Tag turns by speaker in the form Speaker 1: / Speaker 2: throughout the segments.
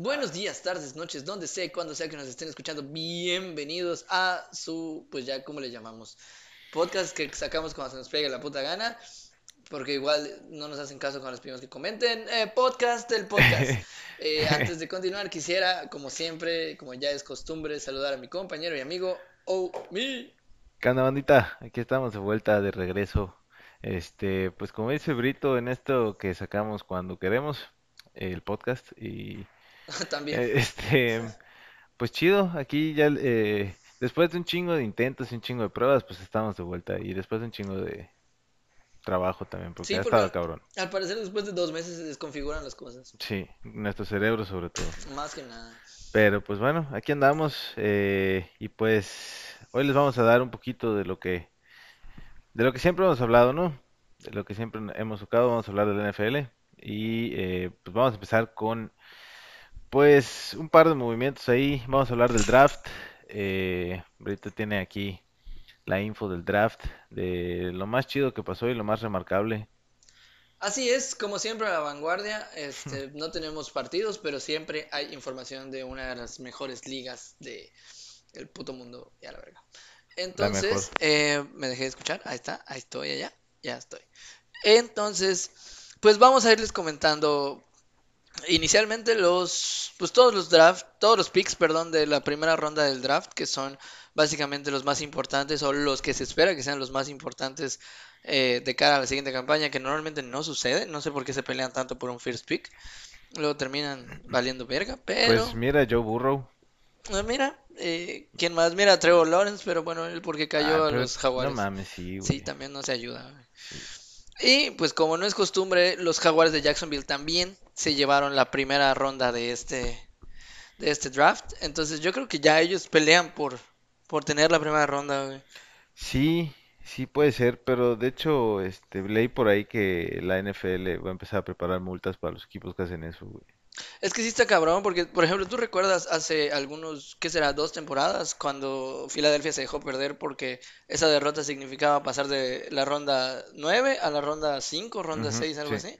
Speaker 1: Buenos días, tardes, noches, donde sea, cuando sea que nos estén escuchando. Bienvenidos a su, pues ya, ¿cómo le llamamos? Podcast que sacamos cuando se nos pegue la puta gana. Porque igual no nos hacen caso cuando les pedimos que comenten. Eh, podcast del podcast. Eh, antes de continuar, quisiera, como siempre, como ya es costumbre, saludar a mi compañero y amigo Omi.
Speaker 2: ¿Qué onda, bandita? Aquí estamos de vuelta, de regreso. Este, pues como dice Brito, en esto que sacamos cuando queremos, el podcast. Y
Speaker 1: También.
Speaker 2: eh, este, pues chido, aquí ya, eh, después de un chingo de intentos y un chingo de pruebas, pues estamos de vuelta. Y después de un chingo de trabajo también, porque
Speaker 1: Sí,
Speaker 2: ha
Speaker 1: porque
Speaker 2: estado cabrón.
Speaker 1: al parecer después de dos meses se desconfiguran las cosas.
Speaker 2: Sí, nuestro cerebro sobre todo.
Speaker 1: Más que nada.
Speaker 2: Pero pues bueno, aquí andamos. eh, y pues hoy les vamos a dar un poquito de lo que De lo que siempre hemos hablado, ¿no? De lo que siempre hemos tocado, vamos a hablar del NFL y eh, pues vamos a empezar con pues un par de movimientos ahí. Vamos a hablar del draft. Eh, ahorita tiene aquí la info del draft, de lo más chido que pasó y lo más remarcable.
Speaker 1: Así es, como siempre a la vanguardia, este, no tenemos partidos, pero siempre hay información de una de las mejores ligas de el puto mundo y a la verga.
Speaker 2: La.
Speaker 1: Entonces, eh, me dejé de escuchar, ahí está, ahí estoy, allá, ya estoy. Entonces, pues vamos a irles comentando inicialmente los, pues todos los draft, todos los picks, perdón, de la primera ronda del draft, que son básicamente los más importantes o los que se espera que sean los más importantes eh, de cara a la siguiente campaña, que normalmente no sucede, no sé por qué se pelean tanto por un first pick, luego terminan valiendo verga, pero
Speaker 2: Pues mira, Joe Burrow.
Speaker 1: eh, mira, eh, ¿quién más? Mira, Trevor Lawrence, pero bueno, él porque cayó
Speaker 2: Ah,
Speaker 1: a los
Speaker 2: no
Speaker 1: Jaguares.
Speaker 2: mames, sí,
Speaker 1: Sí, también no se ayuda. güey. Y pues como no es costumbre, los Jaguares de Jacksonville también se llevaron la primera ronda de este de este draft. Entonces yo creo que ya ellos pelean por por tener la primera ronda, güey.
Speaker 2: Sí, sí puede ser, pero de hecho, este, leí por ahí que la NFL va a empezar a preparar multas para los equipos que hacen eso, güey.
Speaker 1: Es que sí está cabrón, porque por ejemplo, tú recuerdas hace algunos, ¿qué será? Dos temporadas, cuando Filadelfia se dejó perder porque esa derrota significaba pasar de la ronda 9 a la ronda 5, ronda
Speaker 2: Ujú,
Speaker 1: 6, algo
Speaker 2: sí.
Speaker 1: así.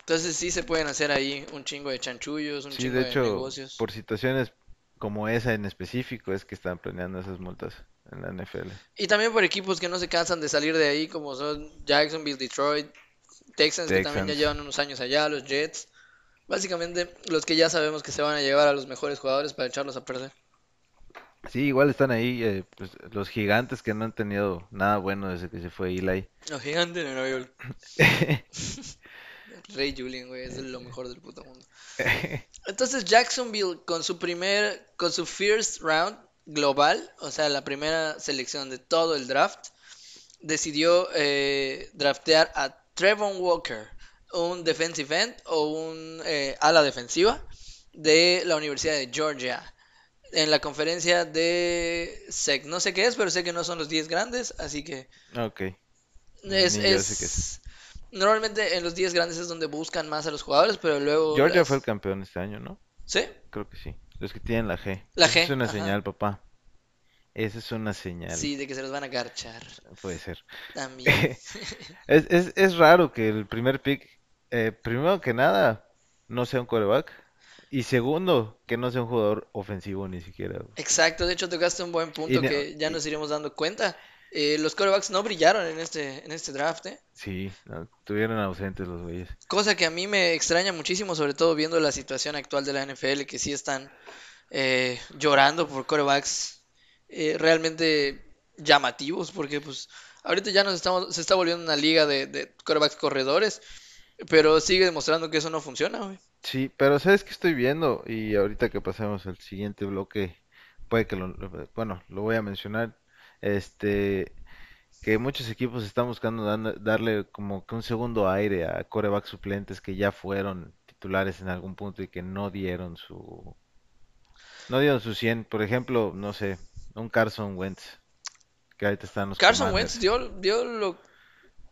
Speaker 1: Entonces sí se pueden hacer ahí un chingo de chanchullos, un
Speaker 2: Sí,
Speaker 1: chingo
Speaker 2: de
Speaker 1: de
Speaker 2: hecho,
Speaker 1: negocios.
Speaker 2: por situaciones como esa en específico es que están planeando esas multas en la NFL.
Speaker 1: Y también por equipos que no se cansan de salir de ahí, como son Jacksonville, Detroit, Texans, que también ya
Speaker 2: Texans.
Speaker 1: llevan unos años allá, los Jets. Básicamente, los que ya sabemos que se van a llevar a los mejores jugadores para echarlos a perder.
Speaker 2: Sí, igual están ahí eh, pues, los gigantes que no han tenido nada bueno desde que se fue Eli.
Speaker 1: Los gigantes de Nueva York. Rey Julian, güey, es lo mejor del puto mundo. Entonces Jacksonville con su primer, con su first round global, o sea, la primera selección de todo el draft, decidió eh, draftear a Trevon Walker, un defensive end o un eh, ala defensiva de la Universidad de Georgia. En la conferencia de SEC, no sé qué es, pero sé que no son los 10 grandes, así que
Speaker 2: Ok,
Speaker 1: es,
Speaker 2: sé qué es.
Speaker 1: Normalmente en los 10 grandes es donde buscan más a los jugadores, pero luego...
Speaker 2: Georgia
Speaker 1: las-
Speaker 2: fue el campeón este año, ¿no?
Speaker 1: ¿Sí?
Speaker 2: Creo que sí. Los que tienen la G.
Speaker 1: La G,
Speaker 2: es una
Speaker 1: ajá.
Speaker 2: señal, papá. Esa es una señal.
Speaker 1: Sí, de que se los van a garchar.
Speaker 2: Puede ser.
Speaker 1: También.
Speaker 2: Es, es, es raro que el primer pick, eh, primero que nada, no sea un quarterback. Y segundo, que no sea un jugador ofensivo ni siquiera. güey.
Speaker 1: Exacto, de hecho tocaste un buen punto que ya nos iremos dando cuenta. Eh, los quarterbacks no brillaron en este, en este draft, ¿eh?
Speaker 2: Sí, estuvieron ausentes los güeyes.
Speaker 1: Cosa que a mí me extraña muchísimo, sobre todo viendo la situación actual de la NFL, que sí están eh, llorando por quarterbacks eh, realmente llamativos, porque pues ahorita ya nos estamos, se está volviendo una liga de, de quarterbacks corredores, pero sigue demostrando que eso no funciona, güey.
Speaker 2: Sí, pero ¿sabes qué estoy viendo? Y ahorita que pasemos al siguiente bloque, puede que lo, bueno, lo voy a mencionar. Este, que muchos equipos están buscando dan- darle como que un segundo aire a quarterbacks suplentes que ya fueron titulares en algún punto y que no dieron su, no dieron su 100. Por ejemplo, no sé, un Carson Wentz, que ahorita están los
Speaker 1: Carson. Wentz dio, dio lo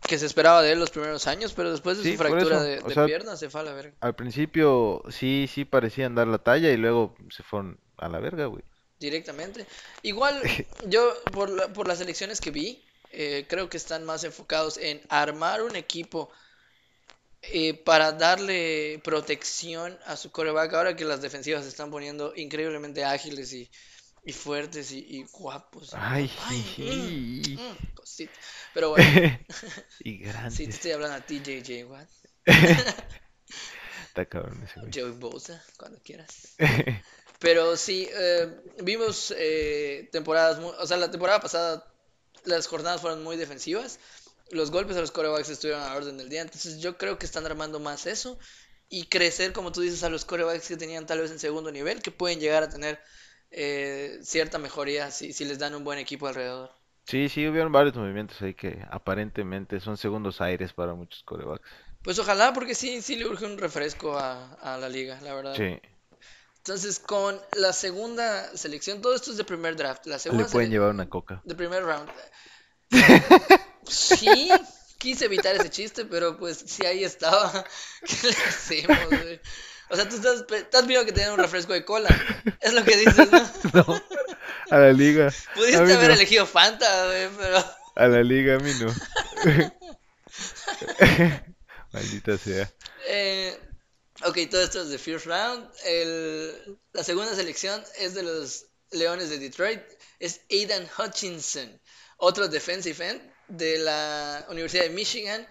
Speaker 1: que se esperaba de él los primeros años, pero después de
Speaker 2: Sí,
Speaker 1: su fractura de, de
Speaker 2: sea,
Speaker 1: pierna se fue a la verga.
Speaker 2: al principio sí, sí parecían dar la talla y luego se fueron a la verga, güey.
Speaker 1: directamente. Igual, yo por, la- por las elecciones que vi, eh, creo que están más enfocados en armar un equipo eh, para darle protección a su coreback ahora que las defensivas se están poniendo increíblemente ágiles y, y fuertes y, y guapos.
Speaker 2: Ay,
Speaker 1: Ay, mm, mm, cosita. Pero bueno,
Speaker 2: y
Speaker 1: sí, te
Speaker 2: grandes.
Speaker 1: estoy hablando a ti, JJ Watt.
Speaker 2: Está cabrón ese güey.
Speaker 1: Joey Bosa, cuando quieras. Pero sí, eh, vimos eh, temporadas, muy- o sea, la temporada pasada las jornadas fueron muy defensivas. Los golpes a los corebacks estuvieron a la orden del día. Entonces yo creo que están armando más eso. Y crecer, como tú dices, a los corebacks que tenían tal vez en segundo nivel, que pueden llegar a tener eh, cierta mejoría si, si les dan un buen equipo alrededor.
Speaker 2: Sí, sí, hubieron varios movimientos ahí que aparentemente son segundos aires para muchos corebacks.
Speaker 1: Pues ojalá, porque sí, sí le urge un refresco a, a la liga, la verdad.
Speaker 2: Sí,
Speaker 1: Entonces, con la segunda selección, todo esto es de primer draft. La
Speaker 2: le pueden llevar una coca.
Speaker 1: de primer round. Sí, quise evitar ese chiste, pero pues si ahí estaba, ¿qué le hacemos, güey? O sea, tú estás, viendo que te dan un refresco de cola. Es lo que dices, ¿no?
Speaker 2: No, a la liga.
Speaker 1: Pudiste haber
Speaker 2: no.
Speaker 1: elegido Fanta, güey, pero...
Speaker 2: A la liga, a mí no. Maldita sea.
Speaker 1: Eh, ok, todo esto es de first round. El- la segunda selección es de los Leones de Detroit. Es Aidan Hutchinson, otro defensive end de la Universidad de Michigan.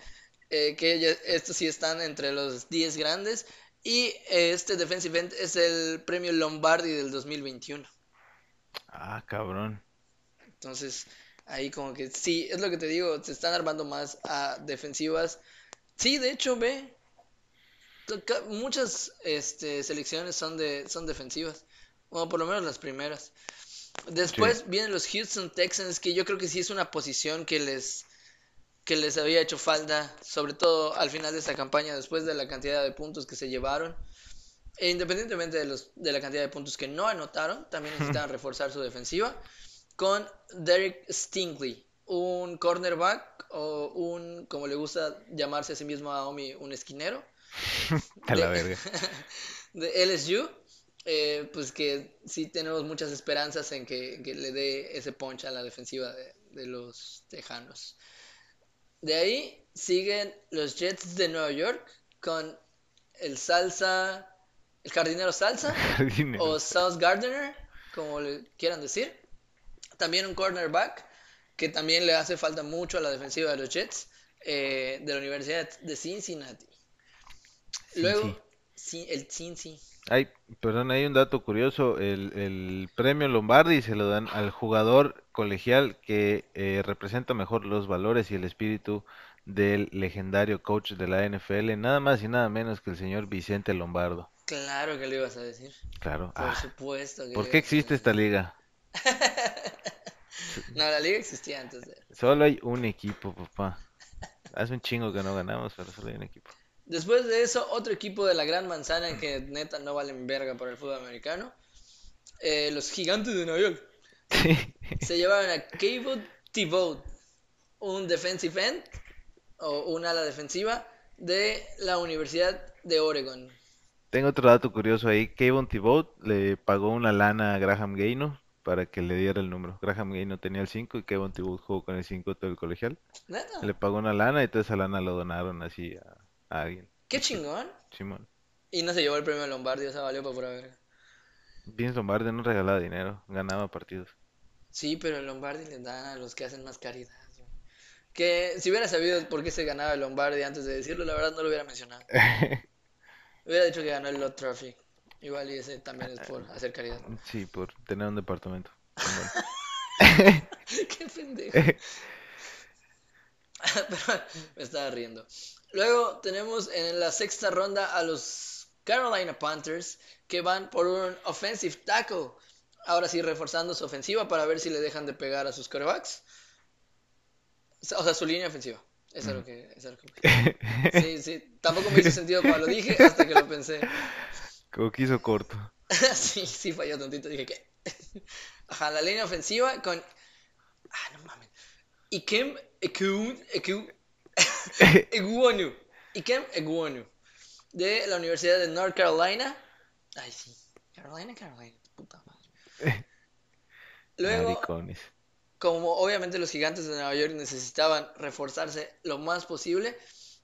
Speaker 1: eh, que estos sí están entre los 10 grandes. Y este defensive end es el premio Lombardi del 2021.
Speaker 2: Ah, cabrón.
Speaker 1: Entonces, ahí como que sí, es lo que te digo, se están armando más a defensivas. Sí, de hecho, ve, muchas este, selecciones son de son defensivas. Bueno, por lo menos las primeras. Después vienen los Houston Texans, que yo creo que sí es una posición que les que les había hecho falta, sobre todo al final de esta campaña, después de la cantidad de puntos que se llevaron. E independientemente de, los, de la cantidad de puntos que no anotaron, también necesitaban reforzar su defensiva con Derek Stingley, un cornerback o un, como le gusta llamarse a sí mismo a Omi, un esquinero
Speaker 2: A la verga.
Speaker 1: de LSU. eh, pues que sí tenemos muchas esperanzas en que, que le dé ese punch a la defensiva de, de los Tejanos. De ahí siguen los Jets de Nueva York con el Salsa, el jardinero Salsa
Speaker 2: Jardinero.
Speaker 1: o South Gardener, como le quieran decir. También un cornerback que también le hace falta mucho a la defensiva de los Jets eh, de la Universidad de Cincinnati. Luego, sí, el Cincy.
Speaker 2: Ay, perdón, hay un dato curioso. El, el premio Lombardi se lo dan al jugador colegial que eh, representa mejor los valores y el espíritu del legendario coach de la NFL, nada más y nada menos que el señor Vicente Lombardo.
Speaker 1: Claro que lo ibas a decir.
Speaker 2: Claro.
Speaker 1: Por
Speaker 2: Ah,
Speaker 1: supuesto que
Speaker 2: ¿por qué existe esta liga?
Speaker 1: No, la liga existía antes de.
Speaker 2: Solo hay un equipo, papá. Hace un chingo que no ganamos, pero solo hay un equipo.
Speaker 1: Después de eso, otro equipo de la Gran Manzana que neta no valen verga por el fútbol americano. eh, los Gigantes de Nueva York.
Speaker 2: Sí.
Speaker 1: Se llevaron a Cable Thibault, un defensive end o un ala defensiva de la Universidad de Oregon.
Speaker 2: Tengo otro dato curioso ahí. Kayvon Thibault le pagó una lana a Graham Gaino para que le diera el número. Graham Gaino tenía el 5 y Kayvon Thibault jugó con el 5 todo el colegial.
Speaker 1: Neta,
Speaker 2: Le pagó una lana y toda esa lana lo donaron así a, a alguien.
Speaker 1: qué chingón.
Speaker 2: Simón.
Speaker 1: Y no se llevó el premio Lombardi, o sea, valió para pura verga.
Speaker 2: Vince Lombardi no regalaba dinero, ganaba partidos.
Speaker 1: Sí, pero el Lombardi le dan a los que hacen más caridad. güey. Que si hubiera sabido por qué se ganaba el Lombardi antes de decirlo, la verdad no lo hubiera mencionado. Hubiera dicho que ganó el Lot Trophy. Igual y ese también es por hacer caridad.
Speaker 2: Sí, por tener un departamento.
Speaker 1: Qué pendejo. Pero me estaba riendo. Luego tenemos en la sexta ronda a los Carolina Panthers que van por un offensive tackle. Ahora sí reforzando su ofensiva para ver si le dejan de pegar a sus corebacks. O sea, su línea ofensiva. Eso es lo que, eso es lo que- Sí, sí. Tampoco me hizo sentido cuando lo dije hasta que lo pensé.
Speaker 2: Como que hizo corto.
Speaker 1: Sí, sí, falló tantito. Dije que. Ajá, la línea ofensiva con. Ah, no mames. Ikem Eku. Eku. Eguonu. Ikem Eguonu. De la Universidad de North Carolina. Ay, sí. Carolina, Carolina. Puta madre. Luego,
Speaker 2: Maricones.
Speaker 1: como obviamente los gigantes de Nueva York necesitaban reforzarse lo más posible,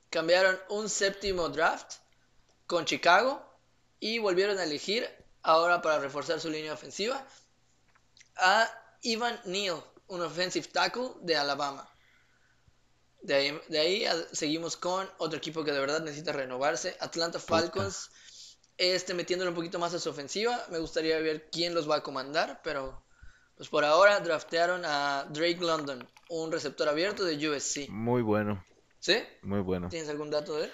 Speaker 1: cambiaron un séptimo draft con Chicago y volvieron a elegir, ahora para reforzar su línea ofensiva, a Ivan Neal, un offensive tackle de Alabama. De ahí, de ahí a- seguimos con otro equipo que de verdad necesita renovarse, Atlanta Falcons. Este metiéndole un poquito más a su ofensiva. Me gustaría ver quién los va a comandar, pero pues por ahora draftearon a Drake London, un receptor abierto de USC.
Speaker 2: Muy bueno,
Speaker 1: ¿Sí?
Speaker 2: muy bueno.
Speaker 1: ¿Tienes algún dato de él?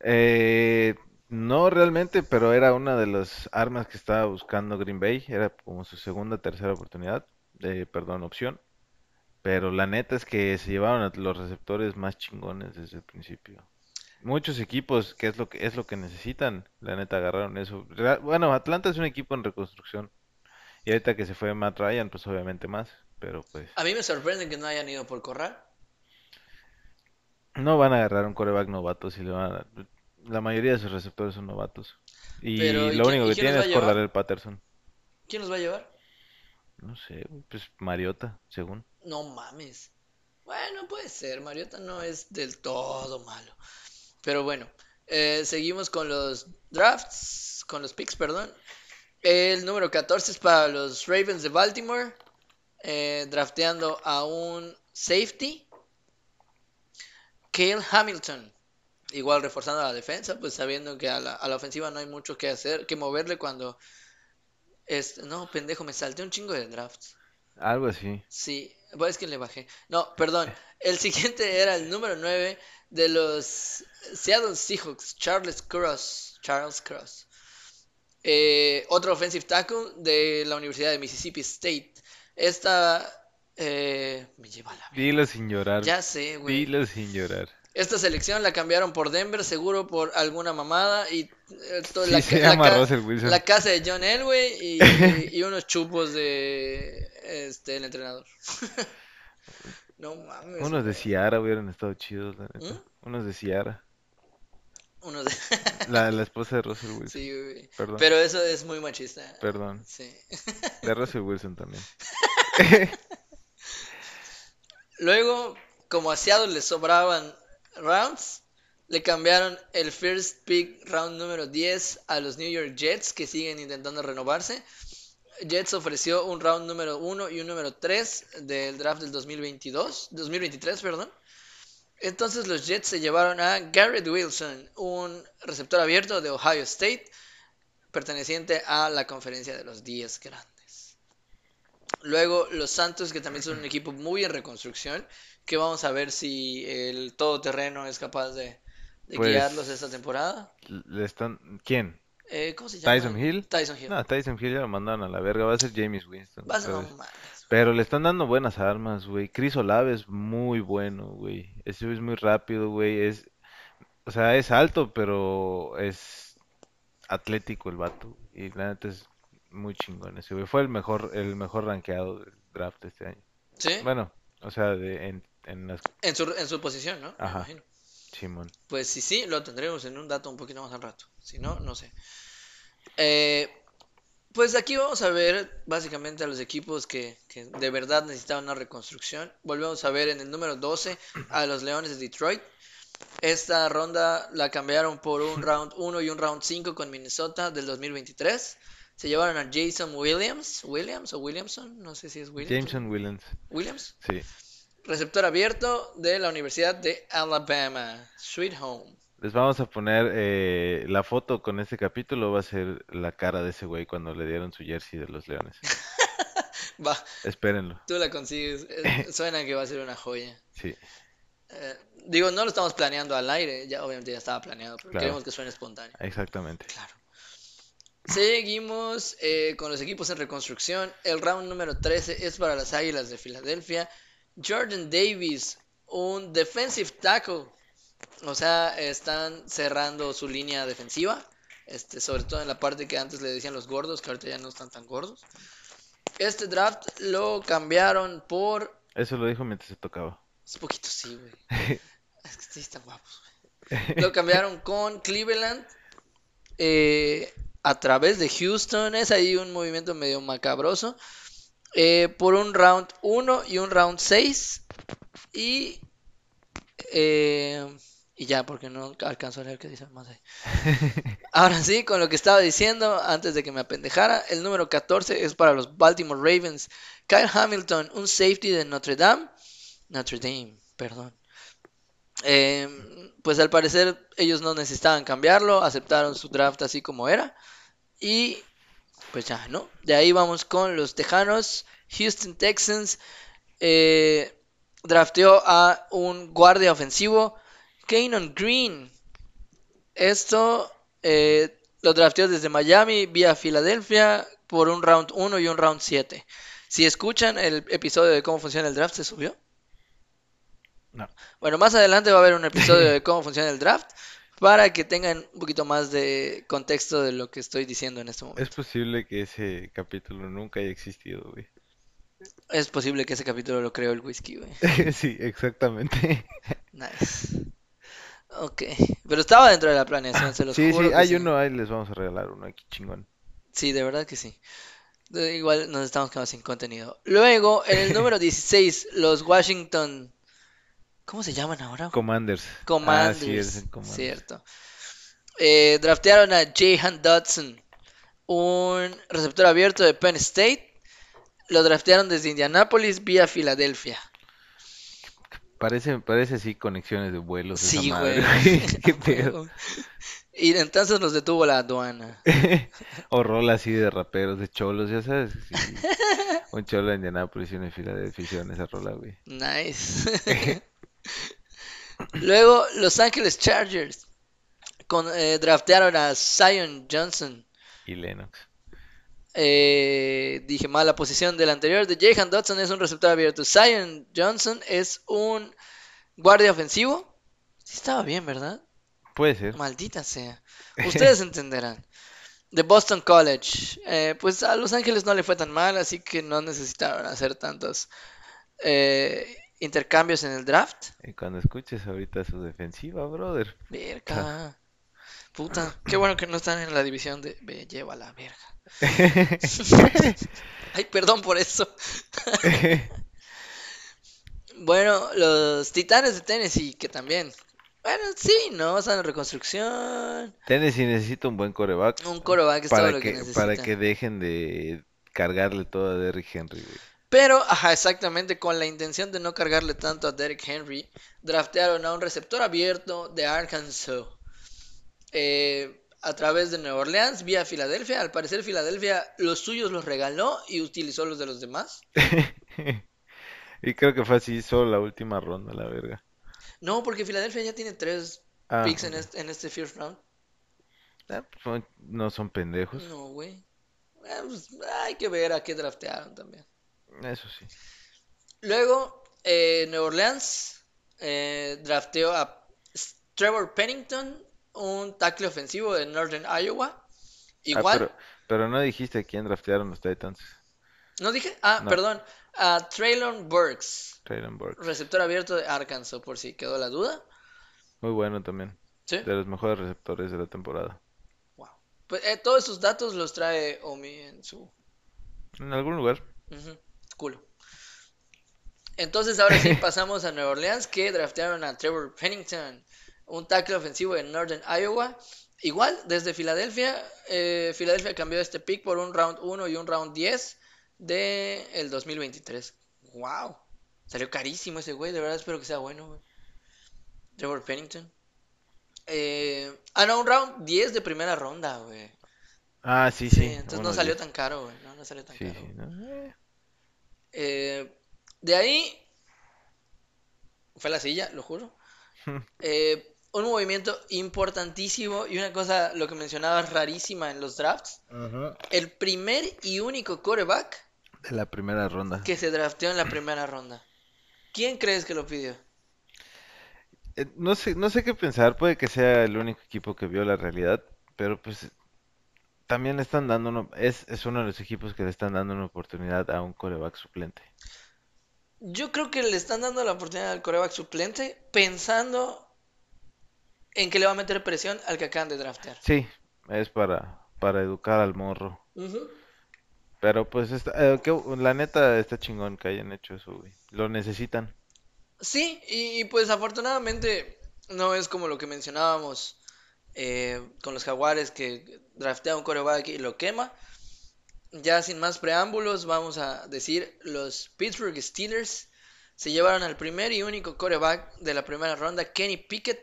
Speaker 2: Eh, no realmente, pero era una de las armas que estaba buscando Green Bay. Era como su segunda, tercera oportunidad, eh, perdón, opción. Pero la neta es que se llevaron a los receptores más chingones desde el principio. Muchos equipos, que es lo que es lo que necesitan, la neta agarraron eso. Bueno, Atlanta es un equipo en reconstrucción. Y ahorita que se fue Matt Ryan, pues obviamente más. Pero pues
Speaker 1: A mí me sorprende que no hayan ido por Corral.
Speaker 2: no van a agarrar un coreback novato si le van a... La mayoría de sus receptores son novatos. Y
Speaker 1: Pero, ¿y
Speaker 2: lo único que tiene es? Cordarel Patterson.
Speaker 1: ¿Quién los va a llevar?
Speaker 2: No sé, pues Mariota, según.
Speaker 1: No mames. Bueno, puede ser. Mariota no es del todo malo. Pero bueno, eh, seguimos con los drafts, con los picks, perdón. El número 14 es para los Ravens de Baltimore, eh, drafteando a un safety, Cale Hamilton. Igual reforzando la defensa, pues sabiendo que a la, a la ofensiva no hay mucho que hacer, que moverle cuando... Es, no, pendejo, me salté un chingo de drafts.
Speaker 2: Algo así.
Speaker 1: Sí, pues es que le bajé. No, perdón. El siguiente era el número 9 de los Seattle Seahawks, Charles Cross. Charles Cross. Eh, otro offensive tackle de la Universidad de Mississippi State. Esta eh, me lleva a la...
Speaker 2: Dilo sin llorar.
Speaker 1: Ya sé, güey.
Speaker 2: Dilo sin llorar.
Speaker 1: Esta selección la cambiaron por Denver, seguro por alguna mamada. Y
Speaker 2: Sí,
Speaker 1: la,
Speaker 2: se
Speaker 1: la
Speaker 2: llama Russell Wilson.
Speaker 1: la casa de John Elway y, y unos chupos de este el entrenador. No mames.
Speaker 2: Unos de Ciara hubieran estado chidos, la neta.
Speaker 1: ¿Mm?
Speaker 2: Unos de Ciara.
Speaker 1: Unos de...
Speaker 2: La, la esposa de Russell Wilson.
Speaker 1: Sí, güey.
Speaker 2: Perdón.
Speaker 1: Pero eso es muy machista.
Speaker 2: Perdón.
Speaker 1: Sí.
Speaker 2: De Russell Wilson también.
Speaker 1: Luego, como a Seattle le sobraban rounds, le cambiaron el first pick round número 10 a los New York Jets que siguen intentando renovarse. Jets ofreció un round número 1 y un número 3 del draft del 2022, 2023, perdón. Entonces los Jets se llevaron a Garrett Wilson, un receptor abierto de Ohio State, perteneciente a la conferencia de los 10 grandes. Luego los Santos, que también son un equipo muy en reconstrucción, que vamos a ver si el todoterreno es capaz de, de
Speaker 2: Pues-
Speaker 1: guiarlos esta temporada.
Speaker 2: Le están... ¿Quién?
Speaker 1: Eh, ¿Cómo se llama?
Speaker 2: ¿Tyson Hill?
Speaker 1: Tyson Hill.
Speaker 2: No, Tyson Hill ya lo mandaron a la verga. Va a ser James Winston.
Speaker 1: Vas a mames.
Speaker 2: Pero le están dando buenas armas, güey. Chris Olave es muy bueno, güey. Ese es muy rápido, güey. Es, o sea, es alto, pero es atlético el vato. Y la neta es muy chingón ese güey. Fue el mejor, el mejor rankeado del draft este año.
Speaker 1: ¿Sí?
Speaker 2: Bueno, o sea, de, en, en las...
Speaker 1: En su, en su posición, ¿no? Me
Speaker 2: Ajá.
Speaker 1: imagino.
Speaker 2: Simón.
Speaker 1: Pues sí, sí, lo tendremos en un dato un poquito más al rato. Si no, no sé. Eh, pues aquí vamos a ver básicamente a los equipos que, que de verdad necesitaban una reconstrucción. Volvemos a ver en el número 12 a los Leones de Detroit. Esta ronda la cambiaron por un round 1 y un round 5 con Minnesota del 2023. Se llevaron a Jason Williams, Williams o Williamson, no sé si es Williams.
Speaker 2: Jameson Williams.
Speaker 1: Williams,
Speaker 2: Sí.
Speaker 1: Receptor abierto de la Universidad de Alabama, Sweet Home.
Speaker 2: Les vamos a poner eh, la foto con este capítulo. Va a ser la cara de ese güey cuando le dieron su jersey de los Leones.
Speaker 1: Va,
Speaker 2: Espérenlo.
Speaker 1: tú la consigues. Suena que va a ser una joya.
Speaker 2: Sí.
Speaker 1: Eh, digo, no lo estamos planeando al aire, ya obviamente ya estaba planeado, pero
Speaker 2: Claro.
Speaker 1: queremos que suene espontáneo.
Speaker 2: Exactamente.
Speaker 1: Claro. Seguimos eh, con los equipos en reconstrucción. El round número 13 es para las Águilas de Filadelfia. Jordan Davis, un defensive tackle. O sea, están cerrando su línea defensiva. Este, sobre todo en la parte que antes le decían los gordos, que ahorita ya no están tan gordos. Este draft lo cambiaron por.
Speaker 2: Eso lo dijo mientras se tocaba.
Speaker 1: Es poquito sí, güey. Es que sí están guapos, güey. Lo cambiaron con Cleveland. eh, a través de Houston. Es ahí un movimiento medio macabroso. Eh, por un round 1 y un round 6. Y. eh, Y ya, porque no alcanzo a leer qué dice más ahí. Ahora sí, con lo que estaba diciendo antes de que me apendejara, el número 14 es para los Baltimore Ravens. Kyle Hamilton, un safety de Notre Dame. Notre Dame, perdón. Eh, pues al parecer ellos no necesitaban cambiarlo, aceptaron su draft así como era. Y pues ya, ¿no? De ahí vamos con los Tejanos, Houston Texans. Eh, drafteó a un guardia ofensivo, Kanon Green. Esto eh, lo drafteó desde Miami vía Filadelfia por un round 1 y un round 7. Si escuchan el episodio de cómo funciona el draft, ¿se subió?
Speaker 2: No.
Speaker 1: Bueno, más adelante va a haber un episodio de cómo funciona el draft para que tengan un poquito más de contexto de lo que estoy diciendo en este momento.
Speaker 2: Es posible que ese capítulo nunca haya existido, güey.
Speaker 1: Es posible que ese capítulo lo creó el whisky, güey.
Speaker 2: Sí, exactamente.
Speaker 1: Nice. Ok, pero estaba dentro de la planeación, se los
Speaker 2: Sí,
Speaker 1: juro
Speaker 2: sí, hay
Speaker 1: sí.
Speaker 2: uno, ahí les vamos a regalar uno aquí, chingón.
Speaker 1: Sí, de verdad que sí. Igual nos estamos quedando sin contenido. Luego, en el número 16, los Washington... ¿Cómo se llaman ahora?
Speaker 2: Commanders.
Speaker 1: Commanders.
Speaker 2: Ah, sí, es Commanders.
Speaker 1: Cierto. Eh, draftearon a Jahan Dodson, un receptor abierto de Penn State. Lo draftearon desde Indianapolis vía Filadelfia.
Speaker 2: Parece, parece así conexiones de vuelos.
Speaker 1: Sí, güey.
Speaker 2: Qué pedo.
Speaker 1: Y entonces los detuvo la aduana.
Speaker 2: O rola así de raperos, de cholos, ya sabes. sí. Un cholo de Indianapolis y uno de Filadelfia hicieron esa rola, güey.
Speaker 1: Nice. Luego, Los Angeles Chargers con, eh, draftearon a Zion Johnson.
Speaker 2: Y Lennox.
Speaker 1: Eh, dije mal la posición del anterior. De Jahan Dodson es un receptor abierto. Zion Johnson es un guardia ofensivo. Sí estaba bien, ¿verdad?
Speaker 2: Puede ser.
Speaker 1: Maldita sea. Ustedes entenderán. De Boston College. Eh, pues a Los Ángeles no le fue tan mal, así que no necesitaron hacer tantos eh, intercambios en el draft.
Speaker 2: Y cuando escuches ahorita su defensiva, brother.
Speaker 1: Verga. Puta, qué bueno que no están en la división de... Ve, lleva la verga. Ay, perdón por eso. Bueno, los Titanes de Tennessee, que también. Bueno, sí, ¿no? Están en reconstrucción.
Speaker 2: Tennessee necesita un buen coreback
Speaker 1: Un coreback es todo
Speaker 2: para
Speaker 1: lo que
Speaker 2: que, para
Speaker 1: necesita.
Speaker 2: que dejen de cargarle todo a Derrick Henry, güey.
Speaker 1: Pero, ajá, exactamente, con la intención de no cargarle tanto a Derrick Henry, draftearon a un receptor abierto de Arkansas eh, a través de Nueva Orleans vía Filadelfia. Al parecer, Filadelfia los suyos los regaló y utilizó los de los demás.
Speaker 2: Y creo que fue así solo la última ronda, la verga.
Speaker 1: No, porque Filadelfia ya tiene tres
Speaker 2: Ah,
Speaker 1: picks en este, en este first round.
Speaker 2: Ah, pues, no son pendejos.
Speaker 1: No, güey. Eh, pues, hay que ver a qué draftearon también.
Speaker 2: Eso sí.
Speaker 1: Luego, eh, Nueva Orleans eh, drafteó a Trevor Pennington, un tackle ofensivo de Northern Iowa.
Speaker 2: Ah,
Speaker 1: Igual,
Speaker 2: pero, pero no dijiste quién draftearon los Titans.
Speaker 1: ¿no dije? Ah,
Speaker 2: No.
Speaker 1: perdón. A Traylon Burks,
Speaker 2: Traylon Burks.
Speaker 1: receptor abierto de Arkansas, por si quedó la duda.
Speaker 2: Muy bueno también.
Speaker 1: Sí.
Speaker 2: De los mejores receptores de la temporada.
Speaker 1: Wow. Pues eh, todos esos datos los trae Omi en su
Speaker 2: En algún lugar.
Speaker 1: Ujú, culo. Entonces ahora sí pasamos a Nueva Orleans que draftearon a Trevor Pennington, un tackle ofensivo de Northern Iowa. Igual, desde Filadelfia, eh, Filadelfia cambió este pick por un round 1 y un round 10 de el 2023. Wow. Salió carísimo ese güey, de verdad espero que sea bueno, güey. Trevor Pennington. Eh, ah, no, un round 10 de primera ronda, güey.
Speaker 2: Ah, sí,
Speaker 1: Sí,
Speaker 2: sí.
Speaker 1: entonces no salió
Speaker 2: diez.
Speaker 1: tan caro, güey. No, no salió tan caro.
Speaker 2: sí. ¿no? Eh,
Speaker 1: Eh, de ahí fue la silla, lo juro. Eh, un movimiento importantísimo y una cosa, lo que mencionabas, rarísima en los drafts. El primer y único coreback
Speaker 2: De la primera ronda.
Speaker 1: que se drafteó en la primera ronda. ¿Quién crees que lo pidió?
Speaker 2: Eh, no sé, no sé qué pensar. Puede que sea el único equipo que vio la realidad. Pero pues también le están dando uno- es, es uno de los equipos que le están dando una oportunidad a un coreback suplente.
Speaker 1: Yo creo que le están dando la oportunidad al coreback suplente pensando en que le va a meter presión al que acaban de draftear.
Speaker 2: Sí, es para, para educar al morro. Pero pues está, eh, que- la neta está chingón que hayan hecho eso, güey. Lo necesitan.
Speaker 1: Sí, y, y pues afortunadamente No es como lo que mencionábamos eh, con los Jaguares que draftea un coreback y lo quema. Ya sin más preámbulos, vamos a decir, los Pittsburgh Steelers se llevaron al primer y único coreback de la primera ronda, Kenny Pickett,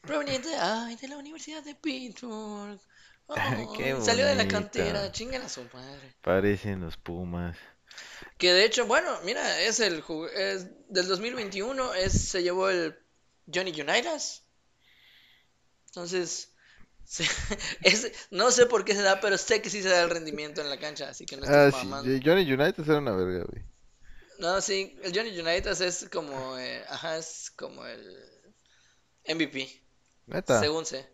Speaker 1: proveniente ay, de la Universidad de Pittsburgh.
Speaker 2: Qué
Speaker 1: salió de la cantera, chinguen a su madre.
Speaker 2: Parecen los Pumas.
Speaker 1: Que de hecho, bueno, mira, es el es del 2021, es, se llevó el Johnny Unitas. Entonces, es- no sé por qué se da, pero sé que sí se da el rendimiento en la cancha, así que no
Speaker 2: Ah,
Speaker 1: estoy
Speaker 2: sí,
Speaker 1: mamando.
Speaker 2: Johnny United era una verga, güey.
Speaker 1: No, sí, el Johnny Unitas es como, eh, ajá, es como el MVP,
Speaker 2: Neta.
Speaker 1: según sé.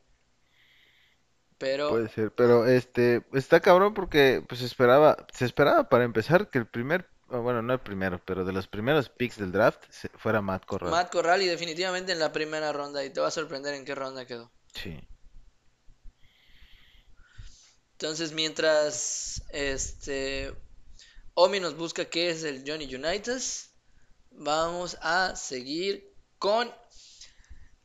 Speaker 1: Pero,
Speaker 2: Puede ser, pero este está cabrón porque pues esperaba, se esperaba para empezar que el primer, bueno, no el primero, pero de los primeros picks del draft fuera Matt Corral.
Speaker 1: Matt Corral y definitivamente en la primera ronda, y te va a sorprender en qué ronda quedó.
Speaker 2: Sí.
Speaker 1: Entonces, mientras este Omi nos busca qué es el Johnny Unitas, vamos a seguir con.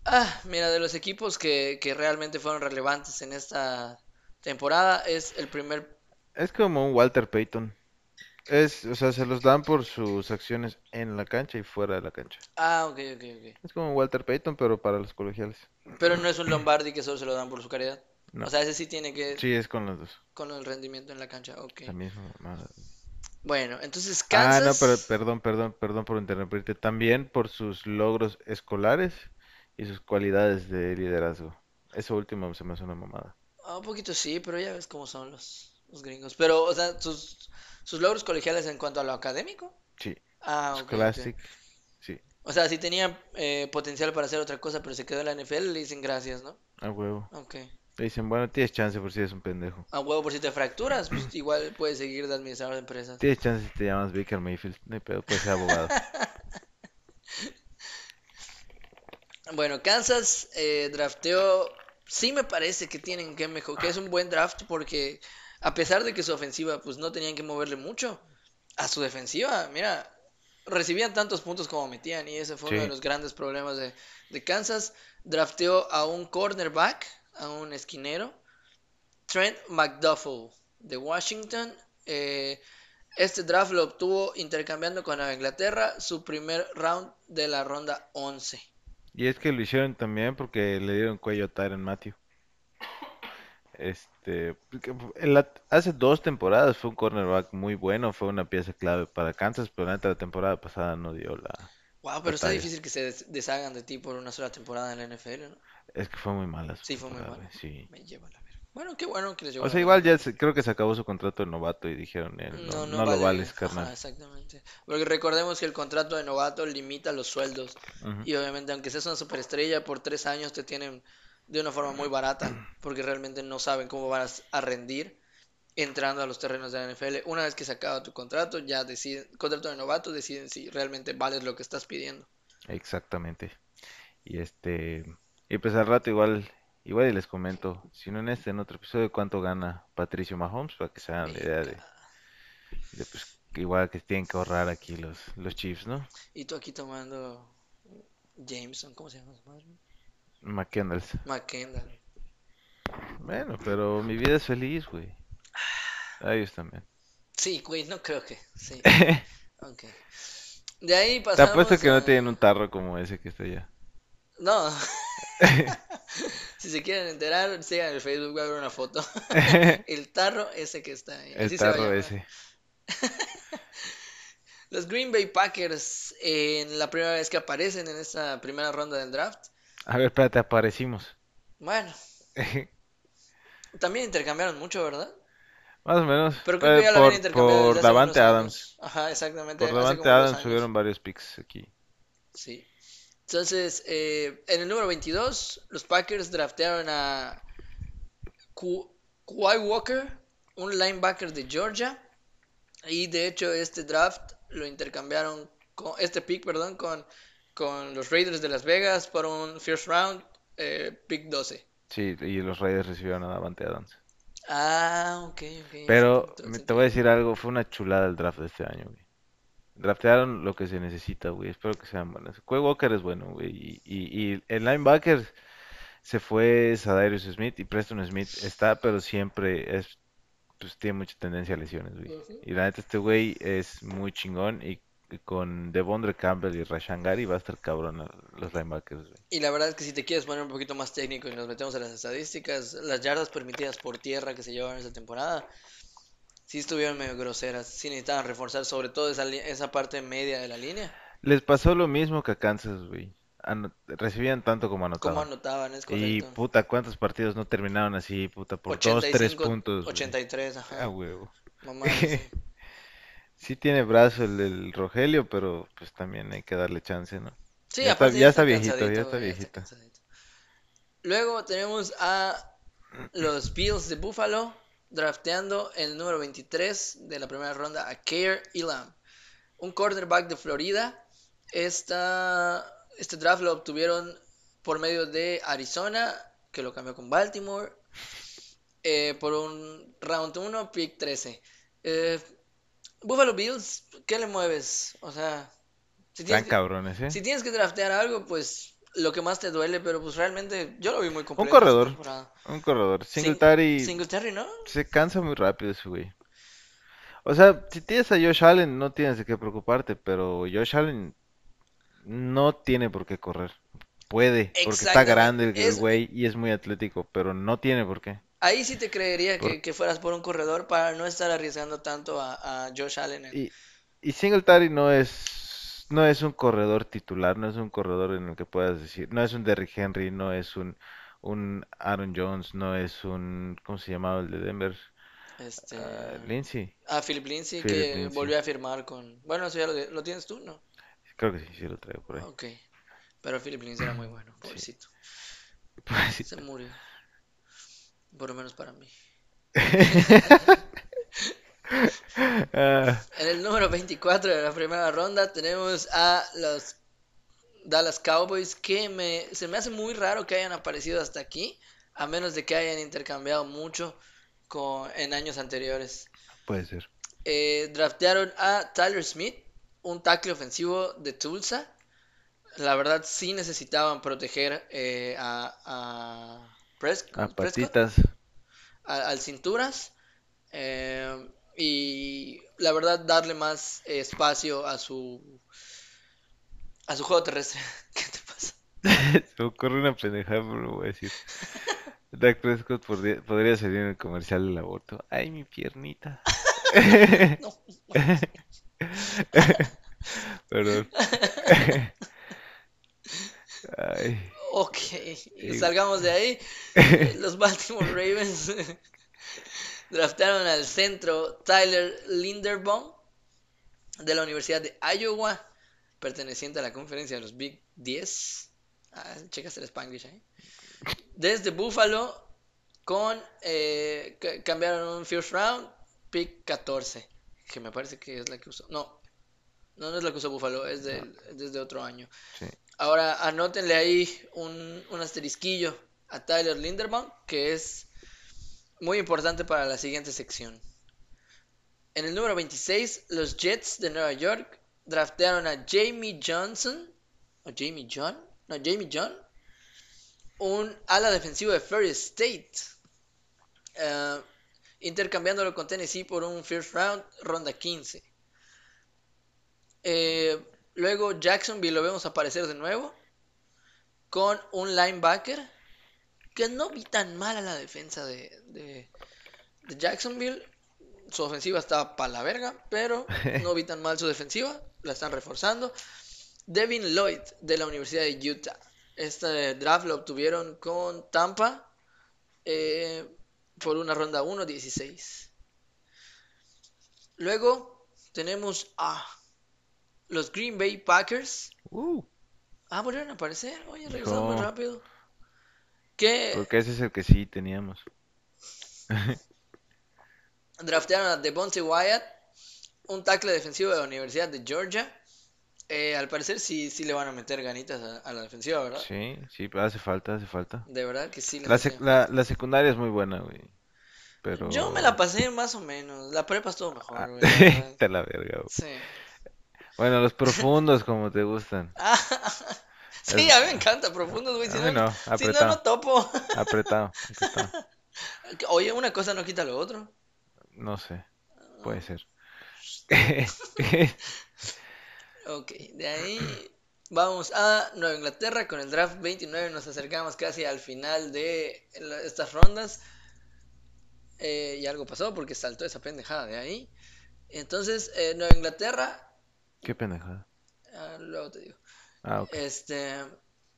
Speaker 1: Ah, mira, de los equipos que, que realmente fueron relevantes en esta temporada, es el primer.
Speaker 2: Es como un Walter Payton. Es, o sea, se los dan por sus acciones en la cancha y fuera de la cancha.
Speaker 1: Ah, ok, ok, ok.
Speaker 2: Es como un Walter Payton, pero para los colegiales.
Speaker 1: Pero no es un Lombardi que solo se lo dan por su caridad.
Speaker 2: No.
Speaker 1: O sea, ese sí tiene que.
Speaker 2: Sí, es con los dos.
Speaker 1: con el rendimiento en la cancha, ok.
Speaker 2: La misma mamada.
Speaker 1: Bueno, entonces
Speaker 2: Ah, no,
Speaker 1: Kansas.
Speaker 2: pero perdón, perdón, perdón por interrumpirte. También por sus logros escolares y sus cualidades de liderazgo. Eso último se me hace una mamada.
Speaker 1: Ah, un poquito sí, pero ya ves cómo son los, los gringos. Pero, o sea, sus, sus logros colegiales en cuanto a lo académico.
Speaker 2: Sí,
Speaker 1: Ah, ok,
Speaker 2: sí,
Speaker 1: O sea, si tenía eh, potencial para hacer otra cosa, pero se quedó en la NFL, le dicen gracias, ¿no?
Speaker 2: a huevo.
Speaker 1: Ok.
Speaker 2: Le dicen, bueno, tienes chance por si eres un pendejo.
Speaker 1: A huevo, por si te fracturas, pues igual puedes seguir de administrador de empresas.
Speaker 2: Tienes chance si te llamas Baker Mayfield. No hay pedo, puedes ser abogado.
Speaker 1: Bueno, Kansas eh, drafteó. Sí me parece que tienen que mejorar, que es un buen draft porque a pesar de que su ofensiva, pues no tenían que moverle mucho, a su defensiva, mira, recibían tantos puntos como metían y ese fue uno de los grandes problemas de, de Kansas. Drafteó a un cornerback, a un esquinero, Trent McDuffie de Washington. Eh, este draft lo obtuvo intercambiando con Inglaterra, su primer round de la ronda 11.
Speaker 2: Y es que lo hicieron también porque le dieron cuello a Tyrann Matthew. Este, la- hace dos temporadas fue un cornerback muy bueno, fue una pieza clave para Kansas, pero la temporada pasada no dio la...
Speaker 1: Wow, pero está difícil que se des- deshagan de ti por una sola temporada en la NFL, ¿no?
Speaker 2: Es que fue muy mala
Speaker 1: Sí, fue muy mala.
Speaker 2: sí.
Speaker 1: Me lleva la verga. Bueno, qué bueno que les llevó
Speaker 2: O sea, igual ya se- creo que se acabó su contrato de novato y dijeron, "Eh, no,
Speaker 1: No, no
Speaker 2: no lo
Speaker 1: vale.
Speaker 2: vales,
Speaker 1: Ajá,
Speaker 2: carnal.
Speaker 1: exactamente. Porque recordemos que el contrato de novato limita los sueldos. Y obviamente, aunque seas una superestrella, por tres años te tienen de una forma muy barata. Porque realmente no saben cómo vas a rendir entrando a los terrenos de la NFL. Una vez que se acaba tu contrato, ya deciden, contrato de novato, deciden si realmente vales lo que estás pidiendo.
Speaker 2: Exactamente. Y este, y pues al rato igual, igual y les comento, si no en este, en otro episodio, cuánto gana Patricio Mahomes, para que se hagan la idea de, de, pues, igual que tienen que ahorrar aquí los, los Chiefs, ¿no?
Speaker 1: Y tú aquí tomando Jameson, ¿cómo se llama su madre?
Speaker 2: McKendalls.
Speaker 1: McKendall.
Speaker 2: Bueno, pero mi vida es feliz, güey. A ellos también.
Speaker 1: Sí, güey, no creo que. Sí. Ok. De ahí
Speaker 2: Te
Speaker 1: pasamos
Speaker 2: apuesto que no tienen un tarro como ese que está allá.
Speaker 1: No. Si se quieren enterar, sigan el Facebook, voy a ver una foto. El tarro ese que está ahí.
Speaker 2: El
Speaker 1: así
Speaker 2: tarro ese.
Speaker 1: Los Green Bay Packers, en la primera vez que aparecen en esta primera ronda del draft.
Speaker 2: A ver, espérate, aparecimos.
Speaker 1: Bueno, también intercambiaron mucho, ¿verdad?
Speaker 2: Más o menos.
Speaker 1: Pero creo que
Speaker 2: Eh,
Speaker 1: ya
Speaker 2: por, por Davante Adams.
Speaker 1: Ajá, exactamente.
Speaker 2: Por Davante Adams subieron varios picks aquí.
Speaker 1: Sí. Entonces, eh, en el número 22, los Packers draftearon a Ku- Kawhi Walker, un linebacker de Georgia. Y de hecho, este draft lo intercambiaron, con, este pick, perdón, con, con los Raiders de Las Vegas por un first round, eh, pick 12.
Speaker 2: Sí, y los Raiders recibieron a Davante Adams.
Speaker 1: Ah, ok, ok.
Speaker 2: Pero
Speaker 1: Entonces,
Speaker 2: te voy a decir algo, fue una chulada el draft de este año, güey. Draftearon lo que se necesita, güey. Espero que sean buenos. Quay Walker es bueno, güey. Y, y, y el linebacker se fue Sadarius Smith y Preston Smith está, pero siempre es, pues tiene mucha tendencia a lesiones, güey. Y la neta, este güey es muy chingón y con Devondre Campbell y Rashan Gary va a estar cabrón los linebackers, güey.
Speaker 1: Y la verdad es que si te quieres poner un poquito más técnico y nos metemos a las estadísticas, las yardas permitidas por tierra que se llevaron esta temporada, sí estuvieron medio groseras, sí necesitaban reforzar sobre todo esa, esa parte media de la línea.
Speaker 2: Les pasó lo mismo que a Kansas, güey. Recibían tanto como
Speaker 1: Como
Speaker 2: anotaban.
Speaker 1: anotaban, es
Speaker 2: Y puta, ¿cuántos partidos no terminaron así, puta, por dos, tres
Speaker 1: 85,
Speaker 2: puntos, güey?
Speaker 1: 83,
Speaker 2: Ah,
Speaker 1: ajá.
Speaker 2: huevo.
Speaker 1: Mamá, sí.
Speaker 2: Sí tiene brazo el del Rogelio, pero pues también hay que darle chance, ¿no?
Speaker 1: Sí,
Speaker 2: Ya está- ya está viejito, ya está viejito.
Speaker 1: Luego tenemos a los Bills de Buffalo drafteando el número 23 de la primera ronda a Kair Elam, un cornerback de Florida. Esta, este draft lo obtuvieron por medio de Arizona, que lo cambió con Baltimore, eh, por un round 1, pick 13. Eh, Buffalo Bills, ¿qué le mueves? O sea, si tienes que-
Speaker 2: cabrones, ¿eh?
Speaker 1: si tienes que draftear algo, pues lo que más te duele, pero pues realmente yo lo vi muy completo.
Speaker 2: Un corredor. Un corredor.
Speaker 1: Sing-
Speaker 2: Singletary
Speaker 1: Singletary, ¿no?
Speaker 2: se cansa muy rápido ese güey. O sea, si tienes a Josh Allen, no tienes de qué preocuparte, pero Josh Allen no tiene por qué correr. Puede, porque está grande el el
Speaker 1: es-
Speaker 2: güey y es muy atlético, pero no tiene por qué.
Speaker 1: Ahí sí te creería que,
Speaker 2: Por-
Speaker 1: que fueras por un corredor para no estar arriesgando tanto a, a Josh Allen. en-
Speaker 2: Y, y Singletary no es, no es un corredor titular, no es un corredor en el que puedas decir, no es un Derrick Henry, no es un, un Aaron Jones, no es un, ¿cómo se llamaba el de Denver?
Speaker 1: Este,
Speaker 2: Ah, Lindsey.
Speaker 1: a Philip Lindsay,
Speaker 2: Philip
Speaker 1: que
Speaker 2: Lindsay.
Speaker 1: volvió a firmar con... Bueno, eso ya lo, lo tienes tú, ¿no?
Speaker 2: Creo que sí, sí lo traigo por ahí.
Speaker 1: Ok. Pero Philip Lindsay era muy bueno, pobrecito.
Speaker 2: Sí.
Speaker 1: Se murió. Por lo menos para mí.
Speaker 2: Ah,
Speaker 1: En el número 24 de la primera ronda tenemos a los Dallas Cowboys que me, se me hace muy raro que hayan aparecido hasta aquí, a menos de que hayan intercambiado mucho con, en años anteriores.
Speaker 2: puede ser.
Speaker 1: Eh, draftearon a Tyler Smith, un tackle ofensivo de Tulsa. La verdad sí necesitaban proteger eh, a, a Pres-
Speaker 2: A
Speaker 1: Prescott
Speaker 2: patitas.
Speaker 1: a- al cinturas eh, y la verdad darle más espacio a su a su juego terrestre. ¿Qué te pasa?
Speaker 2: Se me ocurre una pendejada, pero lo voy a decir. Dak Prescott podría, podría salir en el comercial del aborto. Ay, mi piernita.
Speaker 1: No.
Speaker 2: Perdón. Ay,
Speaker 1: Ok,
Speaker 2: Y-
Speaker 1: salgamos de ahí. Los Baltimore Ravens draftaron al centro Tyler Linderbaum de la Universidad de Iowa, perteneciente a la conferencia de los Big 10. Ah, checas el Spanglish ahí. Desde Buffalo, con eh, ca- cambiaron un first round, pick 14, que me parece que es la que usó. No, no, no es la que usó Buffalo, es de, es desde otro año.
Speaker 2: sí.
Speaker 1: Ahora anótenle ahí un, un asterisquillo a Tyler Linderbaum, que es muy importante para la siguiente sección. En el número 26, los Jets de Nueva York draftearon a Jamie Johnson, o Jamie John, no, Jamie John, un ala defensivo de Ferry State, eh, intercambiándolo con Tennessee por un first round, ronda 15. Eh, luego Jacksonville lo vemos aparecer de nuevo con un linebacker que no vi tan mal a la defensa de, Jacksonville. Su ofensiva estaba para la verga, pero no vi tan mal su defensiva. La están reforzando. Devin Lloyd de la Universidad de Utah. Este draft lo obtuvieron con Tampa eh, por una ronda 1-16. Luego tenemos a los Green Bay Packers.
Speaker 2: Uh,
Speaker 1: Ah, volvieron a aparecer. Oye, regresaron muy
Speaker 2: No.
Speaker 1: rápido. Que
Speaker 2: porque ese es el que sí teníamos.
Speaker 1: draftearon a Devontae Wyatt, un tackle defensivo de la Universidad de Georgia. Eh, al parecer sí, sí le van a meter ganitas a, a la defensiva, ¿verdad?
Speaker 2: Sí, sí, hace falta, hace falta.
Speaker 1: De verdad que sí le
Speaker 2: La, sec- la, la secundaria es muy buena, güey. Pero...
Speaker 1: Yo me la pasé más o menos. La prepa estuvo mejor,
Speaker 2: Ah,
Speaker 1: güey, la.
Speaker 2: Te la verga, güey.
Speaker 1: Sí.
Speaker 2: Bueno, los profundos como te gustan.
Speaker 1: sí, a mí me encanta profundos, güey. Si, no,
Speaker 2: no,
Speaker 1: si no, no topo.
Speaker 2: Apretado, apretado.
Speaker 1: Oye, una cosa no quita lo otro.
Speaker 2: No sé, puede ser.
Speaker 1: Ok, de ahí vamos a Nueva Inglaterra con el draft 29. Nos acercamos casi al final de estas rondas. Eh, y algo pasó porque saltó esa pendejada de ahí. Entonces, eh, Nueva Inglaterra,
Speaker 2: Qué pendejada.
Speaker 1: ah, luego te digo,
Speaker 2: Ah,
Speaker 1: este,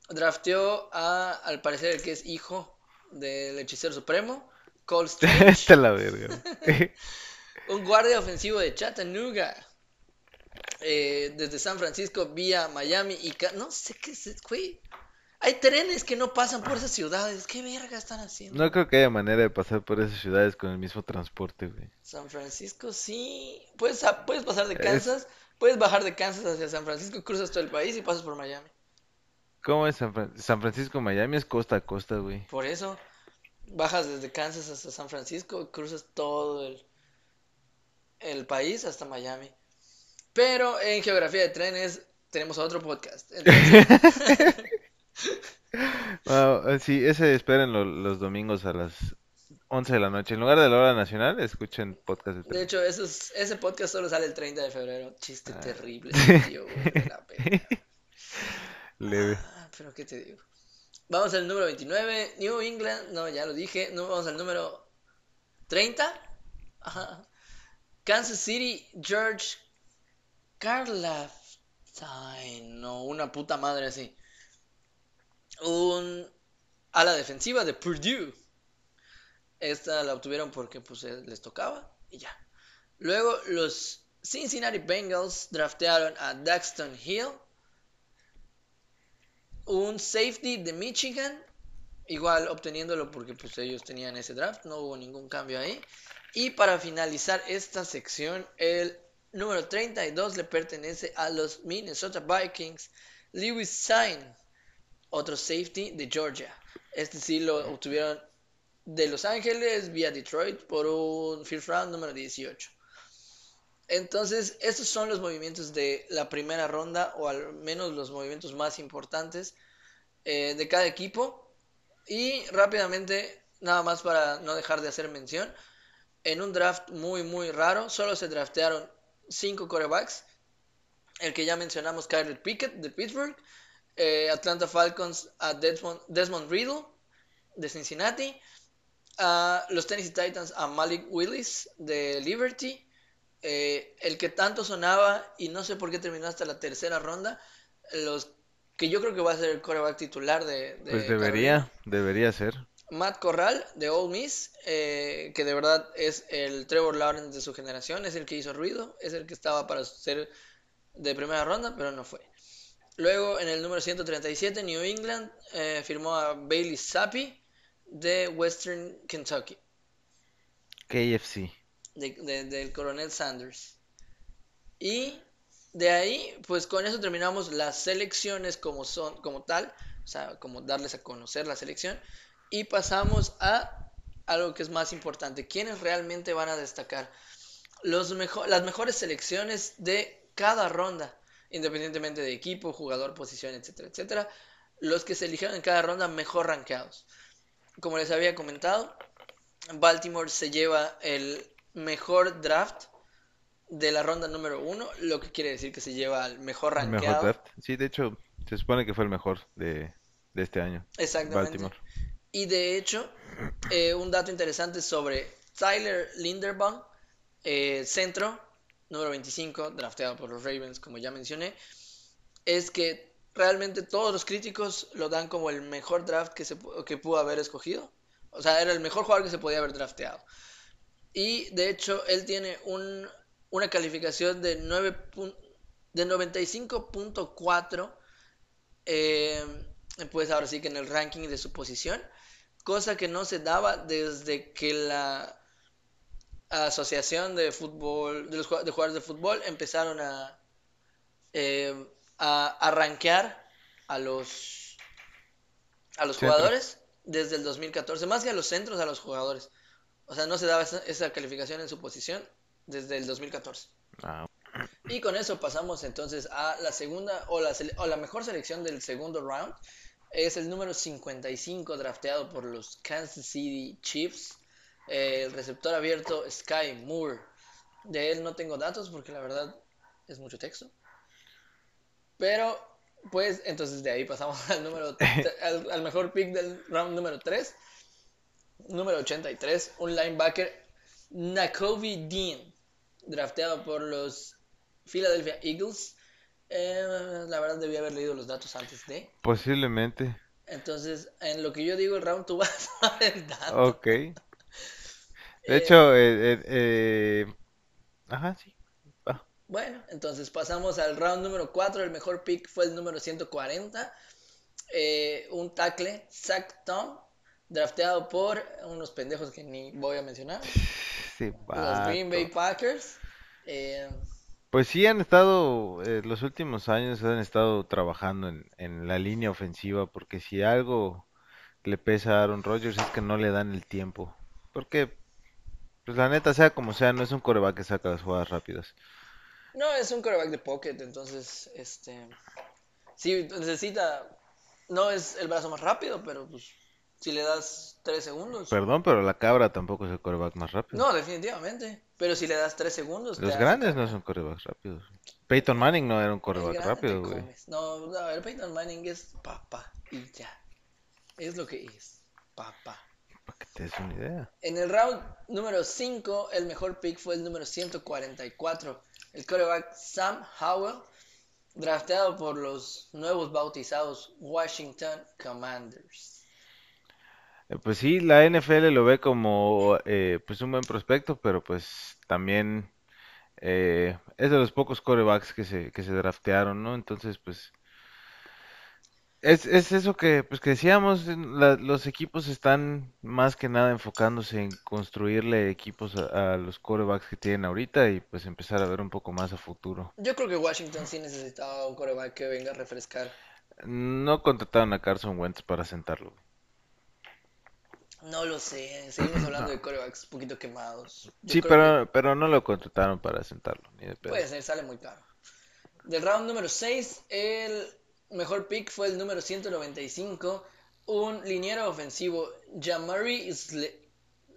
Speaker 1: drafteó a, al parecer, el que es hijo del hechicero supremo, Cole Strange,
Speaker 2: la verga.
Speaker 1: un guardia ofensivo de Chattanooga. eh, desde San Francisco vía Miami y no sé qué es, güey. Hay trenes que no pasan por esas ciudades. ¿Qué verga están haciendo?
Speaker 2: No creo que haya manera de pasar por esas ciudades con el mismo transporte, güey.
Speaker 1: San Francisco, sí. Puedes, a- puedes pasar de
Speaker 2: Es-
Speaker 1: Kansas, puedes bajar de Kansas hacia San Francisco, cruzas todo el país y pasas por Miami.
Speaker 2: ¿Cómo es San, Fran- San Francisco, Miami? Es costa a costa, güey.
Speaker 1: Por eso, bajas desde Kansas hasta San Francisco, cruzas todo el, el país hasta Miami. Pero en geografía de trenes tenemos otro podcast. Entonces,
Speaker 2: sí, ese esperen lo- los domingos a las 11 de la noche. En lugar de la hora nacional, escuchen podcast de
Speaker 1: de hecho, eso es- ese podcast solo sale el 30 de febrero. Chiste
Speaker 2: Ah.
Speaker 1: terrible, tío, güey, de la verga.
Speaker 2: Leve.
Speaker 1: Ah, pero ¿qué te digo? Vamos al número 29, New England, no, ya lo dije, no, vamos al número 30, Ajá. Kansas City, George Karlaftis, no, una puta madre así. Un ala defensiva de Purdue. Esta la obtuvieron porque pues eh, les tocaba y ya. Luego los Cincinnati Bengals draftearon a Daxton Hill, un safety de Michigan, igual obteniéndolo porque pues ellos tenían ese draft, no hubo ningún cambio ahí. Y para finalizar esta sección, el número 32 le pertenece a los Minnesota Vikings, Lewis Sain, otro safety de Georgia. Este sí lo obtuvieron de Los Ángeles vía Detroit por un first round número 18. Entonces, estos son los movimientos de la primera ronda, o al menos los movimientos más importantes eh, de cada equipo. Y rápidamente, nada más para no dejar de hacer mención, en un draft muy, muy raro, solo se draftearon 5 corebacks. El que ya mencionamos, Kyle Pickett de Pittsburgh, eh, Atlanta Falcons a Desmond, Desmond Riddle de Cincinnati, a los Tennessee Titans a Malik Willis de Liberty, eh, el que tanto sonaba y no sé por qué terminó hasta la tercera ronda, los que yo creo que va a ser el coreback titular de, de
Speaker 2: Pues
Speaker 1: Carolina.
Speaker 2: debería, debería ser.
Speaker 1: Matt Corral de Ole Miss, eh, que de verdad es el Trevor Lawrence de su generación, es el que hizo ruido, es el que estaba para ser de primera ronda, pero no fue. Luego en el número 137, New England eh, firmó a Bailey Zappi de Western Kentucky,
Speaker 2: KFC.
Speaker 1: de- de- del coronel Sanders. Y de ahí, pues con eso terminamos las selecciones como son, como tal, o sea, como darles a conocer la selección. Y pasamos a algo que es más importante, quiénes realmente van a destacar. Los mejo- las mejores selecciones de cada ronda, independientemente de equipo, jugador, posición, etcétera, etcétera. Los que se eligieron en cada ronda mejor rankeados. Como les había comentado, Baltimore se lleva el mejor draft de la ronda número uno, lo que quiere decir que se lleva al mejor
Speaker 2: El mejor
Speaker 1: rankeado.
Speaker 2: draft. Sí, de hecho, se supone que fue el mejor de, de este año.
Speaker 1: Exactamente.
Speaker 2: Baltimore.
Speaker 1: Y de hecho, eh, un dato interesante sobre Tyler Linderbaum, eh, centro, número 25, drafteado por los Ravens, como ya mencioné, es que realmente todos los críticos lo dan como el mejor draft que, se, que pudo haber escogido. O sea, era el mejor jugador que se podía haber drafteado. Y de hecho, él tiene un, una calificación de, 9 pun- de 95.4 eh, pues ahora sí que en el ranking de su posición, cosa que no se daba desde que la asociación de fútbol, de los de jugadores de fútbol empezaron a, eh, a, a rankear a los, a los jugadores desde el 2014, más que a los centros, a los jugadores. O sea, no se daba esa, esa calificación en su posición desde el 2014.
Speaker 2: Ah,
Speaker 1: Y con eso pasamos entonces a la segunda o la, o la mejor selección del segundo round. Es el número 55 drafteado por los Kansas City Chiefs. el receptor abierto Sky Moore. De él no tengo datos porque la verdad es mucho texto. Pero, pues, entonces de ahí pasamos al número al, al, mejor pick del round número 3. Número 83, un linebacker, Nakobe Dean, drafteado por los Philadelphia Eagles. Eh, la verdad debía haber leído los datos antes de.
Speaker 2: Posiblemente.
Speaker 1: Entonces, en lo que yo digo el round, tú vas a ver datos.
Speaker 2: Ok. De hecho, eh, eh, eh, ajá, sí.
Speaker 1: Bueno, entonces pasamos al round número 4. El mejor pick fue el número 140. un tackle, Zach Tom, drafteado por unos pendejos que ni voy a mencionar.
Speaker 2: Sí,
Speaker 1: los Green Bay Packers.
Speaker 2: Pues sí, han estado, eh, los últimos años han estado trabajando en, en la línea ofensiva, porque si algo le pesa a Aaron Rodgers es que no le dan el tiempo. Porque, pues la neta, sea como sea, no es un coreback que saca las jugadas rápidas.
Speaker 1: No, es un coreback de pocket, entonces, este, sí, necesita, no es el brazo más rápido, pero pues si le das 3 segundos.
Speaker 2: Perdón, pero la cabra tampoco es el coreback más rápido.
Speaker 1: No, definitivamente. Pero si le das 3 segundos.
Speaker 2: Los grandes no son corebacks rápidos. Peyton Manning no era un coreback rápido, güey.
Speaker 1: No, no, el Peyton Manning es papá y ya. Es lo que es. Papá.
Speaker 2: Para que te des una idea.
Speaker 1: En el round número 5, el mejor pick fue el número 144. El coreback Sam Howell, drafteado por los nuevos bautizados Washington Commanders.
Speaker 2: Eh, pues sí, la NFL lo ve como eh, pues un buen prospecto, pero pues también eh, es de los pocos corebacks que se, que se draftearon, ¿no? Entonces, pues es, es eso que, pues que decíamos, los equipos están más que nada enfocándose en construirle equipos a, a los corebacks que tienen ahorita y pues empezar a ver un poco más a futuro.
Speaker 1: Yo creo que Washington sí necesitaba un coreback que venga a refrescar.
Speaker 2: No contrataron a Carson Wentz para sentarlo.
Speaker 1: No lo sé, seguimos hablando de corebacks un poquito quemados.
Speaker 2: sí, pero, pero no lo contrataron para sentarlo. Ni de
Speaker 1: puede ser, sale muy caro. Del round número 6, el mejor pick fue el número 195, un liniero ofensivo, Jamari Sle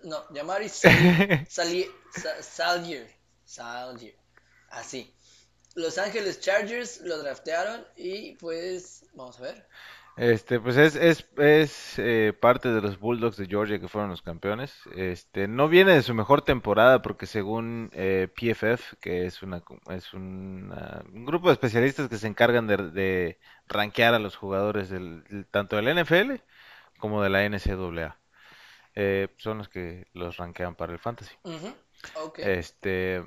Speaker 1: No, Jamari Salier. Salier. Así. Los Ángeles Chargers lo draftearon y pues, vamos a ver.
Speaker 2: Este, pues es, es, es eh, parte de los Bulldogs de Georgia que fueron los campeones. Este, no viene de su mejor temporada porque según eh, PFF, que es una es un grupo de especialistas que se encargan de, de rankear a los jugadores del, tanto del NFL como de la NCAA. Eh, son los que los rankean para el fantasy. Este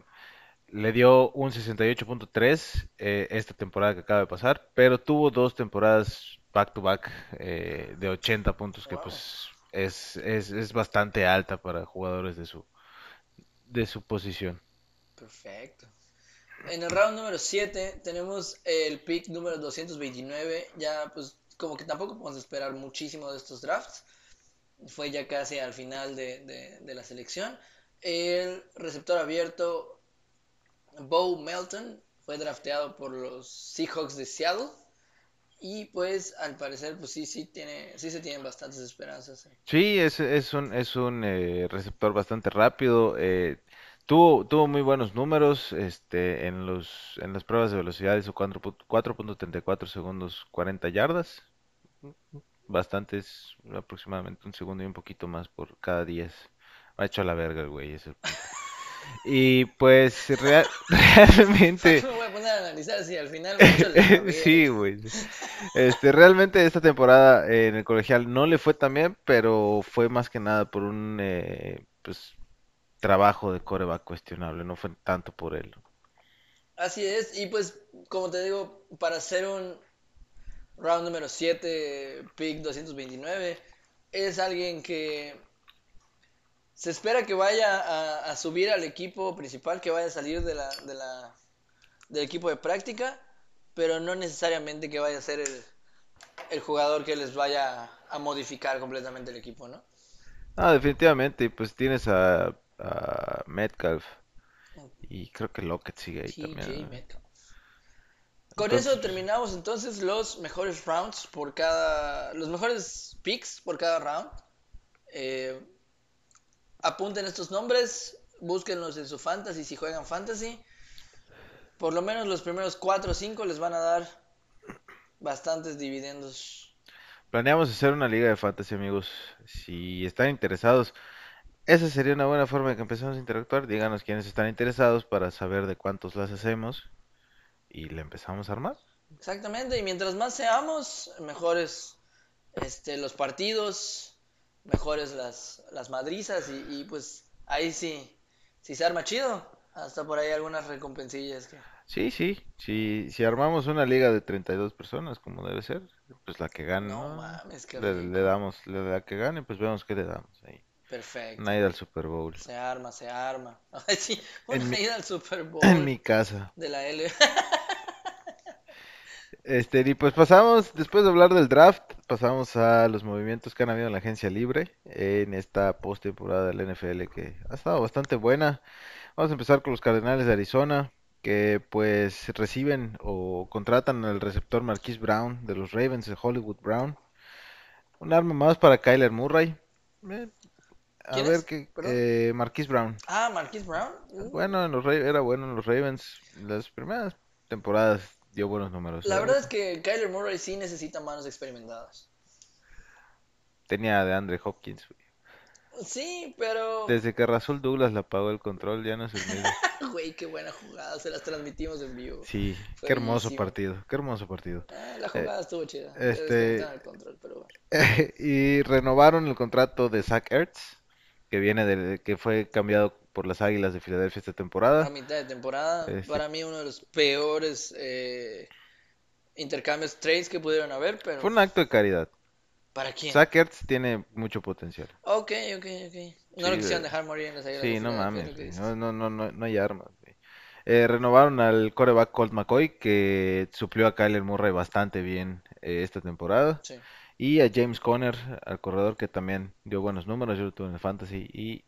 Speaker 2: le dio un 68.3 esta temporada que acaba de pasar, pero tuvo dos temporadas back to back eh, de 80 puntos, que pues es, es, es, bastante alta para jugadores de su, de su posición.
Speaker 1: Perfecto. En el round número 7 tenemos el pick número 229. Ya pues como que tampoco podemos esperar muchísimo de estos drafts. Fue ya casi al final de, de, la selección. El receptor abierto Bo Melton fue drafteado por los Seahawks de Seattle. Y pues al parecer pues sí sí tiene sí se tienen bastantes esperanzas.
Speaker 2: Sí, es, es un es un eh, receptor bastante rápido. Eh, tuvo tuvo muy buenos números este en los en las pruebas de velocidad hizo 4.34 segundos 40 yardas. Bastantes, aproximadamente un segundo y un poquito más por cada 10. Ha hecho a la verga el güey, ese y pues realmente...
Speaker 1: Me voy a poner a analizar si al final...
Speaker 2: sí, güey. Este, realmente esta temporada en el colegial no le fue tan bien, pero fue más que nada por un eh, pues, trabajo de coreback cuestionable, no fue tanto por él.
Speaker 1: Así es, y pues como te digo, para hacer un round número 7, pick 229, es alguien que se espera que vaya a, subir al equipo principal, que vaya a salir de la, de la, del equipo de práctica, pero no necesariamente que vaya a ser el, el jugador que les vaya a modificar completamente el equipo, ¿no?
Speaker 2: Ah, definitivamente, pues tienes a, Metcalf Y creo que Lockett sigue ahí también.
Speaker 1: Con
Speaker 2: Entonces-
Speaker 1: eso terminamos entonces los mejores rounds por cada. Los mejores picks por cada round. Eh, apunten estos nombres, búsquenlos en su fantasy si juegan fantasy. Por lo menos los primeros 4 o 5 les van a dar bastantes dividendos.
Speaker 2: Planeamos hacer una liga de fantasy, amigos. Si están interesados, esa sería una buena forma de que empecemos a interactuar. Díganos quiénes están interesados para saber de cuántos las hacemos y le empezamos a armar.
Speaker 1: Exactamente, y mientras más seamos, mejores este, los partidos, mejores las, las madrizas, y, y pues ahí sí, si se arma chido, hasta por ahí algunas recompensillas. Que...
Speaker 2: Sí, sí, si, si armamos una liga de 32 personas, como debe ser, pues la que gane, le damos, le- la que gane, pues vemos qué le damos ahí.
Speaker 1: Perfecto.
Speaker 2: Una ida al Super Bowl.
Speaker 1: Se arma, se arma. Sí, una
Speaker 2: En mi-
Speaker 1: ida al Super Bowl
Speaker 2: En mi casa.
Speaker 1: de la L.
Speaker 2: Este, y pues pasamos, después de hablar del draft, pasamos a los movimientos que han habido en la agencia libre en esta postemporada del NFL que ha estado bastante buena. Vamos a empezar con los Cardenales de Arizona, que pues reciben o contratan al receptor Marquise Brown de los Ravens de Hollywood Brown. Un arma más para Kyler Murray. Eh, a
Speaker 1: ¿Quién
Speaker 2: ver
Speaker 1: es?
Speaker 2: qué, eh, Marquise Brown.
Speaker 1: Ah, Marquis Brown. Uh,
Speaker 2: Bueno, en los Ra- era bueno en los Ravens. Las primeras temporadas dio buenos números.
Speaker 1: La
Speaker 2: ¿eh?
Speaker 1: verdad es que Kyler Murray sí necesita manos experimentadas.
Speaker 2: Tenía de Andre Hopkins. güey.
Speaker 1: Sí, pero...
Speaker 2: Desde que Rasul Douglas le apagó el control, ya no es el mismo.
Speaker 1: Güey, qué buena jugada, se las transmitimos en vivo.
Speaker 2: Sí,
Speaker 1: Fue
Speaker 2: qué hermoso partido, qué hermoso partido.
Speaker 1: Ah, la jugada estuvo chida.
Speaker 2: este-
Speaker 1: el control, pero bueno.
Speaker 2: Y renovaron el contrato de Zach Ertz, que viene de, que fue cambiado por las Águilas de Filadelfia esta
Speaker 1: A
Speaker 2: temporada.
Speaker 1: mitad de temporada,
Speaker 2: Este-
Speaker 1: para mí uno de los peores eh, intercambios trades que pudieron haber, pero
Speaker 2: Fue un acto de caridad.
Speaker 1: ¿para quién?
Speaker 2: Zach Ertz tiene mucho potencial.
Speaker 1: Ok, ok, ok. No
Speaker 2: Sí,
Speaker 1: lo quisieron
Speaker 2: de-
Speaker 1: dejar morir en las águilas
Speaker 2: Sí, no mames, no, no, no, no, hay armas. Eh, renovaron al coreback Colt McCoy, que suplió a Kyler Murray bastante bien eh, esta temporada.
Speaker 1: Sí.
Speaker 2: Y a James Conner, al corredor que también dio buenos números, yo lo tuve en el fantasy y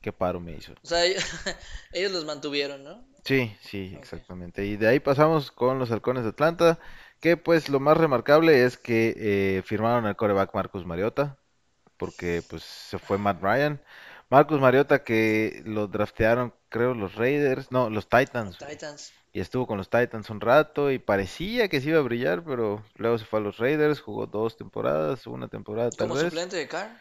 Speaker 2: qué paro me hizo.
Speaker 1: O sea, ellos, los mantuvieron, ¿no?
Speaker 2: Sí, sí, exactamente. Y de ahí pasamos con los halcones de Atlanta, que pues lo más remarcable es que eh, firmaron al coreback Marcus Mariota, porque pues se fue Matt Ryan. Marcus Mariota que lo draftearon, creo, los Raiders, no, los Titans.
Speaker 1: Titans.
Speaker 2: Y estuvo con los Titans un rato y parecía que se iba a brillar, pero luego se fue a los Raiders, jugó dos temporadas, una temporada tal
Speaker 1: Como
Speaker 2: vez.
Speaker 1: suplente de Carr.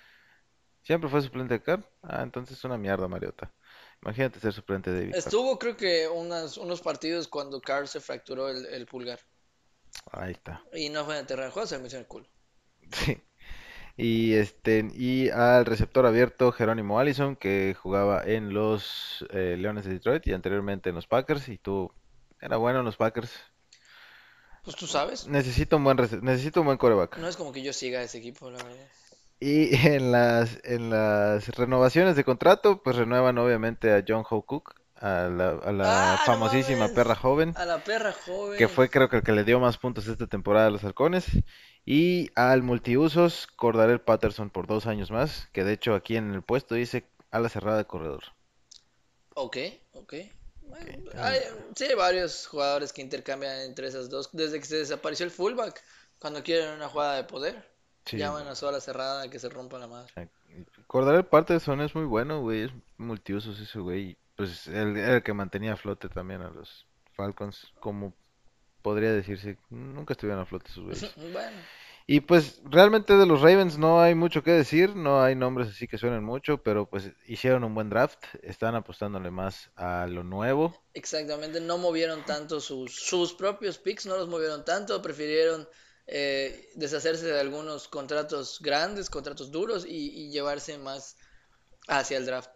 Speaker 2: Siempre fue suplente de Carr. Ah, entonces es una mierda, Mariota. Imagínate ser suplente de David.
Speaker 1: Estuvo creo que unas, unos partidos cuando Carr se fracturó el, el pulgar.
Speaker 2: Ahí está.
Speaker 1: Y no fue en el terreno de juego, se metió en el culo.
Speaker 2: Sí. Y este y al receptor abierto Jerónimo Allison que jugaba en los eh, Leones de Detroit y anteriormente en los Packers y tú era bueno en los Packers.
Speaker 1: Pues tú sabes.
Speaker 2: Necesito un buen necesito un buen coreback.
Speaker 1: No es como que yo siga a ese equipo, la verdad.
Speaker 2: Y en las en las renovaciones de contrato pues renuevan obviamente a John Howe Cook a la, a la
Speaker 1: Ah,
Speaker 2: famosísima perra joven.
Speaker 1: A la perra joven.
Speaker 2: que fue creo que el que le dio más puntos esta temporada a los halcones. Y al multiusos, Cordarel Patterson por dos años más, que de hecho aquí en el puesto dice a la cerrada de corredor.
Speaker 1: Ok, ok. Bueno, hay, sí, hay varios jugadores que intercambian entre esas dos. Desde que se desapareció el fullback, cuando quieren una jugada de poder,
Speaker 2: Sí.
Speaker 1: llaman a sola cerrada que se rompa la madre.
Speaker 2: Cordarel Patterson es muy bueno, güey, es multiusos ese güey. y, Pues él era el que mantenía a flote también a los Falcons, como podría decirse, nunca estuvieron a flote sus güeyes.
Speaker 1: Bueno,
Speaker 2: Y pues realmente de los Ravens no hay mucho que decir, no hay nombres así que suenen mucho, pero pues hicieron un buen draft, están apostándole más a lo nuevo.
Speaker 1: exactamente, no movieron tanto sus, sus propios picks, no los movieron tanto, prefirieron eh, deshacerse de algunos contratos grandes, contratos duros y, y llevarse más hacia el draft.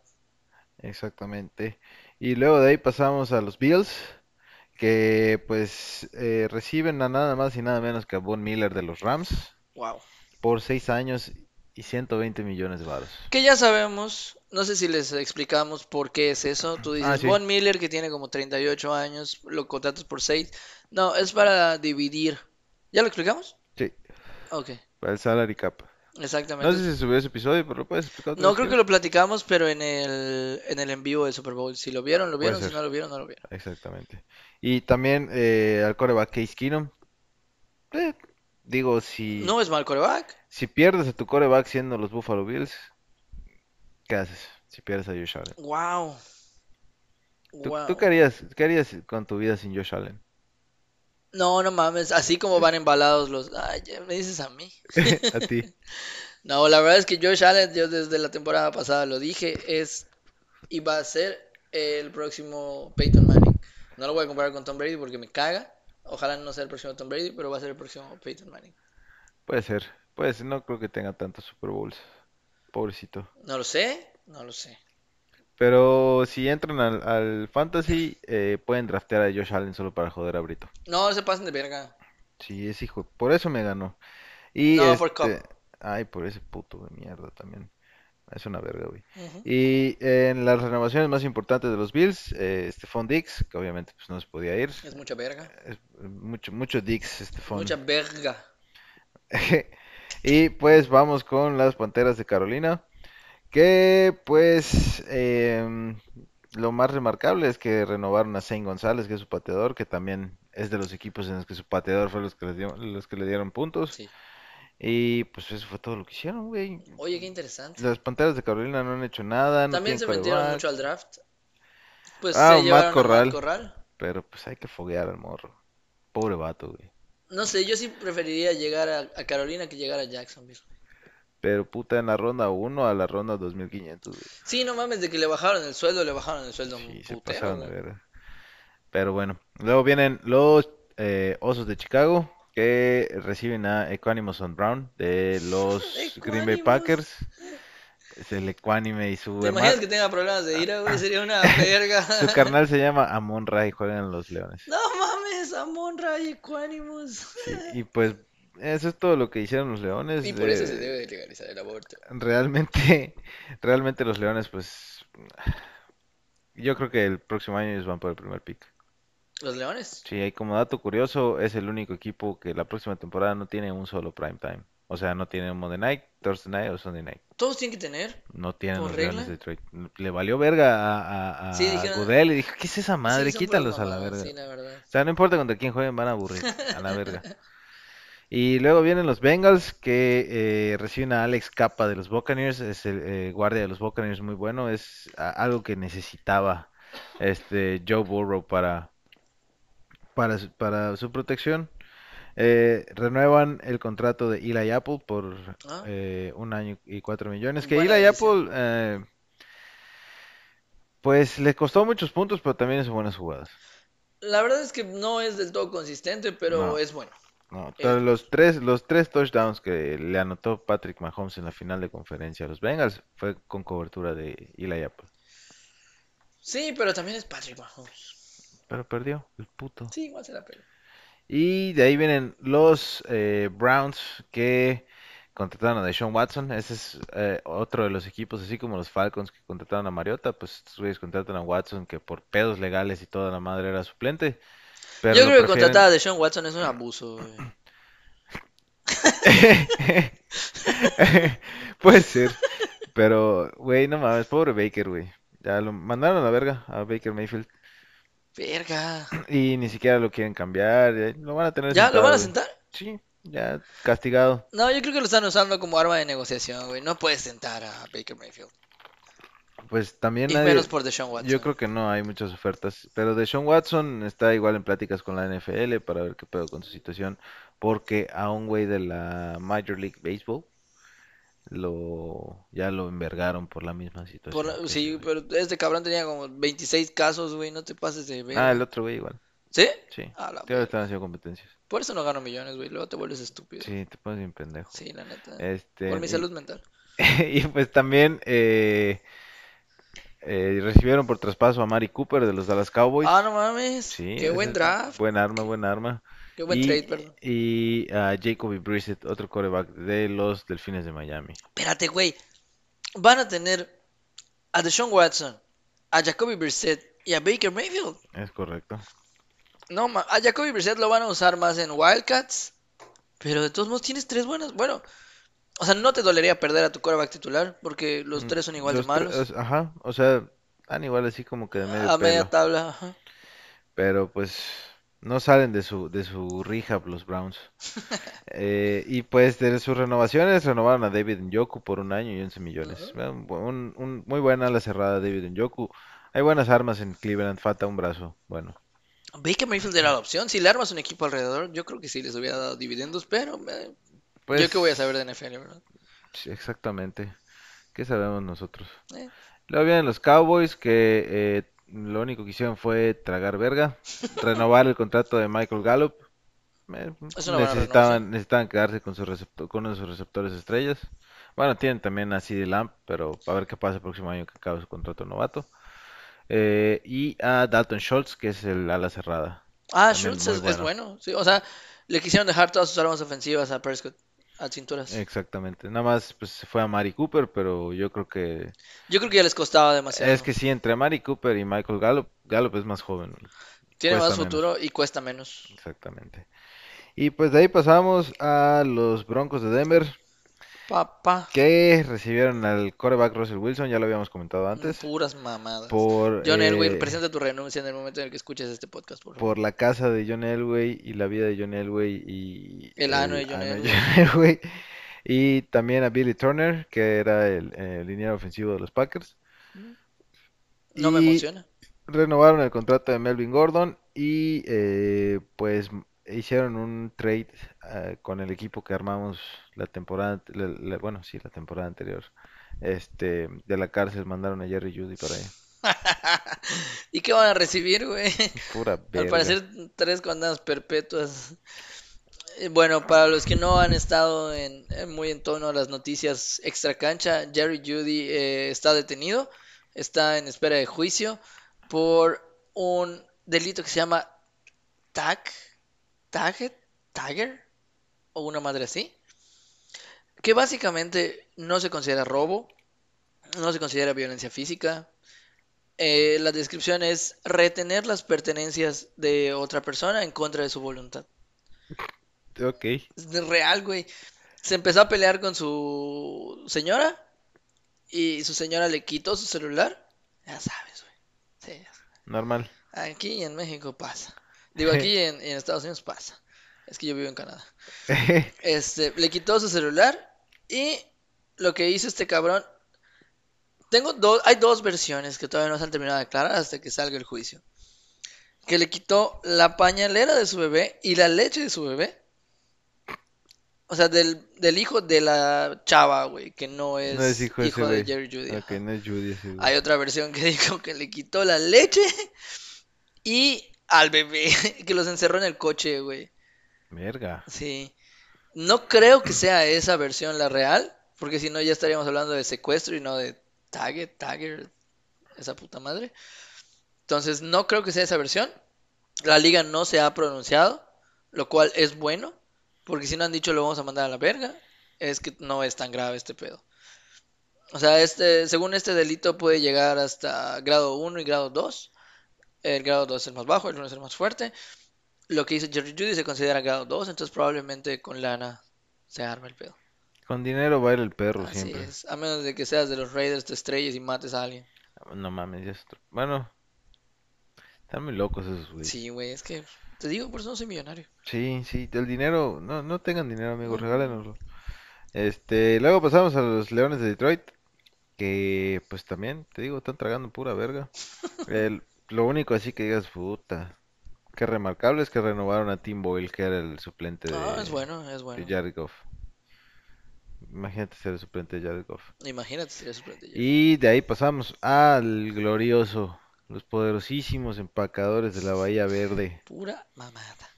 Speaker 2: Exactamente. Y luego de ahí pasamos a los Bills, que pues eh, reciben a nada más y nada menos que a Von Miller de los Rams
Speaker 1: Wow.
Speaker 2: por 6 años y 120 millones de varos.
Speaker 1: Que ya sabemos, no sé si les explicamos por qué es eso. Tú dices,
Speaker 2: Ah, sí.
Speaker 1: Von Miller, que tiene como 38 años, lo contratas por 6. No, es para dividir. ¿Ya lo explicamos?
Speaker 2: Sí,
Speaker 1: Ok,
Speaker 2: para el salary cap. No sé
Speaker 1: Exactamente.
Speaker 2: si se subió ese episodio, pero lo puedes explicar
Speaker 1: No creo que lo platicamos, pero en el, en el en vivo de Super Bowl. Si lo vieron, lo vieron. Si no lo vieron, no lo vieron.
Speaker 2: Exactamente. Y también eh, al coreback Case Keenum. Eh, digo, si,
Speaker 1: No es mal coreback.
Speaker 2: si pierdes a tu coreback siendo los Buffalo Bills, ¿qué haces? Si pierdes a Josh Allen.
Speaker 1: Wow.
Speaker 2: ¿Tú, tú
Speaker 1: Wow.
Speaker 2: qué harías, qué harías con tu vida sin Josh Allen?
Speaker 1: No, no mames. Así como van embalados los. Ay, me dices a mí.
Speaker 2: A ti.
Speaker 1: No, la verdad es que Josh Allen, yo desde la temporada pasada lo dije, es y va a ser el próximo Peyton Manning. No lo voy a comparar con Tom Brady porque me caga. Ojalá no sea el próximo Tom Brady, pero va a ser el próximo Peyton Manning.
Speaker 2: Puede ser. Puede ser. No creo que tenga tantos Super Bowls. Pobrecito.
Speaker 1: No lo sé, no lo sé.
Speaker 2: Pero si entran al, al Fantasy, eh, pueden draftear a Josh Allen solo para joder a Brito.
Speaker 1: No se pasen de verga.
Speaker 2: Sí, es hijo. Por eso me ganó. Y
Speaker 1: No, por
Speaker 2: este.
Speaker 1: Cup.
Speaker 2: Ay, por ese puto de mierda también. Es una verga, güey. Y en las renovaciones más importantes de los Bills, eh, Stephon Diggs, que obviamente pues, no se podía ir.
Speaker 1: Es mucha verga.
Speaker 2: Es mucho, mucho Diggs, Stephon.
Speaker 1: Mucha verga.
Speaker 2: Y pues vamos con las Panteras de Carolina, que pues em, lo más remarcable es que renovaron a Zane González, que es su pateador, que también es de los equipos en los que su pateador fue los que, les dio- los que le dieron puntos.
Speaker 1: Sí.
Speaker 2: Y pues eso fue todo lo que hicieron, güey.
Speaker 1: Oye, qué interesante.
Speaker 2: Las Panteras de Carolina no han hecho nada, no
Speaker 1: También se metieron mucho al draft. Pues
Speaker 2: Ah,
Speaker 1: se
Speaker 2: Matt
Speaker 1: a
Speaker 2: Corral.
Speaker 1: Matt Corral.
Speaker 2: pero pues hay que foguear al morro. Pobre vato, güey.
Speaker 1: No sé, yo sí preferiría llegar a, a Carolina que llegar a Jacksonville.
Speaker 2: Pero puta, en la ronda 1 a la ronda 2500, güey.
Speaker 1: Sí, no mames, de que le bajaron el sueldo, le bajaron el sueldo
Speaker 2: Sí, se
Speaker 1: putero,
Speaker 2: pasaron de. Pero bueno, luego vienen los eh, Osos de Chicago que reciben a Equanimous on Brown de los Green Bay
Speaker 1: Equanimous.
Speaker 2: Packers. Es el Equanime y su
Speaker 1: ¿Te
Speaker 2: hermano,
Speaker 1: imaginas que tenga problemas de ira, güey? Sería una verga.
Speaker 2: su carnal se llama Amon Ra y juegan en los Leones.
Speaker 1: No mames, Amon Ra y Equanimus.
Speaker 2: Sí, y pues eso es todo lo que hicieron los Leones.
Speaker 1: Y por eso
Speaker 2: eh,
Speaker 1: se debe de legalizar el aborto.
Speaker 2: Realmente, realmente los Leones, pues yo creo que el próximo año ellos van por el primer pick.
Speaker 1: ¿Los leones?
Speaker 2: Sí, y como dato curioso, es el único equipo que la próxima temporada no tiene un solo prime time. O sea, no tiene Monday Night, Thursday Night o Sunday Night.
Speaker 1: Todos tienen que tener.
Speaker 2: No tienen
Speaker 1: ¿Por
Speaker 2: los Leones de Detroit. Le valió verga a, a, a
Speaker 1: Sí, dijeron-
Speaker 2: Goodell y dijo, ¿qué es esa madre?
Speaker 1: Sí,
Speaker 2: Quítalos a la verga.
Speaker 1: Sí, la verdad.
Speaker 2: O sea, no importa contra quién jueguen, van a aburrir. A la verga. Y luego vienen los Bengals que eh, reciben a Alex Capa de los Buccaneers. Es el eh, guardia de los Buccaneers muy bueno. Es algo que necesitaba este Joe Burrow para, para, su, para su protección. Eh, renuevan el contrato de Eli Apple por
Speaker 1: Ah.
Speaker 2: eh, un año y cuatro millones. Que Eli. Apple, eh, pues le costó muchos puntos, pero también hizo buenas jugadas.
Speaker 1: La verdad es que no es del todo consistente, pero
Speaker 2: No.
Speaker 1: es bueno.
Speaker 2: No, pero los tres, los tres touchdowns que le anotó Patrick Mahomes en la final de conferencia a los Bengals fue con cobertura de Eli Apple.
Speaker 1: Sí, pero también es Patrick Mahomes.
Speaker 2: Pero perdió, el puto.
Speaker 1: Sí, igual se la pela.
Speaker 2: Y de ahí vienen los eh, Browns que contrataron a Deshaun Watson. Ese es eh, otro de los equipos, así como los Falcons que contrataron a Mariota. Pues estos güeyes contratan a Watson que por pedos legales y toda la madre era suplente. Pero
Speaker 1: Yo creo que contratar a Deshaun Watson es un abuso, güey.
Speaker 2: Puede ser. Pero, güey, no mames, pobre Baker, güey. Ya lo mandaron a la verga a Baker Mayfield.
Speaker 1: Verga.
Speaker 2: Y ni siquiera lo quieren cambiar. ya Lo van a tener
Speaker 1: ¿Ya lo van a sentar?
Speaker 2: Sí, ya castigado.
Speaker 1: No, yo creo que lo están usando como arma de negociación, güey. No puedes sentar a Baker Mayfield.
Speaker 2: Pues también
Speaker 1: Y
Speaker 2: nadie-
Speaker 1: menos por Deshaun Watson.
Speaker 2: Yo creo que no hay muchas ofertas. Pero Deshaun Watson está igual en pláticas con la NFL para ver qué pedo con su situación. Porque a un güey de la Major League Baseball lo ya lo envergaron por la misma situación.
Speaker 1: Por sí, pero este cabrón tenía como 26 casos, güey. No te pases de ver.
Speaker 2: Ah, el otro güey igual.
Speaker 1: ¿Sí?
Speaker 2: Sí.
Speaker 1: A la
Speaker 2: Te
Speaker 1: verga.
Speaker 2: están haciendo competencias.
Speaker 1: Por eso no gano millones, güey. Luego te vuelves estúpido.
Speaker 2: Sí, te pones bien pendejo.
Speaker 1: Sí, la neta.
Speaker 2: Este,
Speaker 1: Por mi
Speaker 2: y-
Speaker 1: salud mental.
Speaker 2: Y, pues también eh, eh, recibieron por traspaso a Mari Cooper de los Dallas Cowboys.
Speaker 1: Ah, no mames.
Speaker 2: Sí,
Speaker 1: Qué buen draft.
Speaker 2: Buen arma, buen arma.
Speaker 1: Qué buen
Speaker 2: y,
Speaker 1: trade, perdón.
Speaker 2: Y a Jacoby Brissett, otro quarterback de los Delfines de Miami.
Speaker 1: Espérate, güey. Van a tener a Deshaun Watson, a Jacoby Brissett y a Baker Mayfield.
Speaker 2: Es correcto.
Speaker 1: No, a Jacoby Brissett lo van a usar más en Wildcats. Pero de todos modos tienes tres buenas. Bueno, O sea, no te dolería perder a tu quarterback titular porque los
Speaker 2: Mm,
Speaker 1: tres son igual de malos.
Speaker 2: ajá, o sea, han igual así como que de medio
Speaker 1: A media tabla, ajá.
Speaker 2: Pero pues no salen de su, de su rehab los Browns. Eh, y pues de sus renovaciones, renovaron a David Njoku por un año y 11 millones. Un, un- muy buena la cerrada David Njoku. Hay buenas armas en Cleveland, falta un brazo. Bueno,
Speaker 1: Baker Mayfield era la opción. Si le armas un equipo alrededor, yo creo que sí les hubiera dado dividendos, pero eh,
Speaker 2: pues
Speaker 1: yo qué voy a saber de NFL, ¿verdad?
Speaker 2: sí, exactamente. ¿Qué sabemos nosotros?
Speaker 1: Eh,
Speaker 2: Luego vienen los Cowboys que eh, lo único que hicieron fue tragar verga, renovar el contrato de Michael Gallup. Eh, necesitaban, necesitaban quedarse con, su receptor- con uno de sus receptores estrellas. Bueno, tienen también a CeeDee Lamb, pero a ver qué pasa el próximo año que acabe su contrato novato. Eh, y a Dalton Schultz, que es el ala cerrada.
Speaker 1: Ah, Schultz es,
Speaker 2: bueno.
Speaker 1: Sí, o sea, le quisieron dejar todas sus armas ofensivas a Prescott, a cinturas.
Speaker 2: Exactamente. Nada más pues, se fue a Mari Cooper, pero yo creo que
Speaker 1: Yo creo que ya les costaba
Speaker 2: es
Speaker 1: demasiado.
Speaker 2: que sí, entre Mari Cooper y Michael Gallup, Gallup es más joven.
Speaker 1: Tiene más
Speaker 2: menos.
Speaker 1: futuro y cuesta menos.
Speaker 2: Exactamente. Y pues de ahí pasamos a los Broncos de Denver,
Speaker 1: Papá.
Speaker 2: que recibieron al quarterback Russell Wilson, ya lo habíamos comentado antes,
Speaker 1: Puras mamadas.
Speaker 2: por,
Speaker 1: John Elway,
Speaker 2: eh,
Speaker 1: presenta tu renuncia en el momento en el que escuches este podcast, por favor.
Speaker 2: por la casa de John Elway y la vida de John Elway y
Speaker 1: El ano de John
Speaker 2: ano
Speaker 1: Elway.
Speaker 2: John Elway. Y también a Billy Turner, que era el, eh, liniero ofensivo de los Packers.
Speaker 1: No me emociona.
Speaker 2: renovaron el contrato de Melvin Gordon y eh, pues hicieron un trade eh, con el equipo que armamos la temporada, la- la- bueno, sí, la temporada anterior. Este, de la cárcel mandaron a Jerry Judy para allá.
Speaker 1: ¿Y qué van a recibir, güey?
Speaker 2: Pura
Speaker 1: Al
Speaker 2: verga.
Speaker 1: parecer, tres condenas perpetuas. Eh, Bueno, para los que no han estado en, en muy en tono a las noticias extra cancha, Jerry Judy eh, está detenido, está en espera de juicio por un delito que se llama tag, tagget, tagger o una madre así, que básicamente no se considera robo, no se considera violencia física. Eh, la descripción es retener las pertenencias de otra persona en contra de su voluntad.
Speaker 2: Ok.
Speaker 1: Es real, güey. Se empezó a pelear con su señora y su señora le quitó su celular. Ya sabes, güey. Sí.
Speaker 2: Normal.
Speaker 1: Aquí en México pasa. Digo, aquí en, en Estados Unidos pasa. Es que yo vivo en Canadá. Este, le quitó su celular y lo que hizo este cabrón. Tengo dos, hay dos versiones que todavía no se han terminado de aclarar hasta que salga el juicio. Que le quitó la pañalera de su bebé y la leche de su bebé. O sea, del, del hijo de la chava, güey, que no es,
Speaker 2: No es hijo de.
Speaker 1: Jerry Judy.
Speaker 2: No es Judy.
Speaker 1: Hay otra versión que dijo que le quitó la leche y al bebé, que los encerró en el coche, güey.
Speaker 2: Verga.
Speaker 1: Sí. No creo que sea esa versión la real, porque si no ya estaríamos hablando de secuestro y no de Tagger, Tagger, esa puta madre. Entonces no creo que sea esa versión. La liga no se ha pronunciado, lo cual es bueno, porque si no han dicho lo vamos a mandar a la verga, es que no es tan grave este pedo. O sea, este, según este delito puede llegar hasta grado 1 y grado 2. El grado 2 es el más bajo, el 1 es el más fuerte. Lo que hizo Jerry Judy se considera grado 2, entonces probablemente con lana se arma el pedo.
Speaker 2: Con dinero baila el perro
Speaker 1: Así
Speaker 2: siempre.
Speaker 1: es, a menos de que seas de los Raiders, te estrelles y mates a alguien.
Speaker 2: No mames, ya Bueno, están muy locos esos güeyes.
Speaker 1: Sí, güey, es que te digo, por eso no soy millonario.
Speaker 2: Sí, sí, el dinero, no, no tengan dinero, amigos,
Speaker 1: No.
Speaker 2: regálenoslo. Este, luego pasamos a los Leones de Detroit, que pues también, te digo, están tragando pura verga. El- lo único así que digas, puta, qué remarcable es que renovaron a Tim Boyle, que era el suplente
Speaker 1: No,
Speaker 2: de,
Speaker 1: es bueno, es
Speaker 2: de
Speaker 1: bueno.
Speaker 2: Jared Goff. Imagínate ser el suplente de Jared Goff.
Speaker 1: Imagínate si eres suplente. Jerry.
Speaker 2: Y de ahí pasamos al glorioso, los poderosísimos empacadores de la Bahía Verde.
Speaker 1: Pura mamada.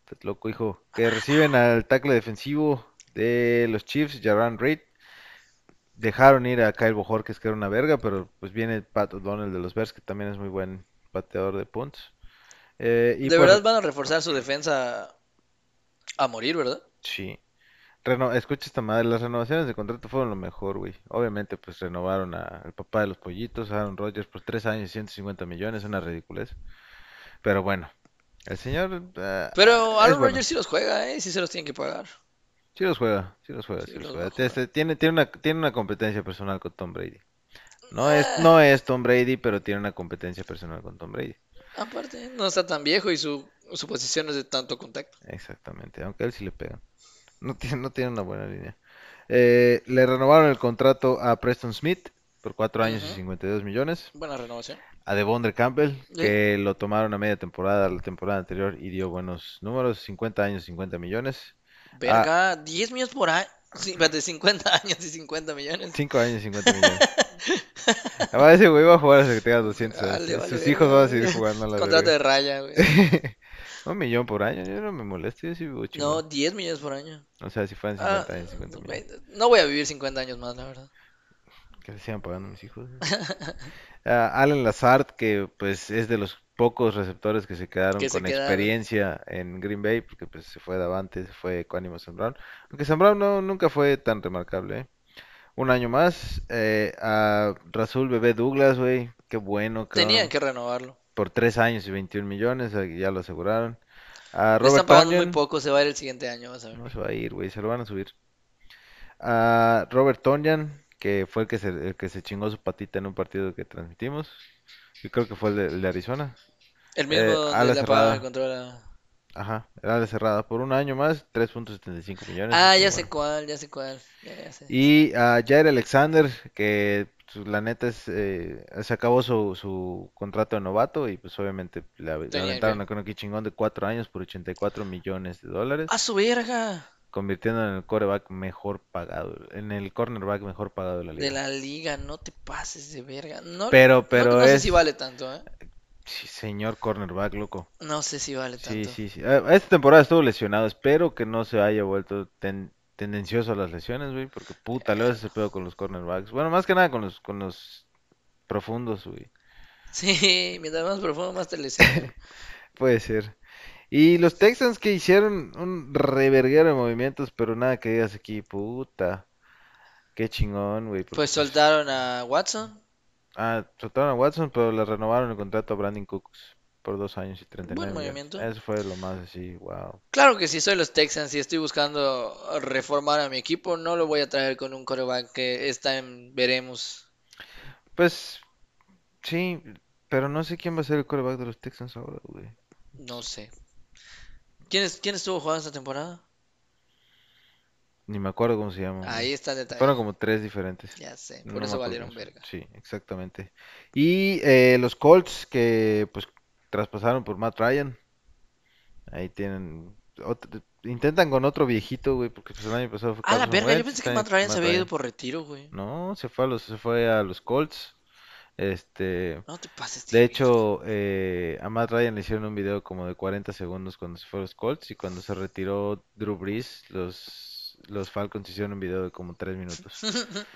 Speaker 2: Estás loco, hijo. Que reciben al tackle defensivo de los Chiefs, Jaran Reed. Dejaron ir a Kyle Bojorquez, que era una verga, pero pues viene Pat O'Donnell de los Bears, que también es muy buen pateador de punts. Eh, y
Speaker 1: De verdad van a reforzar su defensa a morir, ¿verdad?
Speaker 2: sí. Reno- Escucha esta madre, las renovaciones de contrato fueron lo mejor, güey. Obviamente, pues renovaron al papá de los pollitos, Aaron Rodgers, por tres años y 150 millones, una ridiculez. Pero bueno, el señor... ah,
Speaker 1: Pero Aaron
Speaker 2: bueno.
Speaker 1: Rodgers sí los juega, ¿eh? Sí se los tienen que pagar.
Speaker 2: Sí los juega, sí los juega,
Speaker 1: Sí
Speaker 2: sí los juega. Este, Tiene, tiene una, tiene una competencia personal con Tom Brady. No es,
Speaker 1: Ah.
Speaker 2: no es Tom Brady, pero tiene una competencia personal con Tom Brady.
Speaker 1: Aparte, no está tan viejo y su, su posición es de tanto contacto.
Speaker 2: Exactamente, aunque a él sí le pegan. No tiene, no tiene una buena línea. Eh, le renovaron el contrato a Preston Smith por 4 años y
Speaker 1: Ujú.
Speaker 2: 52 millones.
Speaker 1: Buena renovación.
Speaker 2: A Devondre Campbell,
Speaker 1: Sí.
Speaker 2: que lo tomaron a media temporada la temporada anterior y dio buenos números, 50 años, 50 millones.
Speaker 1: Verga, 10 millones por año. Sí, espérate, 50 años y 50 millones.
Speaker 2: 5 años, 50 millones. Además, ese güey va a jugar hasta que tenga 200 años.
Speaker 1: Vale, vale,
Speaker 2: Sus hijos van a seguir jugando a la
Speaker 1: Contrato de raya, güey.
Speaker 2: Un millón por año, yo no me molesto, yo sí vivo
Speaker 1: No,
Speaker 2: chingón.
Speaker 1: 10 millones por año.
Speaker 2: O sea, si fueran
Speaker 1: Ah,
Speaker 2: 50 años, 50
Speaker 1: güey,
Speaker 2: millones.
Speaker 1: no voy a vivir 50 años más, la verdad.
Speaker 2: Que se sigan pagando mis hijos. Ah, Allen Lazard, que pues es de los pocos receptores que se quedaron
Speaker 1: Que se
Speaker 2: con
Speaker 1: quedaron.
Speaker 2: experiencia en Green Bay, porque pues se fue Davante, se fue Equanimo Sam Brown. Aunque Sam Brown no, nunca fue tan remarcable, ¿eh? Un año más. eh, a Rasul Bebé Douglas, güey, qué bueno,
Speaker 1: Tenían
Speaker 2: cabrón.
Speaker 1: que renovarlo.
Speaker 2: Por 3 años y 21 millones, ya lo aseguraron. A
Speaker 1: Le están
Speaker 2: Robert
Speaker 1: pagando muy
Speaker 2: Tonyan,
Speaker 1: poco, se va a ir el siguiente año, vas a ver.
Speaker 2: no se va a ir, güey, se lo van a subir. A Robert Tonyan, que fue el que se, el que se chingó su patita en un partido que transmitimos. Yo creo que fue el de, el de Arizona.
Speaker 1: El mismo
Speaker 2: Eh, ala
Speaker 1: le
Speaker 2: cerrada. Ajá, era de cerrada. Por un año más, 3.75 millones.
Speaker 1: Ah, ya
Speaker 2: bueno.
Speaker 1: sé cuál, ya sé cuál. Ya, ya sé.
Speaker 2: Y a Jair Alexander, que pues, la neta es, eh, se acabó su, su contrato de novato y pues obviamente le, le aventaron a Konoki chingón de 4 años por 84 millones de dólares,
Speaker 1: ¡A su verga!
Speaker 2: convirtiendo en el quarterback mejor pagado, en el cornerback mejor pagado de la liga.
Speaker 1: De la liga, no te pases de verga. No,
Speaker 2: Pero, pero
Speaker 1: no sé
Speaker 2: es,
Speaker 1: si vale tanto, ¿eh?
Speaker 2: Sí, señor cornerback, loco.
Speaker 1: No sé si vale
Speaker 2: Sí,
Speaker 1: tanto.
Speaker 2: sí, sí. Eh, Esta temporada estuvo lesionado. Espero que no se haya vuelto ten- tendencioso a las lesiones, güey, porque puta, luego ese pedo con los cornerbacks. Bueno, más que nada con los, con los profundos, güey.
Speaker 1: Sí, mientras más profundo, más te lesionas.
Speaker 2: Puede ser. Y los Texans que hicieron un reverguero de movimientos, pero nada que digas aquí, puta. Qué chingón, güey. porque,
Speaker 1: Pues soltaron a Watson.
Speaker 2: Ah, soltaron a Watson, pero le renovaron el contrato a Brandon Cooks por dos años y 39
Speaker 1: Buen movimiento.
Speaker 2: Eso fue lo más así, wow.
Speaker 1: Claro que si soy los Texans y estoy buscando reformar a mi equipo, no lo voy a traer con un coreback que está en veremos.
Speaker 2: Pues, sí, pero no sé quién va a ser el quarterback de los Texans ahora, güey.
Speaker 1: No sé. ¿Quién, es- quién estuvo jugando esta temporada?
Speaker 2: Ni me acuerdo cómo se llama.
Speaker 1: Ahí está el detalle.
Speaker 2: Fueron como tres diferentes.
Speaker 1: Ya sé,
Speaker 2: No
Speaker 1: por
Speaker 2: me
Speaker 1: eso valieron verga.
Speaker 2: Sí, exactamente. Y eh, los Colts que pues traspasaron por Matt Ryan. Ahí tienen otro- intentan con otro viejito, güey, porque pues el año pasado fue
Speaker 1: Ah, la verga, yo pensé que
Speaker 2: este
Speaker 1: Matt Ryan se había ido por retiro, güey.
Speaker 2: No, se fue a los se fue a los Colts. Este,
Speaker 1: No te pases,
Speaker 2: de
Speaker 1: tío.
Speaker 2: hecho, eh, a Matt Ryan le hicieron un video como de 40 segundos cuando se fue a los Colts y cuando se retiró Drew Brees, los, los Falcons hicieron un video de como 3 minutos.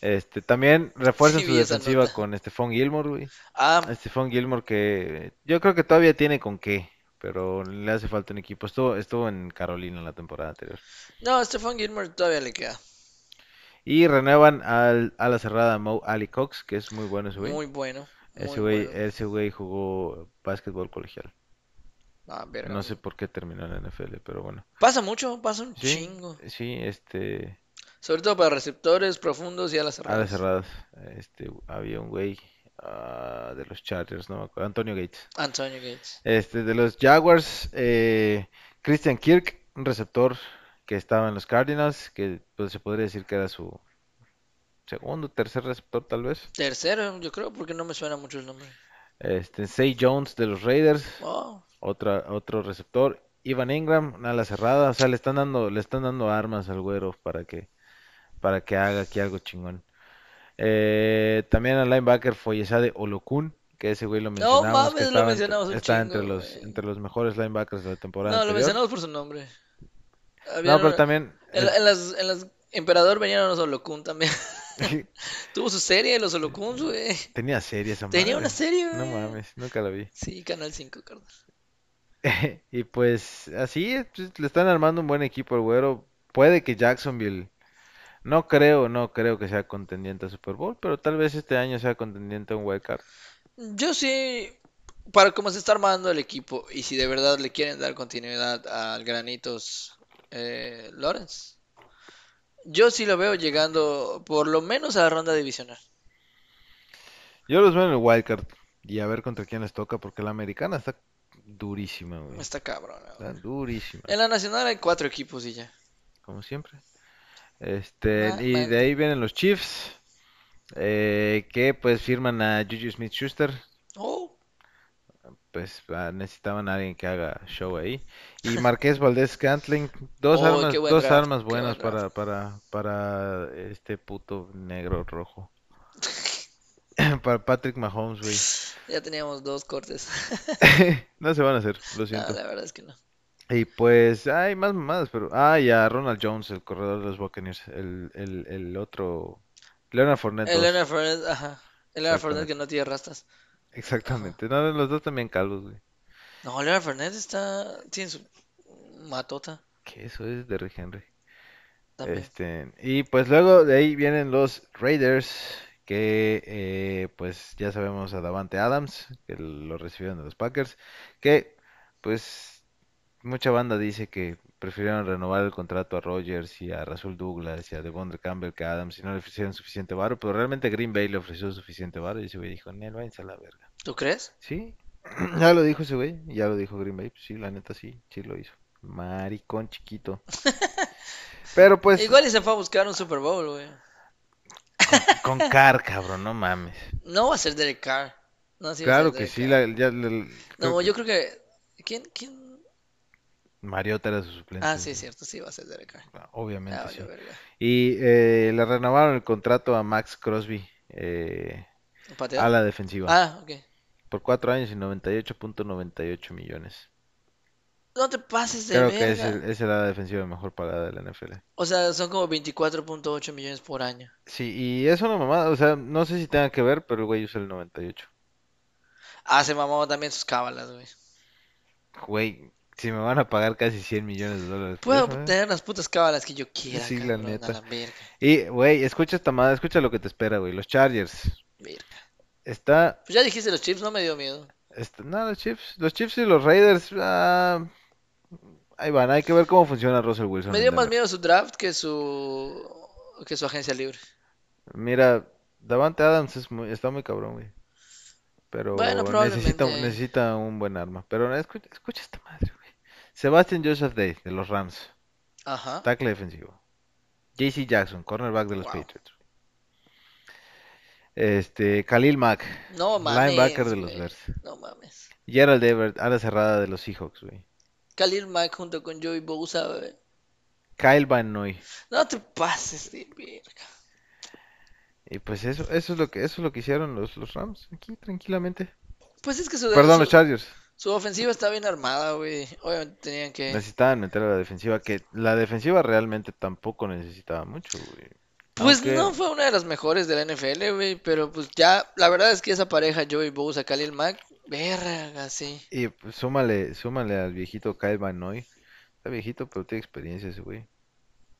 Speaker 2: Este, también refuerzan
Speaker 1: Sí,
Speaker 2: su defensiva con Stephon Gilmore, güey.
Speaker 1: Ah,
Speaker 2: Stephon Gilmore que yo creo que todavía tiene con qué, pero le hace falta un equipo. Estuvo, estuvo en Carolina la temporada anterior.
Speaker 1: no, Stephon Gilmore todavía le queda.
Speaker 2: Y renuevan al, a la cerrada Mo Ali Cox, que es muy bueno ese güey.
Speaker 1: Muy bueno.
Speaker 2: Ese
Speaker 1: Muy
Speaker 2: güey,
Speaker 1: bueno.
Speaker 2: ese güey jugó básquetbol colegial.
Speaker 1: Ah, verga,
Speaker 2: No sé por qué terminó en la NFL, pero bueno.
Speaker 1: Pasa mucho, pasa un
Speaker 2: Sí,
Speaker 1: chingo.
Speaker 2: sí, este,
Speaker 1: Sobre todo para receptores profundos y alas
Speaker 2: a las
Speaker 1: cerradas.
Speaker 2: cerradas, este, había un güey ah, de los Chargers, no me acuerdo, Antonio Gates.
Speaker 1: Antonio Gates.
Speaker 2: Este, de los Jaguars, eh, Christian Kirk, un receptor que estaba en los Cardinals, que pues, se podría decir que era su segundo, tercer receptor tal vez.
Speaker 1: Tercero, yo creo, porque no me suena mucho el nombre.
Speaker 2: Este, Zay Jones de los Raiders,
Speaker 1: Oh,
Speaker 2: otra, otro receptor. Ivan Ingram, una ala cerrada, o sea, le están dando, le están dando armas al güero para que, para que haga aquí algo chingón. Eh, también al linebacker Foyesade Olokun, que ese güey lo
Speaker 1: No
Speaker 2: mencionamos, que
Speaker 1: mames, lo
Speaker 2: estaba
Speaker 1: mencionamos un
Speaker 2: está
Speaker 1: chingo,
Speaker 2: entre los,
Speaker 1: güey.
Speaker 2: entre los mejores linebackers de la temporada
Speaker 1: no, lo mencionamos por su nombre. Había
Speaker 2: No, pero también
Speaker 1: En, la- en las, en las Emperador venían los Holocun también. Tuvo su serie, los Holocuns, güey.
Speaker 2: tenía serie esa
Speaker 1: Tenía
Speaker 2: madre.
Speaker 1: una serie,
Speaker 2: No
Speaker 1: güey.
Speaker 2: mames, nunca la vi.
Speaker 1: Sí, Canal 5, Carlos.
Speaker 2: Y pues así pues, le están armando un buen equipo al güero. Puede que Jacksonville, no creo, no creo que sea contendiente a Super Bowl, pero tal vez este año sea contendiente a un wild card.
Speaker 1: Yo sí, para cómo se está armando el equipo y si de verdad le quieren dar continuidad al Granitos eh, Lawrence, Yo sí lo veo llegando por lo menos a la ronda divisional.
Speaker 2: Yo los veo en el wildcard y a ver contra quién les toca, porque la americana está durísima, güey.
Speaker 1: Está cabrón.
Speaker 2: Está durísima,
Speaker 1: En la nacional hay cuatro equipos y ya.
Speaker 2: como siempre. Este,
Speaker 1: Ah,
Speaker 2: y de ahí vienen los Chiefs, eh, que pues firman a Juju Smith-Schuster.
Speaker 1: Oh,
Speaker 2: Pues ah, necesitaban a alguien que haga show ahí. Y Marqués Valdés Scantling, dos
Speaker 1: Oh,
Speaker 2: armas, dos
Speaker 1: draft,
Speaker 2: armas buenas
Speaker 1: buen
Speaker 2: para, para, para este puto negro rojo. Para Patrick Mahomes, güey.
Speaker 1: Ya teníamos dos cortes.
Speaker 2: No se van a hacer, lo
Speaker 1: No,
Speaker 2: siento.
Speaker 1: la verdad es que no.
Speaker 2: Y pues hay más mamadas, pero... Ah, y a Ronald Jones, el corredor de los Buccaneers. El, el, el otro... Leonard Fournette.
Speaker 1: El. Leonard Fournette, ajá. El Leonard Fournette que no tiene rastas.
Speaker 2: Exactamente. No, los dos también calvos, güey.
Speaker 1: No, Leonard Fournette está... Tiene su matota
Speaker 2: Que eso es de Rick Henry.
Speaker 1: también.
Speaker 2: Este, y pues luego de ahí vienen los Raiders, que eh, pues ya sabemos a Davante Adams, que lo recibieron de los Packers, que pues mucha banda dice que prefirieron renovar el contrato a Rodgers y a Rasul Douglas y a Devondre Campbell que a Adams y no le ofrecieron suficiente varo, pero realmente Green Bay le ofreció suficiente varo y ese güey dijo, Nel, váyanse a la verga.
Speaker 1: ¿Tú crees?
Speaker 2: Sí, ya lo dijo ese güey, ya lo dijo Green Bay, pues sí, la neta sí, sí lo hizo. Maricón chiquito. Pero pues...
Speaker 1: Igual y se fue a buscar un Super Bowl, güey.
Speaker 2: Con Carr, cabrón, no mames.
Speaker 1: No va a ser Derek Carr. No, sí
Speaker 2: Claro que sí, la, ya, creo
Speaker 1: No,
Speaker 2: que
Speaker 1: yo creo que... ¿Quién? ¿Quién?
Speaker 2: Mariota era su suplente.
Speaker 1: Ah, sí, es cierto, sí va a ser Derek Carr.
Speaker 2: Obviamente
Speaker 1: Ah,
Speaker 2: sí. Y eh, le renovaron el contrato a Max Crosby eh, a la defensiva
Speaker 1: Ah, ok.
Speaker 2: por cuatro años y 98.98 millones.
Speaker 1: No te pases de
Speaker 2: Creo que es, el- es la defensiva mejor pagada de la NFL.
Speaker 1: O sea, son como 24.8 millones por año.
Speaker 2: Sí, y es una mamada, o sea, no sé si tenga que ver, pero el güey usa el 98.
Speaker 1: Ah, se mamó también sus cábalas, güey.
Speaker 2: Güey, si me van a pagar casi 100 millones de dólares
Speaker 1: Puedo
Speaker 2: ¿eh?
Speaker 1: tener las putas cábalas que yo quiera,
Speaker 2: Sí, la
Speaker 1: cabrón,
Speaker 2: neta.
Speaker 1: la
Speaker 2: Y, güey, escucha esta madre, escucha lo que te espera, güey. Los Chargers.
Speaker 1: verga.
Speaker 2: Está
Speaker 1: Pues ya dijiste los chips, no me dio miedo.
Speaker 2: Este, no, los Chiefs, los Chiefs y los Raiders, ah, ahí van, hay que ver cómo funciona Russell Wilson.
Speaker 1: Me dio más miedo su draft que su que su agencia libre.
Speaker 2: Mira, Davante Adams es muy, está muy cabrón, güey. Pero
Speaker 1: Bueno,
Speaker 2: necesita, necesita un buen arma. Pero escucha, escucha esta madre, güey. Sebastian Joseph Day, de los Rams,
Speaker 1: Ajá.
Speaker 2: tackle defensivo. JC Jackson, cornerback de los
Speaker 1: Wow.
Speaker 2: Patriots. Este, Khalil Mack,
Speaker 1: No mames.
Speaker 2: linebacker de los. Bears.
Speaker 1: No mames.
Speaker 2: Gerald Everett, ala cerrada de los Seahawks, güey.
Speaker 1: Khalil Mack junto con Joey Bosa, güey.
Speaker 2: Kyle Van Noy.
Speaker 1: No te pases de verga.
Speaker 2: Y pues eso, eso es lo que, eso es lo que hicieron los, los Rams, aquí tranquilamente.
Speaker 1: Pues es que su,
Speaker 2: Perdón,
Speaker 1: su,
Speaker 2: los Chargers.
Speaker 1: su ofensiva está bien armada, güey. Obviamente tenían que.
Speaker 2: Necesitaban meter a la defensiva, que la defensiva realmente tampoco necesitaba mucho, güey.
Speaker 1: Pues
Speaker 2: Aunque-
Speaker 1: no fue una de las mejores de la NFL, güey. Pero pues ya, la verdad es que esa pareja, Joey Bosa, Khalil Mack, verga, sí.
Speaker 2: Y pues, súmale, súmale al viejito Kyle Van Noy. Está viejito, pero tiene experiencia ese güey.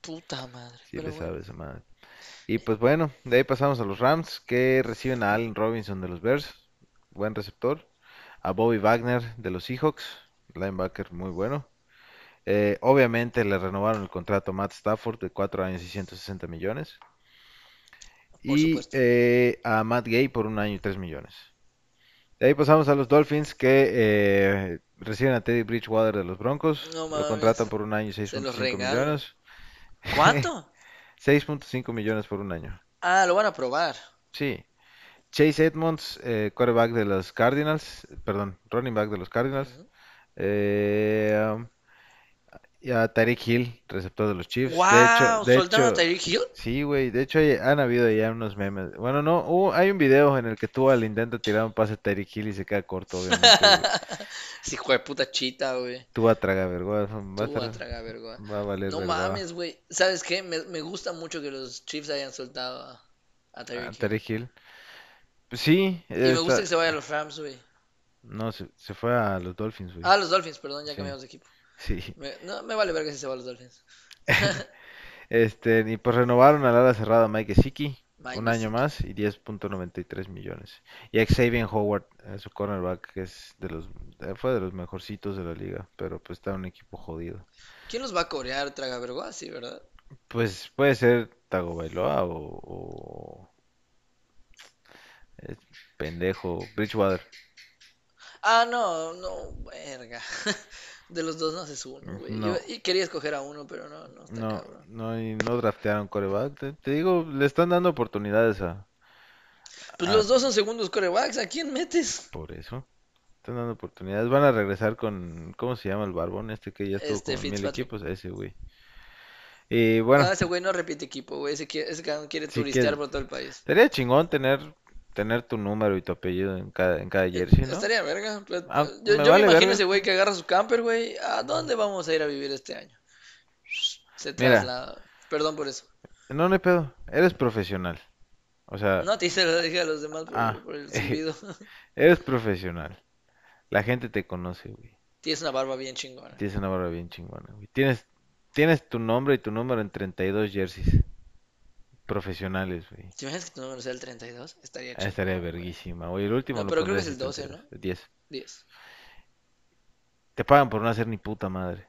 Speaker 1: Puta madre.
Speaker 2: Sí
Speaker 1: pero
Speaker 2: le
Speaker 1: bueno.
Speaker 2: sabe esa madre. Y pues bueno, de ahí pasamos a los Rams, que reciben a Allen Robinson de los Bears, buen receptor. A Bobby Wagner de los Seahawks, linebacker muy bueno. Eh, obviamente le renovaron el contrato a Matt Stafford de 4 años y 160 millones.
Speaker 1: Por
Speaker 2: Y eh, a Matt Gay por un año y 3 millones. De ahí pasamos a los Dolphins que eh, reciben a Teddy Bridgewater de los Broncos.
Speaker 1: No
Speaker 2: Lo contratan por un año y
Speaker 1: Se los
Speaker 2: 6.5
Speaker 1: regalan.
Speaker 2: millones.
Speaker 1: ¿Cuánto?
Speaker 2: 6.5 millones por un año.
Speaker 1: Ah, lo van a probar.
Speaker 2: Sí. Chase Edmonds, eh, quarterback de los Cardinals, perdón, running back de los Cardinals. Eh, um, a Tyreek Hill, receptor de los Chiefs. De
Speaker 1: ¡Wow!
Speaker 2: hecho, de
Speaker 1: ¿Soltaron a
Speaker 2: hecho,
Speaker 1: Tyreek Hill?
Speaker 2: sí, güey. De hecho, hay- han habido ya unos memes. Bueno, no, hubo- hay un video en el que tú al intento tirar un pase a Tyreek Hill y se queda corto, obviamente.
Speaker 1: Sí, hijo de puta chita, güey.
Speaker 2: Tú a tragar vergüenza. A,
Speaker 1: a
Speaker 2: estar-
Speaker 1: tragar verga.
Speaker 2: va a valer
Speaker 1: No mames, güey. ¿Sabes qué? Me, me gusta mucho que los Chiefs hayan soltado a, a
Speaker 2: A
Speaker 1: Tyreek Hill.
Speaker 2: Tyreek Hill. Pues sí,
Speaker 1: Y me gusta que se vaya a los Rams, güey.
Speaker 2: no, se, se fue a los Dolphins, güey.
Speaker 1: Ah, los Dolphins, perdón, ya
Speaker 2: Sí.
Speaker 1: cambiamos de equipo.
Speaker 2: Sí.
Speaker 1: Me, no, me vale ver que se va a los Dolphins.
Speaker 2: Este, y pues renovaron al ala cerrada Mike
Speaker 1: Mike
Speaker 2: un año más y 10.93 millones. Y a Xavier Howard, eh, su cornerback, que es de los, eh, fue de los mejorcitos de la liga, pero pues está un equipo jodido.
Speaker 1: ¿Quién los va a corear, traga verga? Sí, ¿verdad?
Speaker 2: Pues puede ser Tagovailoa o, o pendejo Bridgewater.
Speaker 1: Ah, no, no, verga. De los dos no haces uno, güey.
Speaker 2: No.
Speaker 1: Yo- y quería escoger a uno, pero no, no está
Speaker 2: No,
Speaker 1: cabrón.
Speaker 2: no, y no draftearon coreback. Te, te digo, le están dando oportunidades a,
Speaker 1: Pues
Speaker 2: a-
Speaker 1: los dos son segundos corebacks, ¿a quién metes?
Speaker 2: por eso. Están dando oportunidades. Van a regresar con, ¿cómo se llama el barbón este que ya estuvo
Speaker 1: Este,
Speaker 2: con mil equipos? Ese güey. Y bueno,
Speaker 1: Ah, ese güey no repite equipo, güey. Ese, ese cabrón quiere
Speaker 2: Sí
Speaker 1: turistear por todo el país.
Speaker 2: sería chingón tener, tener tu número y tu apellido en cada, en cada jersey, ¿no?
Speaker 1: Estaría verga. pero-
Speaker 2: Ah,
Speaker 1: yo
Speaker 2: me
Speaker 1: yo
Speaker 2: vale
Speaker 1: me imagino
Speaker 2: verga.
Speaker 1: ese güey que agarra su camper, güey. ¿A dónde vamos a ir a vivir este año? Se
Speaker 2: Mira.
Speaker 1: traslada. Perdón por eso.
Speaker 2: No, no hay pedo. Eres profesional. O sea,
Speaker 1: No te hice lo dije a los demás por,
Speaker 2: Ah.
Speaker 1: por el silbido.
Speaker 2: eres profesional. La gente te conoce, güey.
Speaker 1: Tienes una barba bien chingona.
Speaker 2: Tienes una barba bien chingona, güey. Tienes, tienes tu nombre y tu número en 32 jerseys profesionales, güey.
Speaker 1: ¿Te imaginas que tu número sea el 32? Estaría
Speaker 2: Ah,
Speaker 1: chingón.
Speaker 2: Estaría
Speaker 1: güey.
Speaker 2: verguísima, güey. El último
Speaker 1: No,
Speaker 2: lo
Speaker 1: pero creo que es el
Speaker 2: en
Speaker 1: 12, ¿no?
Speaker 2: 32, 10.
Speaker 1: 10.
Speaker 2: Te pagan por no hacer ni puta madre.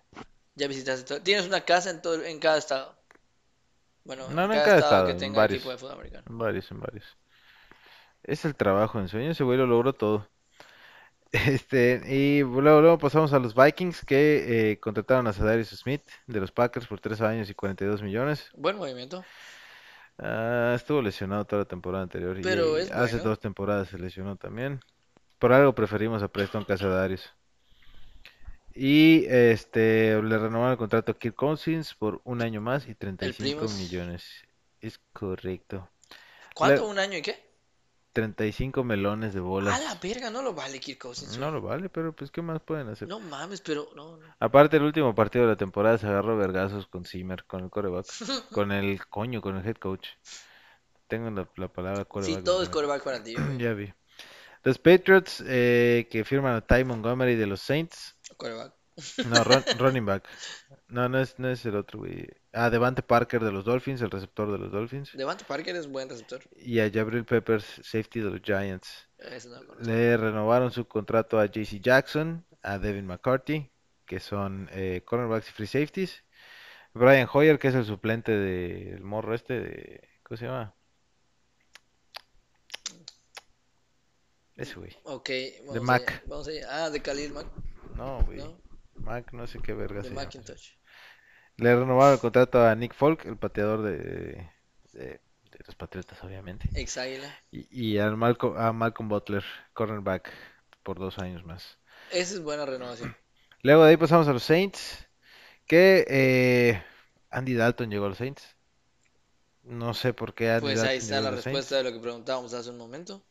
Speaker 1: Ya visitaste todo. Tienes una casa en todo, en cada estado. Bueno,
Speaker 2: No,
Speaker 1: en
Speaker 2: no en
Speaker 1: cada
Speaker 2: cada
Speaker 1: estado que
Speaker 2: en
Speaker 1: tenga
Speaker 2: varios.
Speaker 1: equipo de fútbol americano.
Speaker 2: En varios, en varios. Es el trabajo en sueño. Ese güey lo logró todo. Este, y luego, luego pasamos a los Vikings que eh, contrataron a Zadarius Smith de los Packers por 3 años y 42 millones.
Speaker 1: Buen movimiento.
Speaker 2: Ah, estuvo lesionado toda la temporada anterior y
Speaker 1: es
Speaker 2: hace
Speaker 1: bueno.
Speaker 2: dos temporadas se lesionó también. Por algo preferimos a Preston Zadarius. Y este le renovaron el contrato a Kirk Cousins por un año más y 35
Speaker 1: Primos.
Speaker 2: millones. Es correcto.
Speaker 1: ¿Cuánto? ¿Un año y qué?
Speaker 2: 35 melones de
Speaker 1: A
Speaker 2: bolas.
Speaker 1: la verga, no lo vale Kirk Cousins.
Speaker 2: No lo vale, pero pues ¿qué más pueden hacer?
Speaker 1: No mames, pero no, no.
Speaker 2: Aparte, el último partido de la temporada se agarró vergazos con Zimmer, con el coreback, con el coño, con el head coach. Tengo la, la palabra
Speaker 1: Sí,
Speaker 2: coreback.
Speaker 1: todo es coreback para ti.
Speaker 2: Ya vi. Los Patriots eh, que firman a Ty Montgomery de los Saints.
Speaker 1: Coreback.
Speaker 2: No, run- running back. No, no es, no es el otro, güey. A Devante Parker de los Dolphins, el receptor de los Dolphins.
Speaker 1: Devante Parker es buen receptor.
Speaker 2: Y a Jabril Peppers, safety de los Giants.
Speaker 1: No.
Speaker 2: Le renovaron su contrato a JC Jackson, a Devin McCarthy, que son eh, cornerbacks y free safeties. Brian Hoyer, que es el suplente del morro este de... ¿Cómo se llama? Ese güey.
Speaker 1: Ok, vamos
Speaker 2: Mac.
Speaker 1: allá, Vamos allá. Ah, de Khalil Mac,
Speaker 2: No, güey.
Speaker 1: ¿no?
Speaker 2: Mac, no sé qué verga
Speaker 1: De
Speaker 2: se llama. Le renovaron el contrato a Nick Folk, el pateador de, de, de los Patriotas, obviamente.
Speaker 1: Ex Águila.
Speaker 2: Y, y a, Malcolm, a Malcolm Butler, cornerback, por dos años más.
Speaker 1: Esa es buena renovación.
Speaker 2: Luego de ahí pasamos a los Saints, que eh, Andy Dalton llegó a los Saints. No sé por qué Andy
Speaker 1: Pues
Speaker 2: Dalton
Speaker 1: ahí está
Speaker 2: llegó a
Speaker 1: la
Speaker 2: Saints.
Speaker 1: respuesta de lo que preguntábamos hace un momento.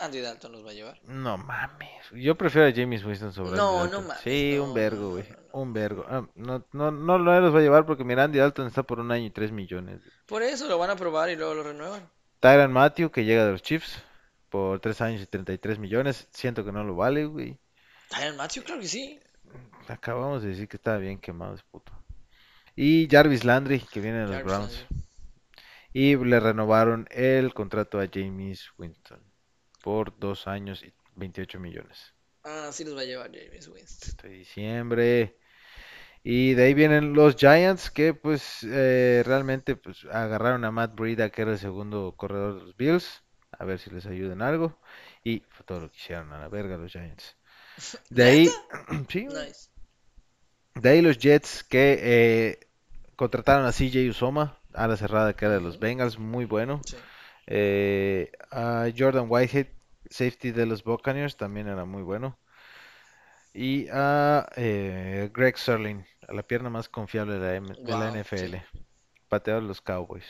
Speaker 1: Andy Dalton nos va a llevar.
Speaker 2: No mames, yo prefiero a James Winston sobre
Speaker 1: No,
Speaker 2: Andy
Speaker 1: no mames,
Speaker 2: Sí,
Speaker 1: no,
Speaker 2: un vergo, güey,
Speaker 1: no, no.
Speaker 2: un vergo. Ah, no, no, no los va a llevar porque mira, Andy Dalton está por un año y tres millones.
Speaker 1: Por eso lo van a probar y luego lo renuevan.
Speaker 2: Tyron Matthew, que llega de los Chiefs, por tres años y 33 millones. Siento que no lo vale, güey.
Speaker 1: Tyron Matthew, claro que sí.
Speaker 2: Acabamos de decir que estaba bien quemado ese puto. Y Jarvis Landry, que viene de los
Speaker 1: Jarvis
Speaker 2: Browns.
Speaker 1: Landry.
Speaker 2: Y le renovaron el contrato a James Winston por dos años y 28 millones.
Speaker 1: Ah, sí los va a llevar James Winston.
Speaker 2: Este diciembre. Y de ahí vienen los Giants que pues eh, realmente pues agarraron a Matt Breida que era el segundo corredor de los Bills. A ver si les ayuda en algo. Y fue todo lo que hicieron a la verga los Giants. De ahí, sí.
Speaker 1: Nice.
Speaker 2: de ahí los Jets que eh, contrataron a CJ Usoma, a la cerrada que era de los. Bengals, muy bueno.
Speaker 1: Sí.
Speaker 2: Eh, a Jordan Whitehead, safety de los Buccaneers, también era muy bueno. Y a eh, Greg Serling, a la pierna más confiable de la, M- de la NFL,
Speaker 1: sí.
Speaker 2: los Cowboys.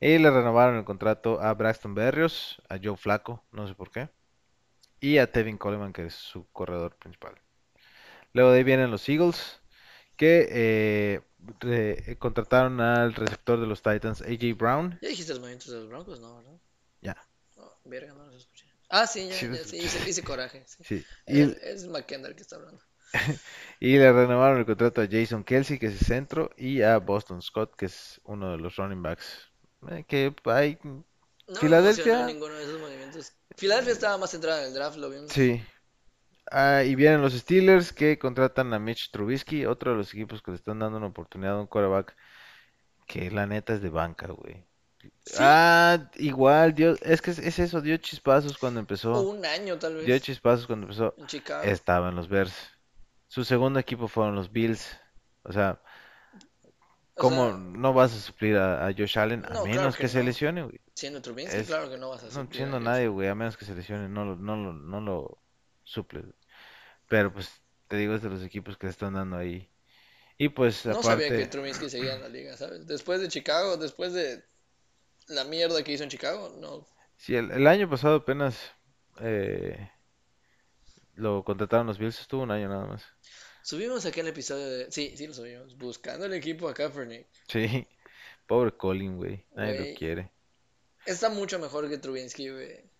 Speaker 2: Y le renovaron el contrato a Braxton Berrios, a Joe Flacco, no sé por qué, y a Tevin Coleman, que es su corredor principal. Luego de ahí vienen los Eagles, que eh, re- contrataron al receptor de los Titans, AJ Brown.
Speaker 1: ¿Ya dijiste los movimientos de los Broncos? No, ¿verdad?
Speaker 2: Ya.
Speaker 1: No, verga, no los escuché. Ah, sí, ya, ya, sí, hice, hice coraje. sí.
Speaker 2: Sí. Y,
Speaker 1: Es, es McKendall que está hablando.
Speaker 2: y le renovaron el contrato a Jason Kelsey, que es el centro, y a Boston Scott, que es uno de los running backs. Eh, que hay,
Speaker 1: No
Speaker 2: Filadelfia.
Speaker 1: ninguno de esos movimientos. Filadelfia estaba más centrada en el draft, lo vimos.
Speaker 2: sí. Ah, y vienen los Steelers que contratan a Mitch Trubisky, otro de los equipos que le están dando una oportunidad a un quarterback Que la neta es de banca, güey.
Speaker 1: Sí,
Speaker 2: Ah, igual, dio, es que es, es eso, dio chispazos cuando empezó.
Speaker 1: un año tal
Speaker 2: Dio
Speaker 1: vez
Speaker 2: chispazos cuando empezó.
Speaker 1: en Chicago.
Speaker 2: Estaba en los Bears. Su segundo equipo fueron los Bills. O sea,
Speaker 1: O
Speaker 2: ¿cómo
Speaker 1: sea,
Speaker 2: no vas a suplir a, a Josh Allen? A
Speaker 1: no, claro
Speaker 2: menos
Speaker 1: que
Speaker 2: se
Speaker 1: no.
Speaker 2: lesione, güey.
Speaker 1: Siendo Trubinsky,
Speaker 2: Es,
Speaker 1: claro que no vas a
Speaker 2: no
Speaker 1: suplir a
Speaker 2: siendo nadie, güey, a menos que se lesione, no lo, no lo, no lo suples. güey. Pero pues, te digo, es de los equipos que están dando ahí. Y pues,
Speaker 1: No sabía que
Speaker 2: aparte,
Speaker 1: Trubinsky seguía en la liga, ¿sabes? Después de Chicago, después de la mierda que hizo en Chicago, no.
Speaker 2: si el, el año pasado apenas eh, lo contrataron los Bills, estuvo un año nada más.
Speaker 1: Subimos aquel episodio de... Sí, sí lo subimos. Buscando el equipo a Kaepernick.
Speaker 2: Sí, pobre Colin, güey, nadie lo quiere.
Speaker 1: está mucho mejor que Trubinsky, güey.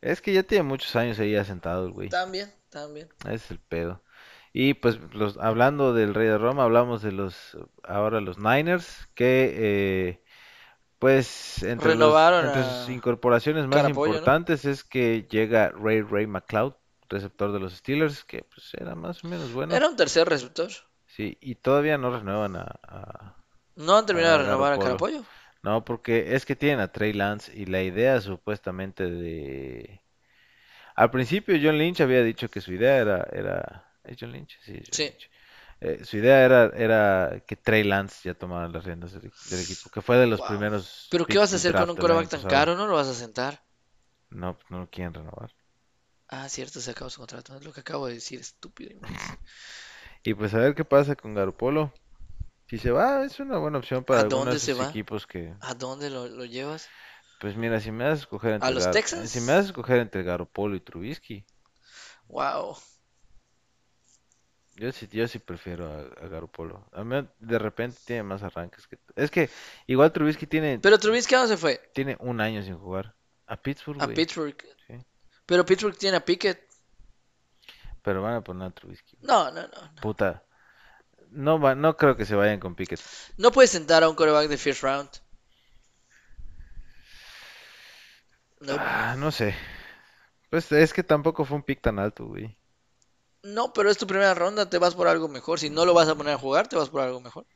Speaker 2: Es que ya tiene muchos años ahí asentado el güey.
Speaker 1: También, también.
Speaker 2: Ese es el pedo. Y pues los, hablando del Rey de Roma, hablamos de los ahora los Niners, que eh, pues entre los sus incorporaciones más
Speaker 1: Carapollo, ¿no?
Speaker 2: importantes es que llega Ray Ray McLeod, receptor de los Steelers, que pues era más o menos bueno.
Speaker 1: Era un tercer receptor.
Speaker 2: Sí, y todavía no renuevan a, a,
Speaker 1: No han terminado
Speaker 2: a
Speaker 1: de renovar a. Carapollo.
Speaker 2: No, porque es que tienen a Trey Lance y la idea supuestamente de... Al principio John Lynch había dicho que su idea era... era... ¿Es John Lynch? Sí, John
Speaker 1: Sí.
Speaker 2: Lynch. Eh, su idea era, era que Trey Lance ya tomara las riendas del, del equipo, que fue de los
Speaker 1: Wow.
Speaker 2: primeros
Speaker 1: Pero ¿qué vas a hacer con un coreback tan caro? ¿No lo vas a sentar?
Speaker 2: No, no lo quieren renovar.
Speaker 1: Ah, cierto, se acabó su contrato. Es lo que acabo de decir, estúpido.
Speaker 2: Y pues a ver qué pasa con Garoppolo. Si se va, es una buena opción para
Speaker 1: ¿A
Speaker 2: alguno de
Speaker 1: dónde se
Speaker 2: esos
Speaker 1: va?
Speaker 2: equipos que...
Speaker 1: ¿A dónde lo, lo llevas?
Speaker 2: Pues mira, si me das a escoger
Speaker 1: ¿A
Speaker 2: entre
Speaker 1: los
Speaker 2: Gar-
Speaker 1: Texans?
Speaker 2: si me das a escoger entre Garoppolo y Trubisky,
Speaker 1: Wow.
Speaker 2: Yo sí, yo sí prefiero a, a Garoppolo. A mí de repente tiene más arranques que... Es que igual Trubisky tiene,
Speaker 1: Pero Trubisky, ¿a dónde se fue?
Speaker 2: tiene un año sin jugar. A Pittsburgh,
Speaker 1: A. Pittsburgh.
Speaker 2: Sí.
Speaker 1: Pero Pittsburgh tiene a Pickett.
Speaker 2: Pero van a poner a Trubisky.
Speaker 1: No, no, no. no.
Speaker 2: Puta. No, va, no creo que se vayan con Pickett.
Speaker 1: No puedes sentar a un coreback de first round. No,
Speaker 2: Ah, no sé. Pues es que tampoco fue un pick tan alto, güey.
Speaker 1: No, pero es tu primera ronda, te vas por algo mejor. Si no lo vas a poner a jugar, te vas por algo mejor.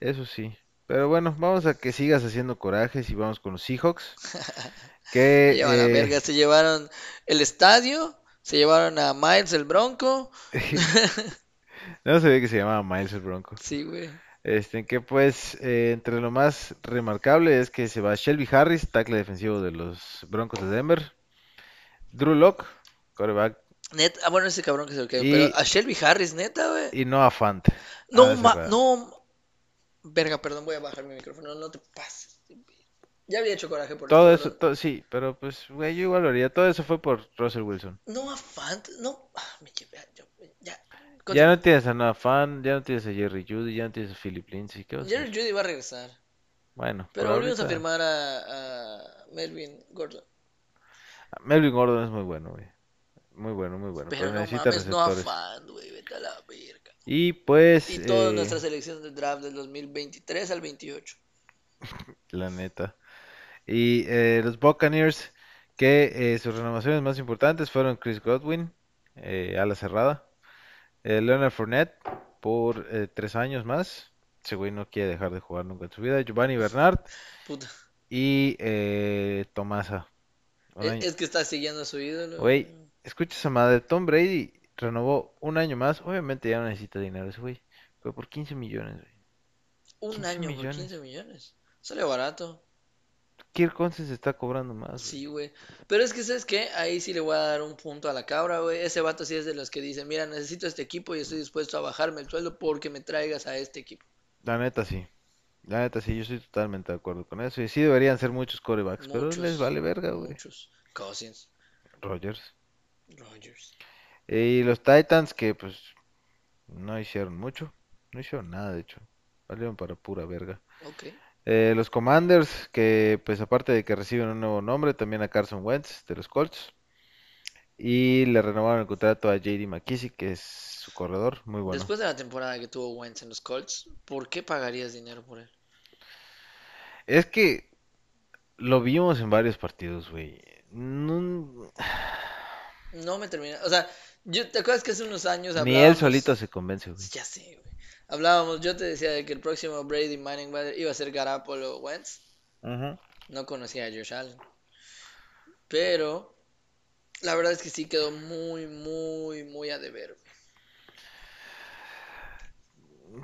Speaker 2: Eso sí. Pero bueno, vamos a que sigas haciendo corajes y vamos con los Seahawks. Que
Speaker 1: Se llevan a
Speaker 2: eh,
Speaker 1: verga, se llevaron el estadio, se llevaron a Miles el Bronco.
Speaker 2: no sabía que se llamaba Miles el Bronco.
Speaker 1: Sí, güey.
Speaker 2: Este, que pues eh, entre lo más remarcable es que se va Shelby Harris, tackle defensivo de los Broncos de Denver. Drew Lock, quarterback.
Speaker 1: Neta, ah, bueno, ese cabrón que se lo quedó.
Speaker 2: Y-
Speaker 1: Pero a Shelby Harris, neta, güey.
Speaker 2: Y.
Speaker 1: No,
Speaker 2: a la
Speaker 1: ma-
Speaker 2: cerrada.
Speaker 1: no. Verga, perdón, voy a bajar mi micrófono. No te pases. Ya había hecho coraje por
Speaker 2: Todo eso, to- sí, pero pues, güey, yo igual lo haría. Todo eso fue por Russell Wilson.
Speaker 1: No a Fant, no. Ah, me llevé a- yo- ya.
Speaker 2: Ya no tienes a Noah Fant, ya no tienes a Jerry Judy, ya no tienes a Philip Lindsay. ¿Qué vas a
Speaker 1: Jerry? Judy va a regresar.
Speaker 2: Bueno,
Speaker 1: Pero volvimos a firmar a, a Melvin Gordon.
Speaker 2: Melvin Gordon es muy bueno, güey. Muy bueno, muy bueno.
Speaker 1: Pero
Speaker 2: Pero
Speaker 1: no
Speaker 2: necesita
Speaker 1: mames, no a. Fant, güey. Vete a la verga.
Speaker 2: Y pues,
Speaker 1: Y toda
Speaker 2: eh,
Speaker 1: nuestra selección de draft del 2023 al 28.
Speaker 2: la neta. Y eh, los Buccaneers, que eh, sus renovaciones más importantes fueron Chris Godwin, eh, ala cerrada, Leonard Fournette por tres años más. Ese güey no quiere dejar de jugar nunca en su vida. Giovanni Bernard
Speaker 1: Puta.
Speaker 2: y Tomasa.
Speaker 1: Es que está siguiendo a su ídolo.
Speaker 2: Güey, escucha esa madre. Tom Brady renovó un año más. Obviamente ya no necesita dinero ese güey. Fue por 15 millones, güey.
Speaker 1: Un
Speaker 2: 15
Speaker 1: año por
Speaker 2: millones.
Speaker 1: 15 millones. Sale barato.
Speaker 2: Kirk Cousins está cobrando más, güey.
Speaker 1: Sí, güey. Pero es que, ¿sabes qué? Ahí sí le voy a dar un punto a la cabra, güey. Ese vato sí es de los que dice, mira, necesito este equipo y estoy dispuesto a bajarme el sueldo porque me traigas a este equipo.
Speaker 2: La neta sí. La neta sí, yo estoy totalmente de acuerdo con eso. Y sí deberían ser muchos corebacks, pero les vale verga, güey.
Speaker 1: Muchos. Cousins,
Speaker 2: Rogers.
Speaker 1: Rogers.
Speaker 2: Y los Titans que pues no hicieron mucho. No hicieron nada, de hecho. Valieron para pura verga. Eh, los Commanders que pues aparte de que reciben un nuevo nombre, también a Carson Wentz de los Colts. Y le renovaron el contrato a JD McKissick, que es su corredor, muy bueno.
Speaker 1: Después de la temporada que tuvo Wentz en los Colts, ¿por qué pagarías dinero por él?
Speaker 2: Es que lo vimos en varios partidos, güey. No-
Speaker 1: No me termina. O sea, yo, ¿te acuerdas que hace unos años
Speaker 2: Ni él
Speaker 1: hablábamos?
Speaker 2: solito se convence, güey.
Speaker 1: Ya sé, güey. Hablábamos, yo te decía de que el próximo Brady Manning iba a ser Garapolo Wentz.
Speaker 2: Ujú.
Speaker 1: No conocía a Josh Allen. Pero la verdad es que sí quedó muy, muy, muy a deber.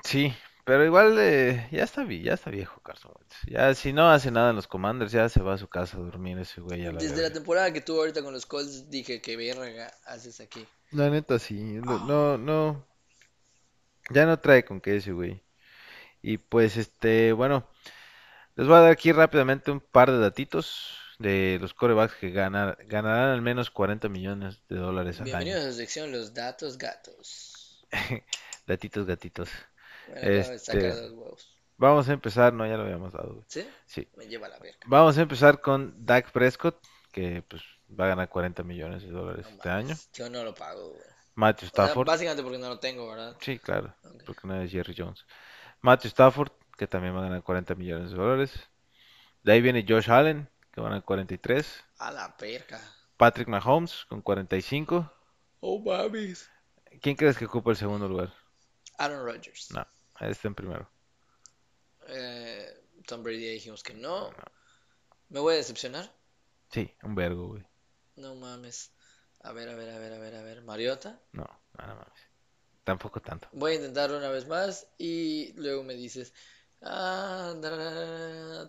Speaker 2: Sí, pero igual eh, ya está, ya está viejo Carson Wentz. Ya si no hace nada en los Commanders, ya se va a su casa a dormir ese güey a la
Speaker 1: Desde la temporada que tuvo ahorita con los Colts dije que verga haces aquí.
Speaker 2: La neta sí, no, no, no, ya no trae con qué ese güey. Y pues este, bueno, les voy a dar aquí rápidamente un par de datitos de los corebacks que ganar, ganarán al menos 40 millones de dólares al
Speaker 1: Bienvenidos
Speaker 2: año.
Speaker 1: a su sección Los Datos Gatos.
Speaker 2: Datitos, gatitos.
Speaker 1: Acabo de
Speaker 2: Este,
Speaker 1: dos huevos.
Speaker 2: vamos a empezar, no, ya lo habíamos dado.
Speaker 1: ¿Sí?
Speaker 2: Sí,
Speaker 1: Me lleva la verga.
Speaker 2: vamos a empezar con Dak Prescott, que pues va a ganar 40 millones de dólares
Speaker 1: No
Speaker 2: este año.
Speaker 1: Yo no lo pago, güey.
Speaker 2: Matthew
Speaker 1: O sea,
Speaker 2: Stafford,
Speaker 1: básicamente porque no lo tengo, ¿verdad?
Speaker 2: sí, claro,
Speaker 1: Ok.
Speaker 2: porque no es Jerry Jones. Matthew Stafford, que también va a ganar 40 millones de dólares. De ahí viene Josh Allen, que va a ganar 43.
Speaker 1: A la verga.
Speaker 2: Patrick Mahomes, con 45.
Speaker 1: Oh, mames.
Speaker 2: ¿Quién crees que ocupa el segundo lugar?
Speaker 1: Aaron Rodgers.
Speaker 2: No, está en primero.
Speaker 1: Eh, Tom Brady dijimos que no. ¿Me voy a decepcionar?
Speaker 2: Sí, un vergo, güey.
Speaker 1: No mames. A ver, a ver, a ver, a ver, a ver. Mariota.
Speaker 2: No, nada más. Tampoco tanto.
Speaker 1: Voy a intentarlo una vez más y luego me dices, ah,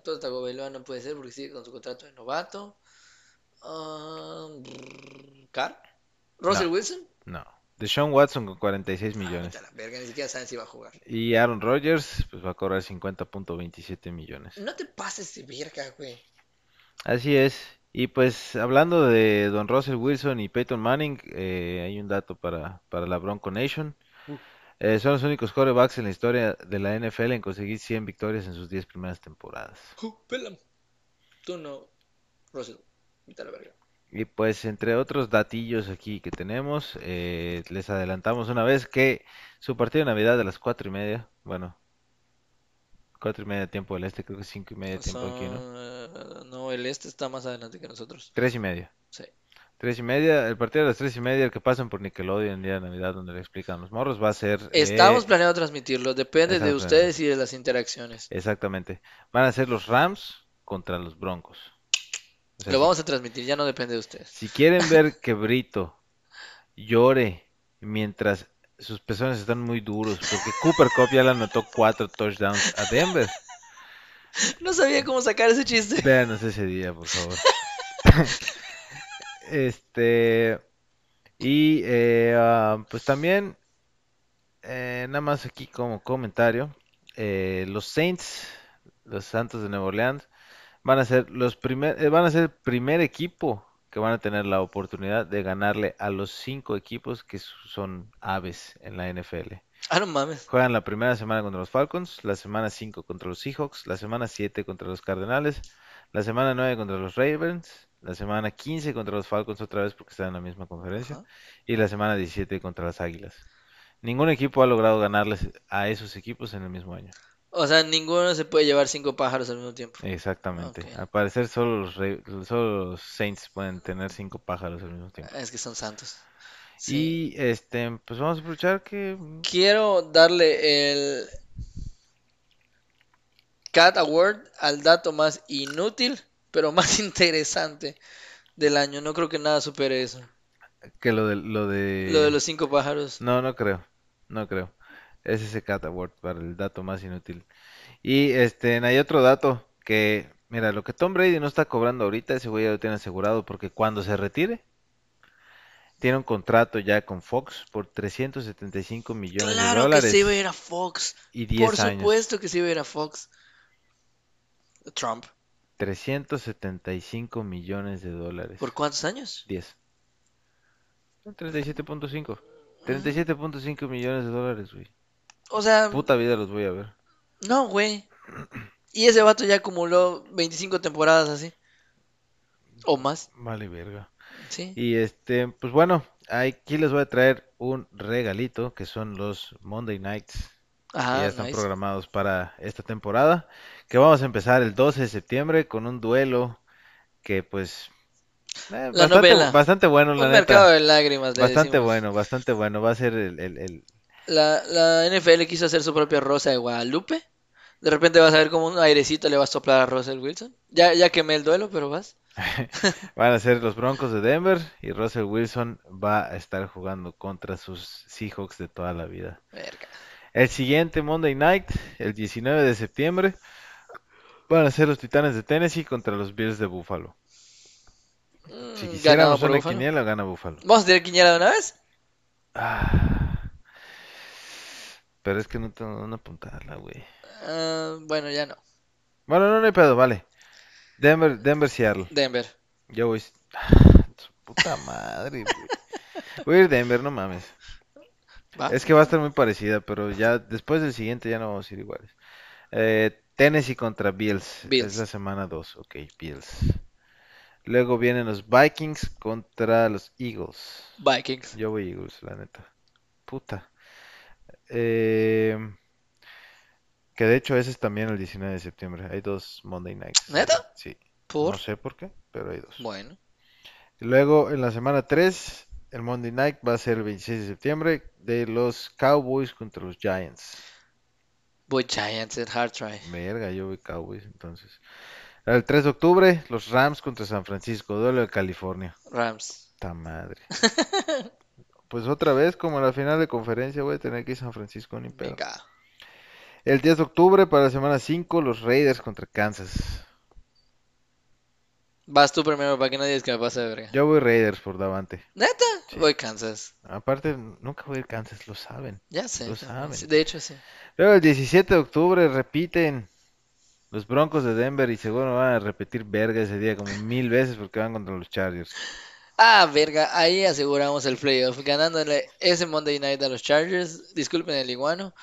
Speaker 1: todo Tagovailoa no puede ser porque sigue con su contrato de novato. Ah, brr, ¿Carr? ¿Russell
Speaker 2: No.
Speaker 1: Wilson?
Speaker 2: No. Deshaun Watson con 46
Speaker 1: Ah,
Speaker 2: millones.
Speaker 1: vete a la verga, ni siquiera saben si va a jugar.
Speaker 2: Y Aaron Rodgers, pues va a cobrar 50.27 millones.
Speaker 1: No te pases de verga, güey.
Speaker 2: Así es. Y pues hablando de Don Russell Wilson y Peyton Manning, eh, hay un dato para, para la Bronco Nation.
Speaker 1: Uh.
Speaker 2: Eh, son los únicos quarterbacks en la historia de la NFL en conseguir 100 victorias en sus 10 primeras temporadas.
Speaker 1: Uh. Tú no, Russell. La verga.
Speaker 2: Y pues entre otros datillos aquí que tenemos, eh, les adelantamos una vez que su partido de Navidad de las cuatro y media, bueno, cuatro y media tiempo del este, creo que cinco y media tiempo aquí, ¿no?
Speaker 1: Son- no, el este está más adelante que nosotros.
Speaker 2: Tres y media.
Speaker 1: Sí.
Speaker 2: Tres y media, el partido de las tres y media, el que pasan por Nickelodeon el día de Navidad, donde le explican los morros, va a ser... eh,
Speaker 1: Estamos planeando transmitirlo, depende de ustedes y de las interacciones.
Speaker 2: Exactamente. Van a ser los Rams contra los Broncos. O sea,
Speaker 1: Lo vamos a transmitir, ya no depende de ustedes.
Speaker 2: Si quieren ver que Brito llore mientras sus pezones están muy duros, porque Cooper Cup ya le anotó cuatro touchdowns a Denver.
Speaker 1: No sabía cómo sacar ese chiste.
Speaker 2: Véanos ese día, por favor. Este. Y eh, ah, pues también, eh, nada más aquí como comentario, eh, los Saints, los Santos de Nueva Orleans, van a ser los primer, eh, van a ser el primer equipo que van a tener la oportunidad de ganarle a los cinco equipos que son aves en la NFL.
Speaker 1: Ah, no mames.
Speaker 2: Juegan la primera semana contra los Falcons, la semana 5 contra los Seahawks, la semana 7 contra los Cardenales, la semana 9 contra los Ravens, la semana 15 contra los Falcons otra vez porque están en la misma conferencia y la semana 17 contra las Águilas. Ningún equipo ha logrado ganarles a esos equipos en el mismo año.
Speaker 1: O sea, ninguno se puede llevar cinco pájaros al mismo tiempo.
Speaker 2: Exactamente. Al parecer solo los, Ra- solo los Saints pueden tener cinco pájaros al mismo tiempo.
Speaker 1: Es que son santos. Sí.
Speaker 2: Y este, pues vamos a aprovechar que
Speaker 1: Quiero darle el Cat Award al dato más inútil, pero más interesante del año. No creo que nada supere eso.
Speaker 2: que lo de lo de
Speaker 1: Lo de los cinco pájaros.
Speaker 2: No, no creo, no creo. Es ese Cat Award para el dato más inútil. Y este, hay otro dato que, mira, lo que Tom Brady no está cobrando ahorita, ese güey ya lo tiene asegurado porque cuando se retire, tiene un contrato ya con Fox por 375 millones de
Speaker 1: Claro que
Speaker 2: dólares
Speaker 1: se iba a ir a Fox.
Speaker 2: y 10
Speaker 1: Por
Speaker 2: años.
Speaker 1: supuesto que se iba a ir a Fox. Trump.
Speaker 2: 375 millones de dólares.
Speaker 1: ¿Por cuántos años?
Speaker 2: 10. 37.5. 37.5 millones de dólares, güey.
Speaker 1: O sea,
Speaker 2: Puta vida los voy a ver.
Speaker 1: no, güey. Y ese vato ya acumuló 25 temporadas así. O más,
Speaker 2: Vale, verga.
Speaker 1: sí.
Speaker 2: Y este, pues bueno, aquí les voy a traer un regalito que son los Monday Nights que
Speaker 1: Ajá,
Speaker 2: ya están
Speaker 1: nice.
Speaker 2: programados para esta temporada. Que vamos a empezar el 12 de septiembre con un duelo que pues eh, bastante,
Speaker 1: novela.
Speaker 2: bastante bueno, la
Speaker 1: Un
Speaker 2: neta.
Speaker 1: mercado de lágrimas, le
Speaker 2: Bastante
Speaker 1: decimos.
Speaker 2: bueno, bastante bueno. Va a ser el, el- el-
Speaker 1: La, la NFL quiso hacer su propia Rosa de Guadalupe. De repente vas a ver como un airecito le va a soplar a Russell Wilson. Ya, ya quemé el duelo, pero vas.
Speaker 2: Van a ser los Broncos de Denver y Russell Wilson va a estar jugando contra sus Seahawks de toda la vida.
Speaker 1: Verga.
Speaker 2: El siguiente Monday Night, el 19 de septiembre, van a ser los Titanes de Tennessee contra los Bills de Buffalo. Si
Speaker 1: Mm, ganado
Speaker 2: quisiéramos una
Speaker 1: Buffalo.
Speaker 2: quiniela, gana Buffalo.
Speaker 1: ¿Vamos a tener quiniela de una vez?
Speaker 2: Ah, pero es que no tengo dónde apuntarla, güey.
Speaker 1: Ah, bueno, ya no.
Speaker 2: Bueno, no, no hay pedo, vale. Denver, Denver, Seattle.
Speaker 1: Denver.
Speaker 2: Yo voy. Puta madre, güey. Voy a ir Denver, no mames.
Speaker 1: ¿Va?
Speaker 2: Es que va a estar muy parecida, pero ya después del siguiente ya no vamos a ir iguales. Eh, Tennessee contra Bills.
Speaker 1: Bills.
Speaker 2: Es la semana 2. Ok, Bills. Luego vienen los Vikings contra los Eagles.
Speaker 1: Vikings.
Speaker 2: Yo voy Eagles, la neta. Puta. Eh, que de hecho ese es también el 19 de septiembre. Hay dos Monday Nights.
Speaker 1: ¿Neta?
Speaker 2: Sí.
Speaker 1: ¿Por?
Speaker 2: No sé por qué, pero hay dos.
Speaker 1: Bueno.
Speaker 2: Y Luego en la semana 3, el Monday Night va a ser el 26 de septiembre de los Cowboys contra los Giants.
Speaker 1: Voy Giants en hard try.
Speaker 2: Verga, yo voy Cowboys entonces. El 3 de octubre, los Rams contra San Francisco, duelo de California.
Speaker 1: Rams.
Speaker 2: Ta madre. Pues otra vez, como en la final de conferencia, voy a tener que ir a San Francisco ni pedo.
Speaker 1: Venga.
Speaker 2: El 10 de octubre, para la semana 5, los Raiders contra Kansas.
Speaker 1: Vas tú primero para que nadie diga que me pase de verga.
Speaker 2: Yo voy Raiders por Davante.
Speaker 1: ¿Neta?
Speaker 2: Sí.
Speaker 1: Voy Kansas.
Speaker 2: Aparte, nunca voy a ir Kansas, lo saben.
Speaker 1: Ya sé.
Speaker 2: Lo saben.
Speaker 1: De hecho, sí.
Speaker 2: Luego el 17 de octubre repiten los Broncos de Denver y seguro van a repetir verga ese día como mil veces porque van contra los Chargers.
Speaker 1: Ah, verga, ahí aseguramos el playoff, ganándole ese Monday Night a los Chargers. Disculpen el iguano.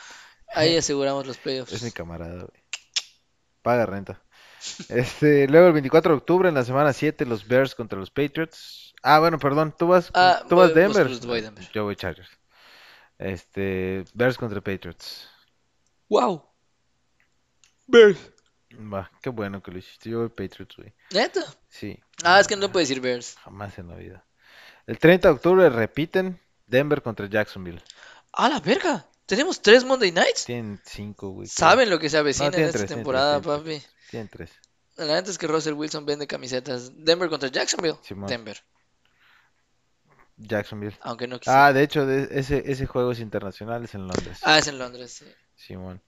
Speaker 1: Ahí aseguramos los
Speaker 2: Es mi
Speaker 1: playoffs.
Speaker 2: camarada, güey. Paga renta. Este, luego el 24 de octubre en la semana 7 los Bears contra los Patriots. Ah, bueno, perdón, tú vas
Speaker 1: Ah,
Speaker 2: tú vas
Speaker 1: voy-
Speaker 2: Denver.
Speaker 1: pues, voy Denver.
Speaker 2: Yo voy Chargers. Este, Bears contra Patriots.
Speaker 1: ¡Wow! Bears.
Speaker 2: Va, qué bueno que lo hiciste. Yo voy Patriots, güey.
Speaker 1: ¿Neta?
Speaker 2: Sí,
Speaker 1: Ah, es que no puedes decir Bears.
Speaker 2: jamás en la vida. El 30 de octubre repiten Denver contra Jacksonville.
Speaker 1: ¡Ah, la verga! ¿Tenemos tres Monday Nights?
Speaker 2: Tienen cinco, güey.
Speaker 1: ¿Saben lo que se avecina
Speaker 2: No,
Speaker 1: en esta
Speaker 2: tres, tienen
Speaker 1: temporada,
Speaker 2: tres,
Speaker 1: papi?
Speaker 2: Tienen tres.
Speaker 1: La neta es que Russell Wilson vende camisetas. Denver contra Jacksonville.
Speaker 2: Simón.
Speaker 1: Denver.
Speaker 2: Jacksonville.
Speaker 1: Aunque no quisiera.
Speaker 2: Ah, de hecho, de- ese, ese juego es internacional, es en Londres.
Speaker 1: Ah, es en Londres, sí.
Speaker 2: Simón.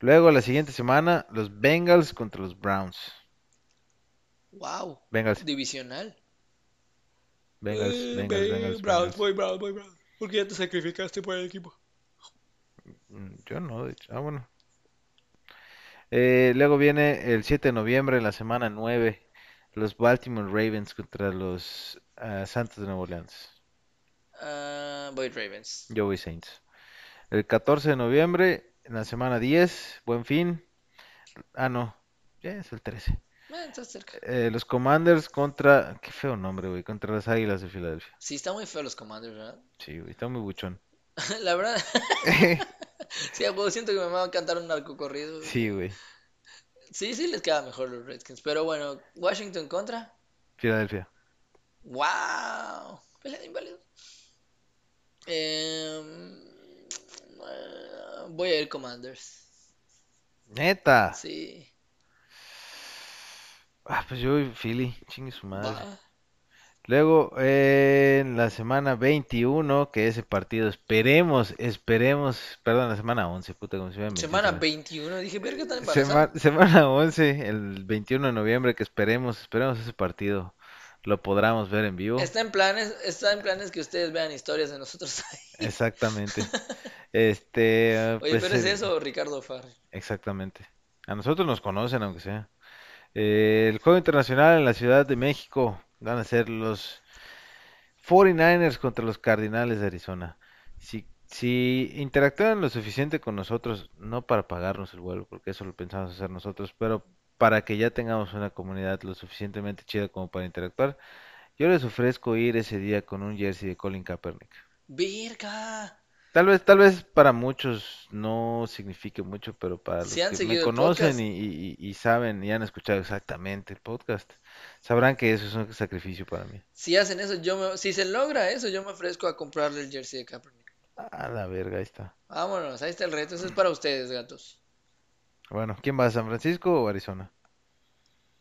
Speaker 2: Luego, la siguiente semana, los Bengals contra los Browns.
Speaker 1: ¡Wow!
Speaker 2: Bengals,
Speaker 1: Divisional.
Speaker 2: Bengals,
Speaker 1: Eh,
Speaker 2: Bengals,
Speaker 1: Browns, voy Browns, voy Browns. Porque ya te sacrificaste por el equipo.
Speaker 2: Mm, Yo no, de hecho. Ah, bueno. Eh, luego viene el 7 de noviembre, en la semana 9, los Baltimore Ravens contra los ah, Santos de Nueva Orleans.
Speaker 1: Ah, voy Ravens.
Speaker 2: Yo voy Saints. El 14 de noviembre, en la semana 10, Buen Fin. Ah, no, ya es el 13.
Speaker 1: Ah, estás cerca.
Speaker 2: Eh, los Commanders contra, qué feo nombre, güey, contra las Águilas de Filadelfia.
Speaker 1: Sí, está muy feo los Commanders, ¿verdad?
Speaker 2: Sí, güey, está muy buchón.
Speaker 1: La verdad. Sí, huevo, siento que me va a cantar un narco corrido.
Speaker 2: Sí, güey,
Speaker 1: Sí, sí les queda mejor los Redskins. Pero bueno, Washington contra.
Speaker 2: Filadelfia.
Speaker 1: ¡Wow! Pelea de inválidos. Eh, voy a ir Commanders.
Speaker 2: Neta.
Speaker 1: Sí.
Speaker 2: Ah, pues yo voy Philly, chingue su madre.
Speaker 1: Va.
Speaker 2: Luego, eh, en la semana 21, que ese partido, esperemos, esperemos, perdón, la semana 11, puta, como se llama.
Speaker 1: Semana 21. Dije, verga, tan embarazada.
Speaker 2: Sema- semana 11, el 21 de noviembre, que esperemos, esperemos ese partido, lo podamos ver en vivo.
Speaker 1: Está en planes, está en planes que ustedes vean historias de nosotros ahí.
Speaker 2: Exactamente. Este,
Speaker 1: Oye,
Speaker 2: pues,
Speaker 1: pero es
Speaker 2: eh,
Speaker 1: eso, Ricardo Farre.
Speaker 2: Exactamente. A nosotros nos conocen, aunque sea. Eh, el juego internacional en la Ciudad de México van a ser los 49ers contra los Cardinales de Arizona. Si, si interactúan lo suficiente con nosotros, no para pagarnos el vuelo, porque eso lo pensamos hacer nosotros, pero para que ya tengamos una comunidad lo suficientemente chida como para interactuar, yo les ofrezco ir ese día con un jersey de Colin Kaepernick.
Speaker 1: ¡Verga!
Speaker 2: Tal vez, tal vez para muchos no signifique mucho, pero para los que me conocen y, y- y- y saben y han escuchado exactamente el podcast, sabrán que eso es un sacrificio para mí.
Speaker 1: Si hacen eso, yo me, si se logra eso, yo me ofrezco a comprarle el jersey de Kaepernick.
Speaker 2: A la verga, ahí está.
Speaker 1: Vámonos, ahí está el reto. Eso es para ustedes, gatos.
Speaker 2: Bueno, ¿quién va? ¿San Francisco o Arizona?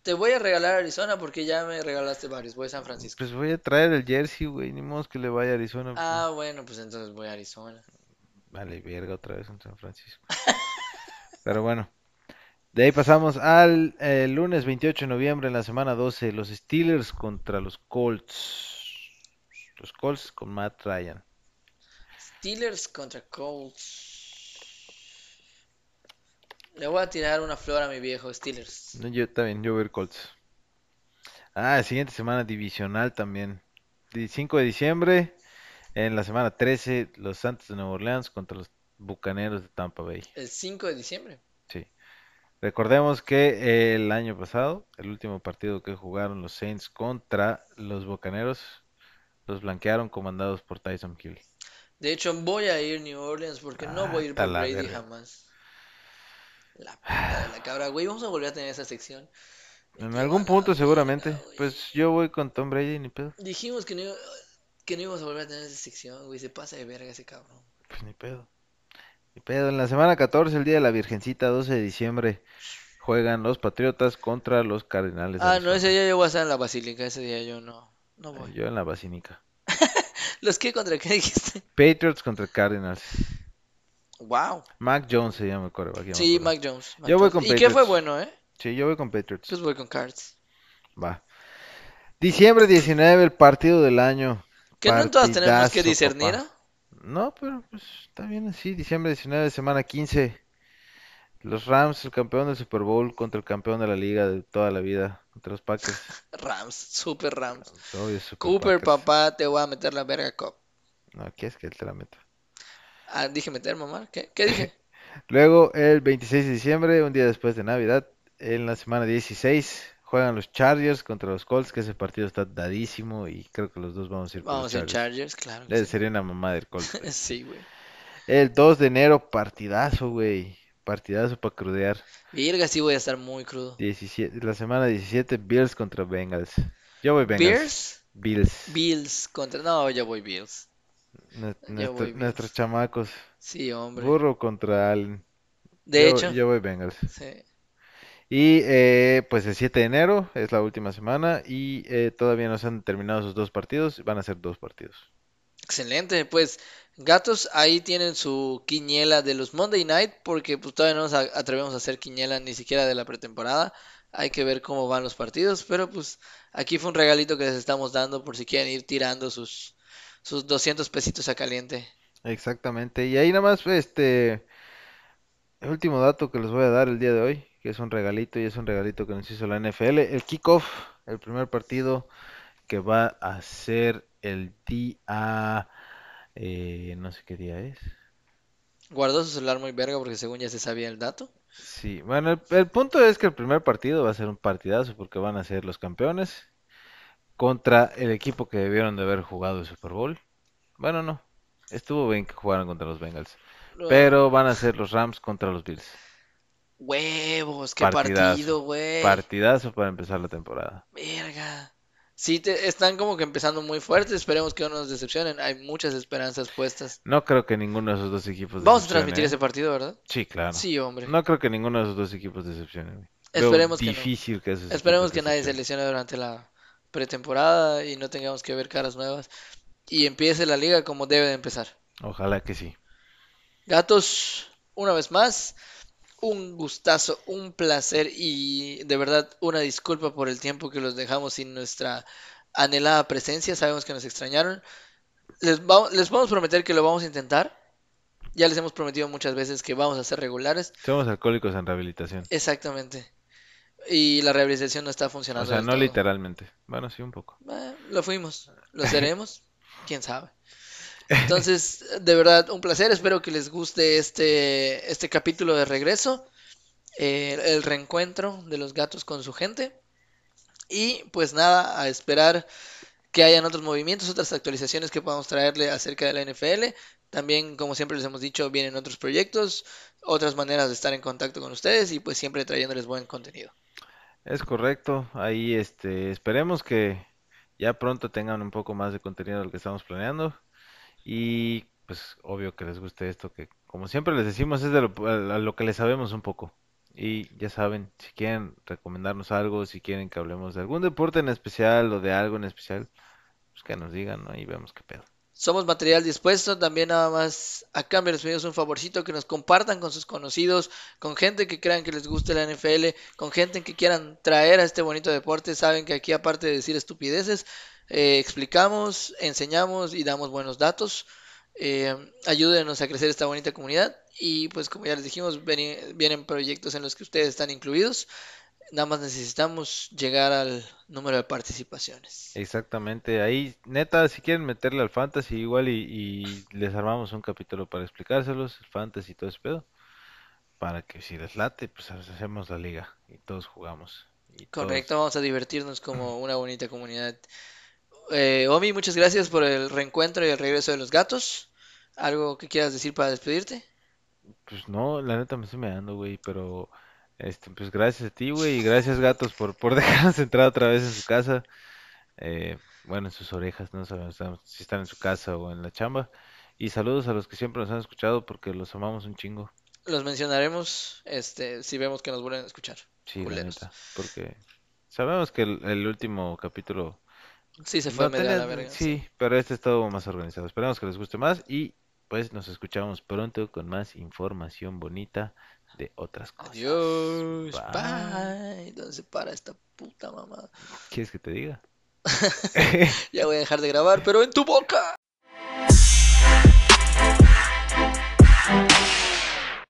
Speaker 1: Te voy a regalar Arizona porque ya me regalaste varios. Voy a San Francisco.
Speaker 2: Pues voy a traer el jersey, güey. Ni modo que le vaya a Arizona. pues.
Speaker 1: Ah, bueno, pues entonces voy a Arizona.
Speaker 2: Vale, verga, otra vez en San Francisco. Pero bueno. De ahí pasamos al eh, lunes 28 de noviembre en la semana 12. Los Steelers contra los Colts. Los Colts con Matt Ryan.
Speaker 1: Steelers contra Colts. Le voy a tirar una flor a mi viejo Steelers.
Speaker 2: No, Yo también, yo voy a Colts. Ah, siguiente semana divisional también. 5 de diciembre, en la semana 13, los Santos de Nueva Orleans contra los Bucaneros de Tampa Bay.
Speaker 1: El 5 de diciembre.
Speaker 2: Sí. Recordemos que el año pasado, el último partido que jugaron los Saints contra los Bucaneros, los blanquearon comandados por Tyson Hill.
Speaker 1: De hecho, voy a ir a New Orleans porque no
Speaker 2: Ah,
Speaker 1: voy a ir por Brady
Speaker 2: verga.
Speaker 1: jamás. La de la cabra, güey. Vamos a volver a tener esa sección.
Speaker 2: En
Speaker 1: Qué
Speaker 2: algún punto seguramente.
Speaker 1: güey.
Speaker 2: Pues yo voy con Tom Brady, ni pedo.
Speaker 1: Dijimos que no, iba- que no íbamos a volver a tener esa sección, güey. Se pasa de verga ese cabrón.
Speaker 2: Pues ni pedo. Ni pedo. En la semana 14, el día de la Virgencita, 12 de diciembre, juegan los Patriotas contra los Cardenales de
Speaker 1: Ah, no, ese día yo voy a estar en la basílica. Ese día yo no. No voy.
Speaker 2: Yo en la Basílica.
Speaker 1: ¿Los qué contra qué dijiste?
Speaker 2: Patriots contra Cardinals.
Speaker 1: Wow.
Speaker 2: Mac Jones se llama el me
Speaker 1: Sí. Mac Jones. Mac
Speaker 2: Yo voy
Speaker 1: Jones.
Speaker 2: con
Speaker 1: Y qué fue
Speaker 2: Patriots.
Speaker 1: bueno, ¿eh?
Speaker 2: Sí, yo voy con Patriots.
Speaker 1: Pues voy con Cards.
Speaker 2: Va. Diciembre 19, el partido del año.
Speaker 1: Que no en todas tenemos que discernir,
Speaker 2: papá.
Speaker 1: ¿ah?
Speaker 2: No, pero pues está bien así. Diciembre 19, semana 15. Los Rams, el campeón del Super Bowl, contra el campeón de la liga de toda la vida, contra los Packers.
Speaker 1: Rams, super Rams.
Speaker 2: Obvio, Super
Speaker 1: Cooper,
Speaker 2: Packers.
Speaker 1: papá, te voy a meter la verga cop.
Speaker 2: No, ¿quieres que él te la meta?
Speaker 1: Ah, dije meter, mamá. ¿Qué, ¿Qué dije?
Speaker 2: Luego, el 26 de diciembre, un día después de Navidad, en la semana 16, juegan los Chargers contra los Colts, que ese partido está dadísimo y creo que los dos vamos a ir por los
Speaker 1: Vamos en
Speaker 2: Chargers.
Speaker 1: Chargers, claro.
Speaker 2: Eh,
Speaker 1: sí.
Speaker 2: Sería una mamá del Colts.
Speaker 1: Sí, güey.
Speaker 2: El 2 de enero, partidazo, güey. Partidazo para crudear.
Speaker 1: Virga, sí voy a estar muy crudo.
Speaker 2: 17, la semana 17, Bills contra Bengals. Yo voy Bengals.
Speaker 1: Bears,
Speaker 2: Bills.
Speaker 1: Bills contra. No, yo voy Bills.
Speaker 2: Nuestro- nuestros chamacos.
Speaker 1: Sí, hombre.
Speaker 2: Burro contra Allen.
Speaker 1: De
Speaker 2: Yo-
Speaker 1: hecho,
Speaker 2: Yo voy Bengals.
Speaker 1: sí.
Speaker 2: Y eh, pues el 7 de enero es la última semana y eh, todavía no se han terminado esos dos partidos. Van a ser dos partidos.
Speaker 1: Excelente, pues gatos, ahí tienen su quiniela de los Monday Night, porque pues todavía no nos atrevemos a hacer quiniela ni siquiera de la pretemporada. Hay que ver cómo van los partidos, pero pues aquí fue un regalito que les estamos dando por si quieren ir tirando sus, sus 200 pesitos a caliente.
Speaker 2: Exactamente. Y ahí nada más, este, el último dato que les voy a dar el día de hoy, que es un regalito y es un regalito que nos hizo la NFL. El kickoff, el primer partido que va a ser el día, eh, no sé qué día es.
Speaker 1: Guardó su celular muy verga porque según ya se sabía el dato.
Speaker 2: Sí, bueno, el, el punto es que el primer partido va a ser un partidazo porque van a ser los campeones contra el equipo que debieron de haber jugado el Super Bowl. Bueno, no, estuvo bien que jugaran contra los Bengals, pero van a ser los Rams contra los Bills.
Speaker 1: Huevos, qué
Speaker 2: Partidazo,
Speaker 1: partido, güey.
Speaker 2: Partidazo para empezar la temporada.
Speaker 1: Verga. Sí, te- están como que empezando muy fuertes. Esperemos que no nos decepcionen. Hay muchas esperanzas puestas.
Speaker 2: No creo que ninguno de esos dos equipos
Speaker 1: Vamos a transmitir
Speaker 2: ¿eh?
Speaker 1: ese partido, ¿verdad?
Speaker 2: Sí, claro.
Speaker 1: Sí, hombre.
Speaker 2: No creo que ninguno de esos dos equipos decepcione.
Speaker 1: Esperemos no.
Speaker 2: difícil que esos
Speaker 1: Esperemos que nadie se lesione durante la pretemporada y no tengamos que ver caras nuevas. Y empiece la liga como debe de empezar.
Speaker 2: Ojalá que sí.
Speaker 1: Gatos, una vez más, un gustazo, un placer y de verdad una disculpa por el tiempo que los dejamos sin nuestra anhelada presencia. Sabemos que nos extrañaron. Les, vamos, les podemos prometer que lo vamos a intentar. Ya les hemos prometido muchas veces que vamos a ser regulares.
Speaker 2: Somos alcohólicos en rehabilitación.
Speaker 1: Exactamente. Y la rehabilitación no está
Speaker 2: O
Speaker 1: funcionando
Speaker 2: sea,
Speaker 1: del
Speaker 2: no
Speaker 1: todo.
Speaker 2: literalmente. Bueno, sí, un poco.
Speaker 1: Eh, lo fuimos, lo seremos, quién sabe. Entonces, de verdad, un placer. Espero que les guste este, este capítulo de regreso, eh, el reencuentro de los gatos con su gente. Y pues nada, a esperar que hayan otros movimientos, otras actualizaciones que podamos traerle acerca de la NFL. También, como siempre les hemos dicho, vienen otros proyectos, otras maneras de estar en contacto con ustedes y pues siempre trayéndoles buen contenido.
Speaker 2: Es correcto. Ahí, este, esperemos que ya pronto tengan un poco más de contenido del que estamos planeando. Y pues obvio que les guste esto, que como siempre les decimos es de lo, a lo que les sabemos un poco. Y ya saben, si quieren recomendarnos algo, si quieren que hablemos de algún deporte en especial o de algo en especial, pues que nos digan, ¿no? Y vemos qué pedo.
Speaker 1: Somos material dispuesto, también nada más a cambio les pedimos un favorcito que nos compartan con sus conocidos, con gente que crean que les guste la NFL, con gente que quieran traer a este bonito deporte. Saben que aquí aparte de decir estupideces, eh, explicamos, enseñamos y damos buenos datos. Eh, ayúdenos a crecer esta bonita comunidad y pues como ya les dijimos, vienen proyectos en los que ustedes están incluidos. Nada más necesitamos llegar al número de participaciones.
Speaker 2: Exactamente, ahí neta, si quieren meterle al fantasy igual y, les armamos un capítulo para explicárselos, el fantasy y todo ese pedo, para que si les late, pues hacemos la liga y todos jugamos. Y
Speaker 1: Correcto, vamos a divertirnos como una bonita comunidad. Eh, Omi, muchas gracias por el reencuentro y el regreso de los gatos. ¿Algo que quieras decir para despedirte?
Speaker 2: Pues no, la neta me estoy meando, güey, pero este, pues gracias a ti, güey, y gracias gatos por, por dejarnos entrar otra vez en su casa. Eh, bueno, en sus orejas, no sabemos si están en su casa o en la chamba. Y saludos a los que siempre nos han escuchado porque los amamos un chingo.
Speaker 1: Los mencionaremos este, si vemos que nos vuelven a escuchar.
Speaker 2: Sí, la neta, porque sabemos que el, último capítulo...
Speaker 1: Sí, se fue a media la verga.
Speaker 2: Sí, pero este es todo más organizado. Esperamos que les guste más y pues nos escuchamos pronto con más información bonita de otras cosas.
Speaker 1: Adiós. Bye. ¿Dónde se para esta puta mamada?
Speaker 2: ¿Quieres que te diga?
Speaker 1: ya voy a dejar de grabar, pero en tu boca.